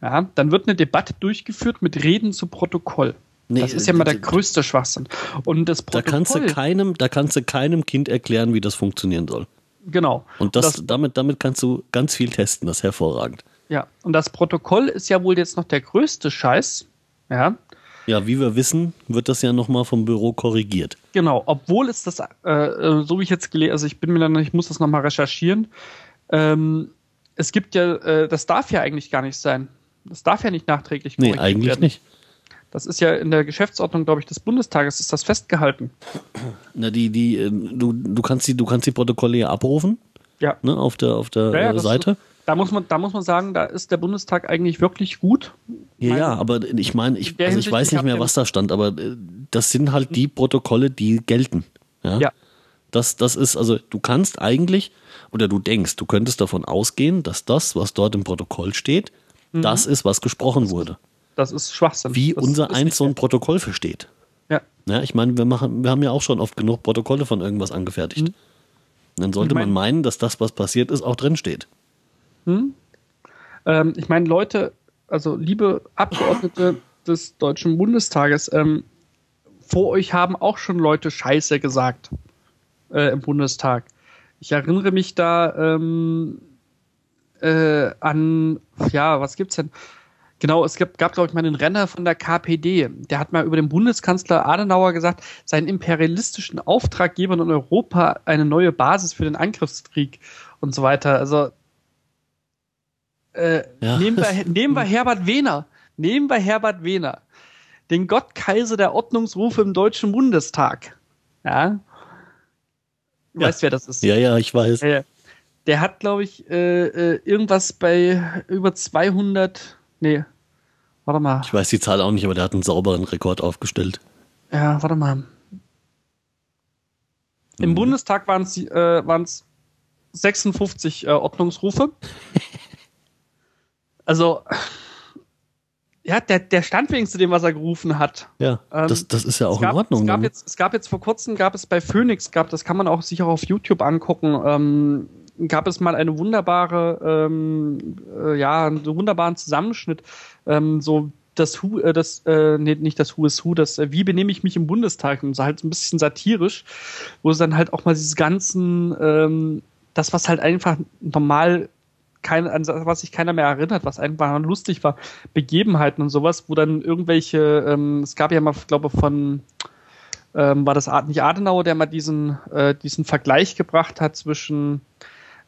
Ja, dann wird eine Debatte durchgeführt mit Reden zu Protokoll. Nee, das ist ja mal der größte Schwachsinn. Und das Da kannst, du keinem, da kannst du keinem Kind erklären, wie das funktionieren soll. genau. Und das, das damit, damit kannst du ganz viel testen, das ist hervorragend. Ja, und das Protokoll ist ja wohl jetzt noch der größte Scheiß. Ja, Ja, wie wir wissen, wird das ja nochmal vom Büro korrigiert. genau. Obwohl es das, äh, äh, so wie ich jetzt gelesen, also ich bin mir dann, ich muss das nochmal recherchieren. Ähm, es gibt ja, äh, das darf ja eigentlich gar nicht sein. Das darf ja nicht nachträglich Nee, korrigiert eigentlich werden. nicht. Das ist ja in der Geschäftsordnung, glaube ich, des Bundestages ist das festgehalten. Na, die, die, äh, du, du kannst die, du kannst die Protokolle ja abrufen, Ja. ne, auf der, auf der Ja, äh, Seite. Da muss man, da muss man sagen, da ist der Bundestag eigentlich wirklich gut. Ja, Mein- ja, aber ich meine, ich, also ich weiß ich nicht mehr, was da stand, aber äh, das sind halt die Protokolle, die gelten. Ja. Ja. Das, das ist, also du kannst eigentlich, oder du denkst, du könntest davon ausgehen, dass das, was dort im Protokoll steht, das ist, was gesprochen wurde. Das ist Schwachsinn. Wie das unser eins so ein Protokoll versteht. Ja. Ja, ich meine, wir machen, wir haben ja auch schon oft genug Protokolle von irgendwas angefertigt. Mhm. Dann sollte Ich mein- man meinen, dass das, was passiert ist, auch drin steht. Ähm, ich meine, Leute, also liebe Abgeordnete des Deutschen Bundestages, ähm, vor euch haben auch schon Leute Scheiße gesagt äh, im Bundestag. Ich erinnere mich da ähm, äh, an, ja, was gibt's denn? Genau, es gab, gab glaube ich, mal einen Renner von der KPD. Der hat mal über den Bundeskanzler Adenauer gesagt, seinen imperialistischen Auftraggebern in Europa eine neue Basis für den Angriffskrieg und so weiter. Also äh, Ja. nehmen, wir, nehmen wir Herbert Wehner. Nehmen wir Herbert Wehner. Den Gottkaiser der Ordnungsrufe im Deutschen Bundestag. Ja. Du Ja. weißt, wer das ist. Ja, ja, ich weiß. Der hat, glaube ich, äh, äh, irgendwas bei über 200. Nee, warte mal. Ich weiß die Zahl auch nicht, aber der hat einen sauberen Rekord aufgestellt. Ja, warte mal. Im Mhm. Bundestag waren es äh, waren's 56 äh, Ordnungsrufe. also, ja, der, der stand wenigstens zu dem, was er gerufen hat. Ja, Ähm, das, das ist ja auch gab, in Ordnung. Es gab, ne? jetzt, es gab jetzt vor kurzem, gab es bei Phoenix, gab, das kann man auch sich auch auf YouTube angucken, ähm, gab es mal eine wunderbare, ähm, äh, ja, einen wunderbaren Zusammenschnitt, ähm, so das Who, äh, das, äh, nee, nicht das Who is Who, das äh, Wie benehme ich mich im Bundestag? Und so halt so ein bisschen satirisch, wo es dann halt auch mal dieses ganzen, ähm, das, was halt einfach normal kein, an was sich keiner mehr erinnert, was einfach lustig war, Begebenheiten und sowas, wo dann irgendwelche, ähm, es gab ja mal, glaube von, ähm, war das nicht Adenauer, der mal diesen, äh, diesen Vergleich gebracht hat zwischen,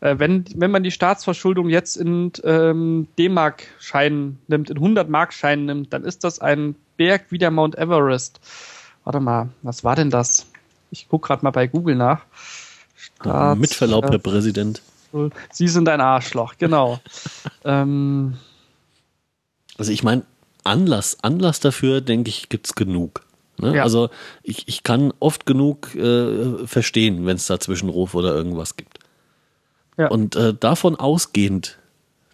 wenn, wenn man die Staatsverschuldung jetzt in ähm, D-Mark-Scheinen nimmt, in 100-Mark-Scheinen nimmt, dann ist das ein Berg wie der Mount Everest. Warte mal, was war denn das? Ich gucke gerade mal bei Google nach. Staats- Mit Verlaub, Herr Präsident. Sie sind ein Arschloch, genau. ähm, Also ich meine, Anlass, Anlass dafür, denke ich, gibt's genug. Ne? Ja. Also ich, ich kann oft genug äh, verstehen, wenn es da Zwischenruf oder irgendwas gibt. Ja. Und äh, davon ausgehend,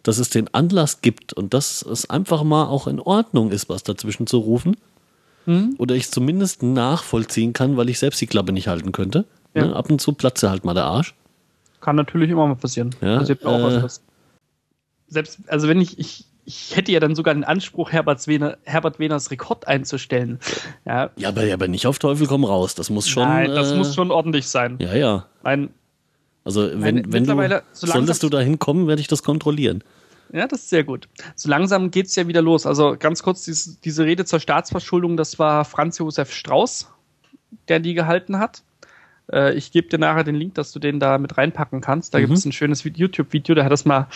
dass es den Anlass gibt und dass es einfach mal auch in Ordnung ist, was dazwischen zu rufen, Mhm. oder ich zumindest nachvollziehen kann, weil ich selbst die Klappe nicht halten könnte. Ja. Ne? Ab und zu platze halt mal der Arsch. Kann natürlich immer mal passieren. Ja, Passiert mir auch äh, öfters. Selbst, also wenn ich, ich, ich hätte ja dann sogar den Anspruch, Herbert, Wehner, Herbert Wehners Rekord einzustellen. Ja, Ja, aber, aber nicht auf Teufel komm raus. Das muss schon. Nein, das äh, muss schon ordentlich sein. Ja, ja. Mein, Also wenn, wenn du so solltest du da hinkommen, werde ich das kontrollieren. Ja, das ist sehr gut. So langsam geht's ja wieder los. Also ganz kurz, diese, diese Rede zur Staatsverschuldung, das war Franz Josef Strauß, der die gehalten hat. Äh, ich gebe dir nachher den Link, dass du den da mit reinpacken kannst. Da Mhm. gibt es ein schönes Vi- YouTube-Video, der hat das mal,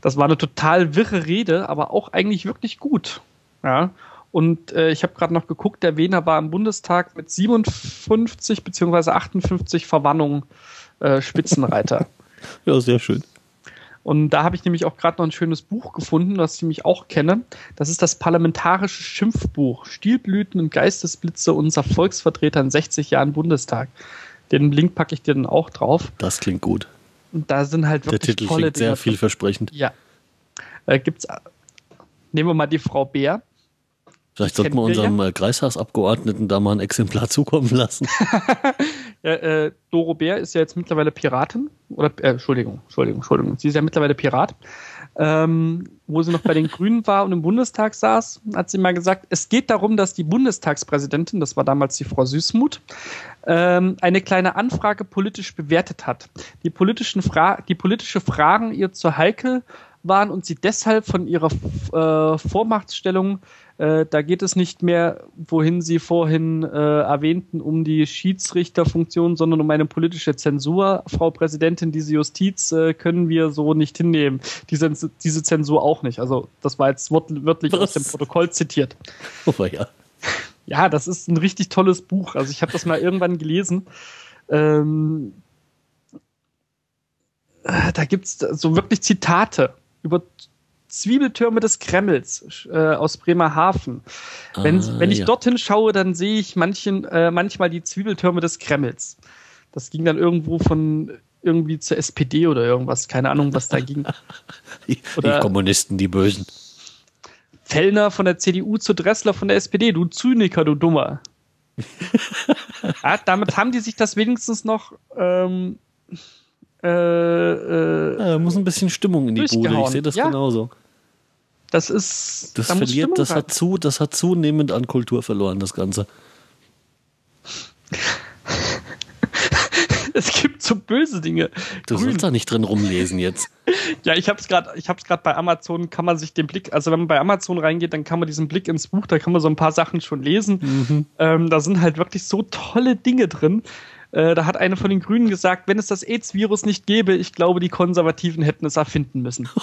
das war eine total wirre Rede, aber auch eigentlich wirklich gut. Ja. Und äh, ich habe gerade noch geguckt, der Wehner war im Bundestag mit 57 beziehungsweise 58 Verwarnungen äh, Spitzenreiter. Ja, sehr schön. Und da habe ich nämlich auch gerade noch ein schönes Buch gefunden, das ich nämlich auch kenne. Das ist das Parlamentarische Schimpfbuch Stilblüten und Geistesblitze unserer Volksvertreter in 60 Jahren Bundestag. Den Link packe ich dir dann auch drauf. Das klingt gut. Und da sind halt Der wirklich Titel tolle klingt sehr Dinge. vielversprechend. Ja. Äh, gibt's, nehmen wir mal die Frau Bär. Vielleicht sollten wir unserem äh, Kreishausabgeordneten da mal ein Exemplar zukommen lassen. Ja, äh, Doro Bär ist ja jetzt mittlerweile Piratin. Oder, äh, Entschuldigung, Entschuldigung, Entschuldigung. Sie ist ja mittlerweile Pirat. Ähm, wo sie noch bei den Grünen war und im Bundestag saß, hat sie mal gesagt, es geht darum, dass die Bundestagspräsidentin, das war damals die Frau Süßmuth, ähm, eine kleine Anfrage politisch bewertet hat. Die, politischen Fra die politische Fragen ihr zu heikel waren und sie deshalb von ihrer äh, Vormachtstellung, äh, da geht es nicht mehr, wohin Sie vorhin äh, erwähnten, um die Schiedsrichterfunktion, sondern um eine politische Zensur. Frau Präsidentin, diese Justiz äh, können wir so nicht hinnehmen. Diese, diese Zensur auch nicht. Also das war jetzt wort wörtlich aus dem Protokoll zitiert. Aber ja. Ja, das ist ein richtig tolles Buch. Also ich habe das mal irgendwann gelesen. Ähm, äh, da gibt's so wirklich Zitate über Zwiebeltürme des Kremls äh, aus Bremerhaven. Wenn, Ah, wenn ich ja. dorthin schaue, dann sehe ich manchen, äh, manchmal die Zwiebeltürme des Kremls. Das ging dann irgendwo von irgendwie zur SPD oder irgendwas. Keine Ahnung, was da ging. Die, die Oder- Kommunisten, die Bösen. Fellner von der CDU zu Dressler von der SPD. Du Zyniker, du Dummer. ja, damit haben die sich das wenigstens noch ähm, äh, äh, Ja, da muss ein bisschen Stimmung in die Bude. Ich sehe das Ja. genauso. das ist Das da verliert, das rein. hat, zu, das hat zunehmend an Kultur verloren, das Ganze. es gibt so böse Dinge. Du Grün. sollst da nicht drin rumlesen jetzt. Ja, ich habe es gerade, ich habe es gerade bei Amazon. Kann man sich den Blick, also wenn man bei Amazon reingeht, dann kann man diesen Blick ins Buch, da kann man so ein paar Sachen schon lesen. Ähm, da sind halt wirklich so tolle Dinge drin. Äh, da hat eine von den Grünen gesagt, wenn es das AIDS-Virus nicht gäbe, ich glaube, die Konservativen hätten es erfinden müssen.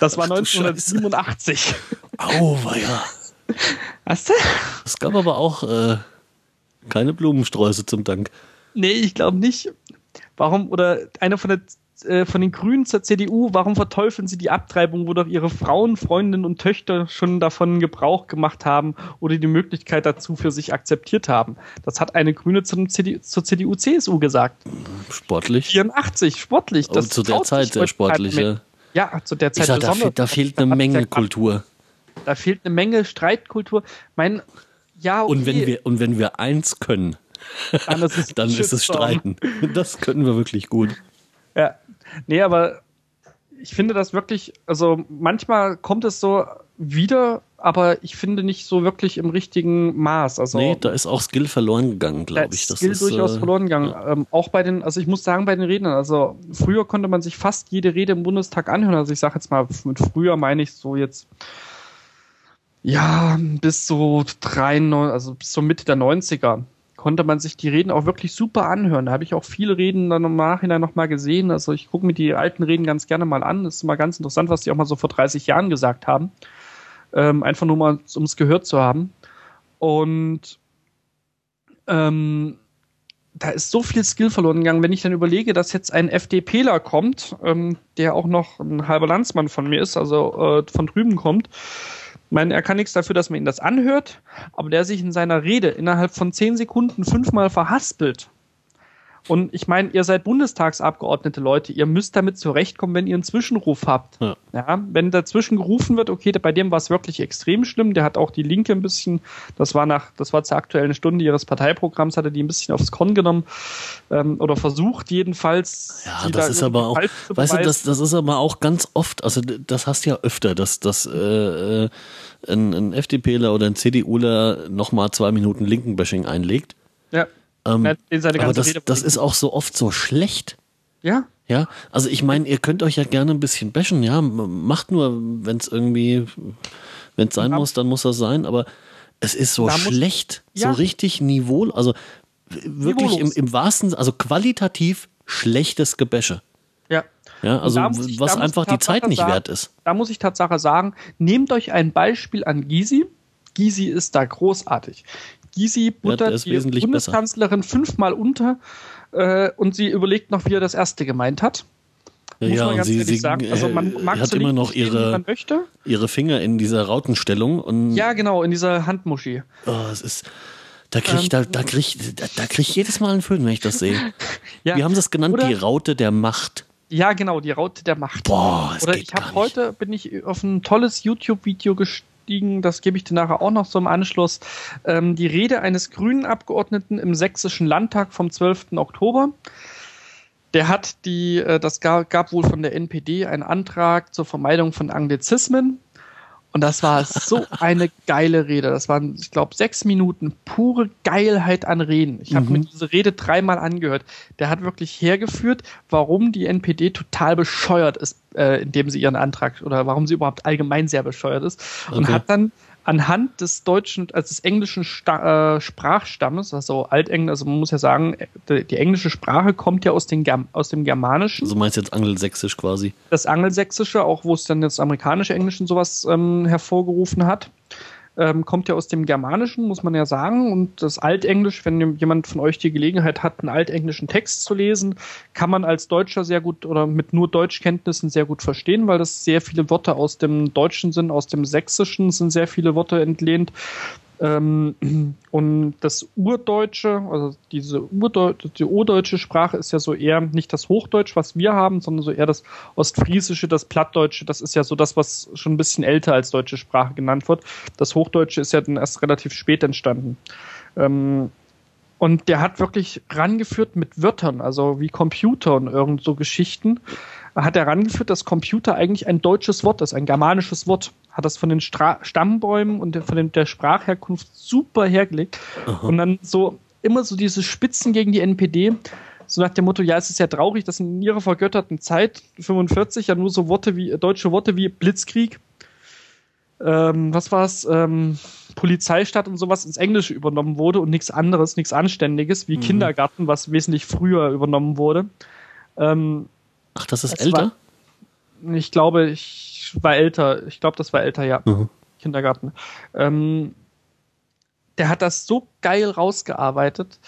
das war Ach du 1987. Auweia. Hast du? Es gab aber auch äh, keine Blumensträuße zum Dank. Nee, ich glaube nicht. Warum, oder einer von, der, äh, von den Grünen zur CDU, warum verteufeln sie die Abtreibung, wo doch ihre Frauen, Freundinnen und Töchter schon davon Gebrauch gemacht haben oder die Möglichkeit dazu für sich akzeptiert haben? Das hat eine Grüne zum CD, zur CDU-CSU gesagt. Sportlich. 84, sportlich. Oh, Das zu der Zeit sehr sportlich, ja. Ja, zu der Zeit sag, da, fehlt, da fehlt eine Menge. Kultur. Da fehlt eine Menge Streitkultur. Mein, ja, okay, Und wenn wir, und wenn wir eins können, dann ist es, dann ist es. Streiten. Das können wir wirklich gut. Ja, nee, aber ich finde das wirklich, also manchmal kommt es so wieder, aber ich finde nicht so wirklich im richtigen Maß. Also Nee, da ist auch Skill verloren gegangen, glaube ich. Das Skill ist, durchaus äh, verloren gegangen. Ähm, auch bei den, also ich muss sagen, bei den Rednern, also früher konnte man sich fast jede Rede im Bundestag anhören. Also ich sage jetzt mal, mit früher meine ich so jetzt, ja, bis so 93, also bis so Mitte der 90er konnte man sich die Reden auch wirklich super anhören. Da habe ich auch viele Reden dann im Nachhinein nochmal gesehen. Also ich gucke mir die alten Reden ganz gerne mal an. Das ist immer ganz interessant, was die auch mal so vor 30 Jahren gesagt haben. Ähm, einfach nur mal, um es gehört zu haben. Und ähm, da ist so viel Skill verloren gegangen. Wenn ich dann überlege, dass jetzt ein FDPler kommt, ähm, der auch noch ein halber Landsmann von mir ist, also äh, von drüben kommt, meine, er kann nichts dafür, dass man ihn das anhört, aber der sich in seiner Rede innerhalb von zehn Sekunden fünfmal verhaspelt. Und ich meine, ihr seid Bundestagsabgeordnete Leute, ihr müsst damit zurechtkommen, wenn ihr einen Zwischenruf habt. Ja. ja wenn dazwischen gerufen wird, okay, bei dem war es wirklich extrem schlimm, der hat auch die Linke ein bisschen, das war nach, das war zur aktuellen Stunde ihres Parteiprogramms, hatte die ein bisschen aufs Korn genommen ähm, oder versucht jedenfalls. Ja, das da ist aber auch, weißt du, das, das ist aber auch ganz oft, also das hast du ja öfter, dass, dass äh, äh ein, ein FDPler oder ein CDUler nochmal zwei Minuten Linkenbashing einlegt. Ja. Ähm, aber das, das ist auch so oft so schlecht. Ja. Ja, also ich meine, ihr könnt euch ja gerne ein bisschen bashen, ja, macht nur, wenn es irgendwie, wenn es sein ja. muss, dann muss das sein, aber es ist so schlecht, muss, ja. so richtig Niveau, also wirklich im, im wahrsten, also qualitativ schlechtes Gebäsche. Ja. Ja, also ich, was einfach die Zeit nicht sagen, wert ist. Da muss ich Tatsache sagen, nehmt euch ein Beispiel an Gysi. Gysi ist da großartig. Gysi buttert ja, die Bundeskanzlerin besser. fünfmal unter äh, und sie überlegt noch, wie er das erste gemeint hat. Ja, Muss man ganz sie, sie sagen. Also man äh, mag hat immer noch ihre, ihre Finger in dieser Rautenstellung. Und ja, genau, in dieser Handmuschi. Oh, es ist. Da kriege ich, ähm, da, da krieg, da, da krieg ich jedes Mal einen Föhn, wenn ich das sehe. ja, Wir haben das genannt, die Raute der Macht. Ja, genau, die Raute der Macht. Boah, Oder ich habe heute bin ich auf ein tolles YouTube-Video gestiegen aufgestiegen, das gebe ich dir nachher auch noch im Anschluss, ähm, die Rede eines grünen Abgeordneten im Sächsischen Landtag vom 12. Oktober. Der hat die, äh, das gab, gab wohl von der NPD einen Antrag zur Vermeidung von Anglizismen. Und das war so eine geile Rede. Das waren, ich glaube, sechs Minuten pure Geilheit an Reden. Ich habe mhm. mir diese Rede dreimal angehört. Der hat wirklich hergeführt, warum die NPD total bescheuert ist, äh, indem sie ihren Antrag oder warum sie überhaupt allgemein sehr bescheuert ist. Und okay. hat dann anhand des deutschen, also des englischen Sta äh, Sprachstammes, also Altenglisch, also man muss ja sagen, die, die, englische Sprache kommt ja aus, den aus dem Germanischen. Also meinst du jetzt Angelsächsisch quasi? Das Angelsächsische, auch wo es dann das amerikanische Englisch und sowas ähm, hervorgerufen hat ähm, kommt ja aus dem Germanischen, muss man ja sagen. Und das Altenglisch, wenn jemand von euch die Gelegenheit hat, einen altenglischen Text zu lesen, kann man als Deutscher sehr gut oder mit nur Deutschkenntnissen sehr gut verstehen, weil das sehr viele Worte aus dem Deutschen sind, aus dem Sächsischen sind sehr viele Worte entlehnt. Ähm, und das Urdeutsche, also diese Urdeu die urdeutsche Sprache ist ja so eher nicht das Hochdeutsch, was wir haben, sondern so eher das Ostfriesische, das Plattdeutsche. Das ist ja so das, was schon ein bisschen älter als deutsche Sprache genannt wird. Das Hochdeutsche ist ja dann erst relativ spät entstanden. Ähm, und der hat wirklich rangeführt mit Wörtern, also wie Computer und irgend so Geschichten, hat er rangeführt, dass Computer eigentlich ein deutsches Wort ist, ein germanisches Wort. Hat das von den Stra Stammbäumen und von den, der Sprachherkunft super hergelegt. Aha. Und dann so immer so diese Spitzen gegen die NPD, so nach dem Motto, ja, es ist ja traurig, dass in ihrer vergötterten Zeit, 45, ja nur so Worte wie, deutsche Worte wie Blitzkrieg, ähm, was war es, ähm, Polizeistadt und sowas ins Englische übernommen wurde und nichts anderes, nichts Anständiges, wie mhm. Kindergarten, was wesentlich früher übernommen wurde. Ähm, Ach, das ist älter? War, ich glaube, ich war älter. Ich glaube, das war älter, ja. Mhm. Kindergarten. Ähm, der hat das so geil rausgearbeitet.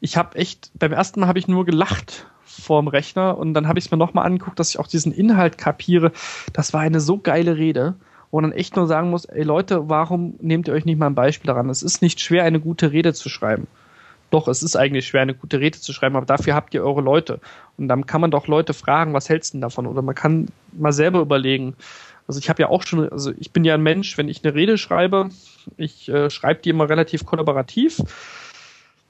Ich habe echt, beim ersten Mal habe ich nur gelacht vorm Rechner und dann habe ich es mir nochmal angeguckt, dass ich auch diesen Inhalt kapiere. Das war eine so geile Rede wo man echt nur sagen muss, ey Leute, warum nehmt ihr euch nicht mal ein Beispiel daran? Es ist nicht schwer, eine gute Rede zu schreiben. Doch, es ist eigentlich schwer, eine gute Rede zu schreiben, aber dafür habt ihr eure Leute. Und dann kann man doch Leute fragen, was hältst du denn davon? Oder man kann mal selber überlegen. Also ich habe ja auch schon, also ich bin ja ein Mensch, wenn ich eine Rede schreibe, ich äh, schreibe die immer relativ kollaborativ.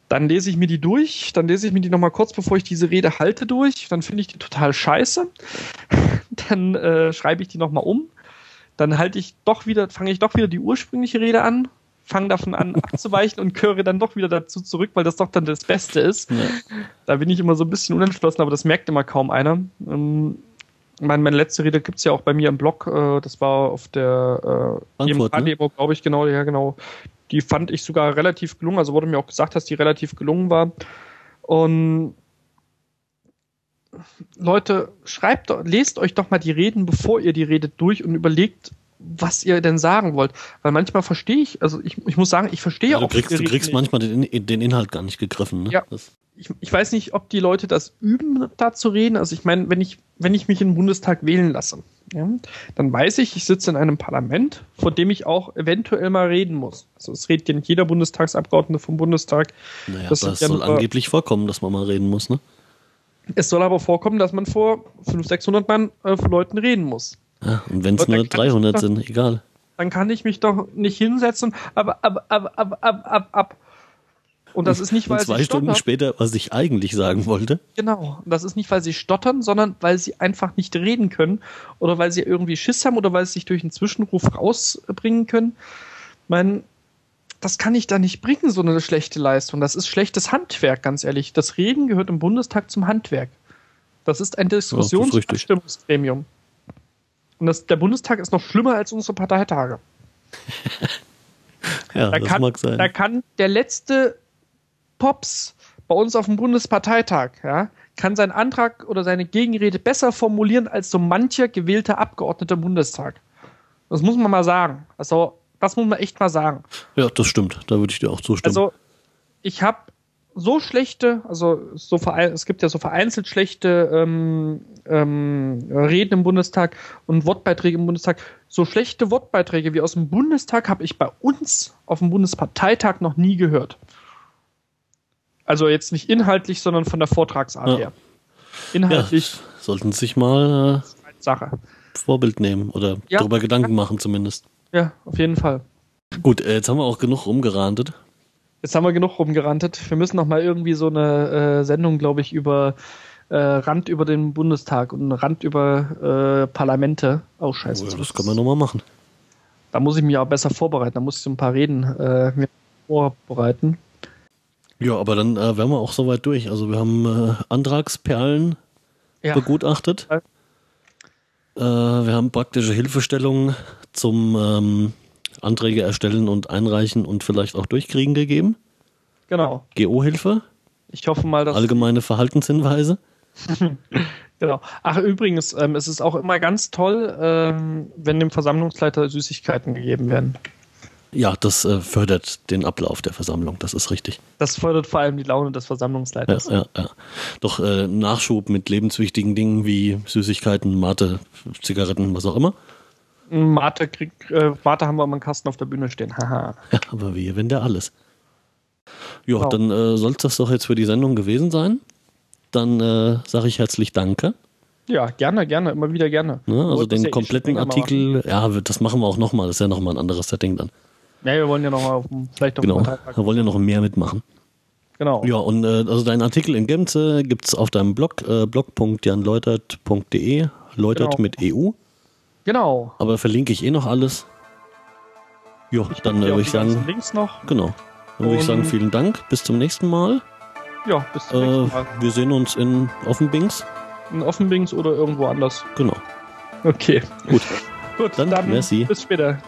Dann lese ich mir die durch, dann lese ich mir die nochmal kurz, bevor ich diese Rede halte, durch. Dann finde ich die total scheiße. Dann äh, schreibe ich die nochmal um dann halte ich doch wieder, fange ich doch wieder die ursprüngliche Rede an, fange davon an abzuweichen und gehöre dann doch wieder dazu zurück, weil das doch dann das Beste ist. Ja. Da bin ich immer so ein bisschen unentschlossen, aber das merkt immer kaum einer. Ähm, meine, meine letzte Rede gibt es ja auch bei mir im Blog, äh, das war auf der äh, ne? glaube ich, genau, ja genau. Die fand ich sogar relativ gelungen, also wurde mir auch gesagt, dass die relativ gelungen war. Und Leute, schreibt, lest euch doch mal die Reden, bevor ihr die redet, durch und überlegt, was ihr denn sagen wollt. Weil manchmal verstehe ich, also ich, ich muss sagen, ich verstehe ja, auch. Du kriegst, du kriegst manchmal den, den, Inhalt gar nicht gegriffen. Ne? Ja. Ich, ich, weiß nicht, ob die Leute das üben, da zu reden. Also ich meine, wenn ich, wenn ich mich in den Bundestag wählen lasse, ja, dann weiß ich, ich sitze in einem Parlament, vor dem ich auch eventuell mal reden muss. Also es redet ja nicht jeder Bundestagsabgeordnete vom Bundestag. Naja, Das sind ja soll angeblich vorkommen, dass man mal reden muss, ne? Es soll aber vorkommen, dass man vor 500, 600 Mann äh, Leuten reden muss. Ja, und wenn es nur kann ich 300 doch- sind, egal. Dann kann ich mich doch nicht hinsetzen, aber ab, ab, ab, ab, ab, ab. Und das ist nicht, weil und zwei sie Stunden stottern. später, was ich eigentlich sagen wollte. Genau. Und das ist nicht, weil sie stottern, sondern weil sie einfach nicht reden können oder weil sie irgendwie Schiss haben oder weil sie sich durch einen Zwischenruf rausbringen können. Ich meine, das kann ich da nicht bringen, so eine schlechte Leistung. Das ist schlechtes Handwerk, ganz ehrlich. Das Reden gehört im Bundestag zum Handwerk. Das ist ein richtig. Diskussionsabstimmungsgremium. Und das, der Bundestag ist noch schlimmer als unsere Parteitage. Ja, Da das kann, mag sein. da kann der letzte Pops bei uns auf dem Bundesparteitag, ja, kann seinen Antrag oder seine Gegenrede besser formulieren als so mancher gewählter Abgeordneter im Bundestag. Das muss man mal sagen. Also, das muss man echt mal sagen. ja, das stimmt. Da würde ich dir auch zustimmen. Also, ich habe so schlechte, also so es gibt ja so vereinzelt schlechte ähm, ähm, Reden im Bundestag und Wortbeiträge im Bundestag. So schlechte Wortbeiträge wie aus dem Bundestag habe ich bei uns auf dem Bundesparteitag noch nie gehört. Also jetzt nicht inhaltlich, sondern von der Vortragsart Ja. her. ja, Inhaltlich sollten sich mal äh, Vorbild nehmen oder Ja. darüber Gedanken machen zumindest. Ja, auf jeden Fall. Gut, äh, jetzt haben wir auch genug rumgerantet. Jetzt haben wir genug rumgerantet. Wir müssen noch mal irgendwie so eine äh, Sendung, glaube ich, über äh, Rand über den Bundestag und Rand über äh, Parlamente. Oh, scheiße. Ja, das können wir nochmal machen. Da muss ich mich auch besser vorbereiten. Da muss ich so ein paar Reden äh, mir vorbereiten. Ja, aber dann äh, wären wir auch soweit durch. Also wir haben äh, Antragsperlen Ja, begutachtet. Ja. Äh, wir haben praktische Hilfestellungen zum ähm, Anträge erstellen und einreichen und vielleicht auch durchkriegen gegeben. genau. GO-Hilfe, Ich hoffe mal, dass. allgemeine Verhaltenshinweise. Genau. Ach, übrigens, ähm, es ist auch immer ganz toll, ähm, wenn dem Versammlungsleiter Süßigkeiten gegeben werden. Ja, das äh, fördert den Ablauf der Versammlung, das ist richtig. Das fördert vor allem die Laune des Ja, Versammlungsleiters. ja, ja. Doch äh, Nachschub mit lebenswichtigen Dingen wie Süßigkeiten, Mate, Zigaretten, was auch immer. Mate, krieg, äh, Mate haben wir einen Kasten auf der Bühne stehen. Haha. Ja, aber wir, wenn der alles. Ja, Genau. dann äh, soll es das doch jetzt für die Sendung gewesen sein. Dann äh, sage ich herzlich Danke. Ja, gerne, gerne, immer wieder gerne. Ne? Also Wollten das den ja eh kompletten Artikel, ja, das machen wir auch nochmal. Das ist ja nochmal ein anderes Setting dann. Ja, wir wollen ja noch mal auf dem, vielleicht dem Genau. Wir wollen ja noch mehr mitmachen. Genau. Ja, und äh, also deinen Artikel in Gänze gibt es auf deinem Blog, äh, blog.janleutert.de, Leutert Genau. mit EU. Genau. Aber verlinke ich eh noch alles. Ja, dann würde ich sagen, Links noch. genau. Dann würde ich sagen, vielen Dank. Bis zum nächsten Mal. Ja, bis zum Äh, nächsten Mal. wir sehen uns in Offenbings. In Offenbings oder irgendwo anders. Genau. Okay. Gut. Gut, Dann dann, merci. bis später.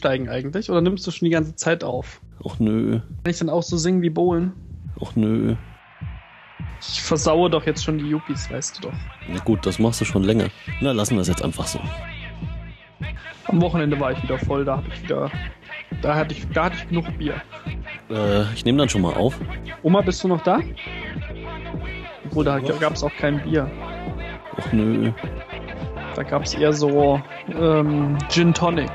Einsteigen eigentlich? Oder nimmst du schon die ganze Zeit auf? Och nö, Kann ich dann auch so singen wie Bohlen? och nö. Ich versaue doch jetzt schon die Yuppies, weißt du doch. Na gut, das machst du schon länger. Na, lassen wir es jetzt einfach so. Am Wochenende war ich wieder voll, da hab ich wieder. Da hatte ich, da hatte ich genug Bier. Äh, ich nehme dann schon mal auf. Oma, bist du noch da? Obwohl, da gab es auch kein Bier. Och nö. Da gab es eher so ähm, Gin Tonic.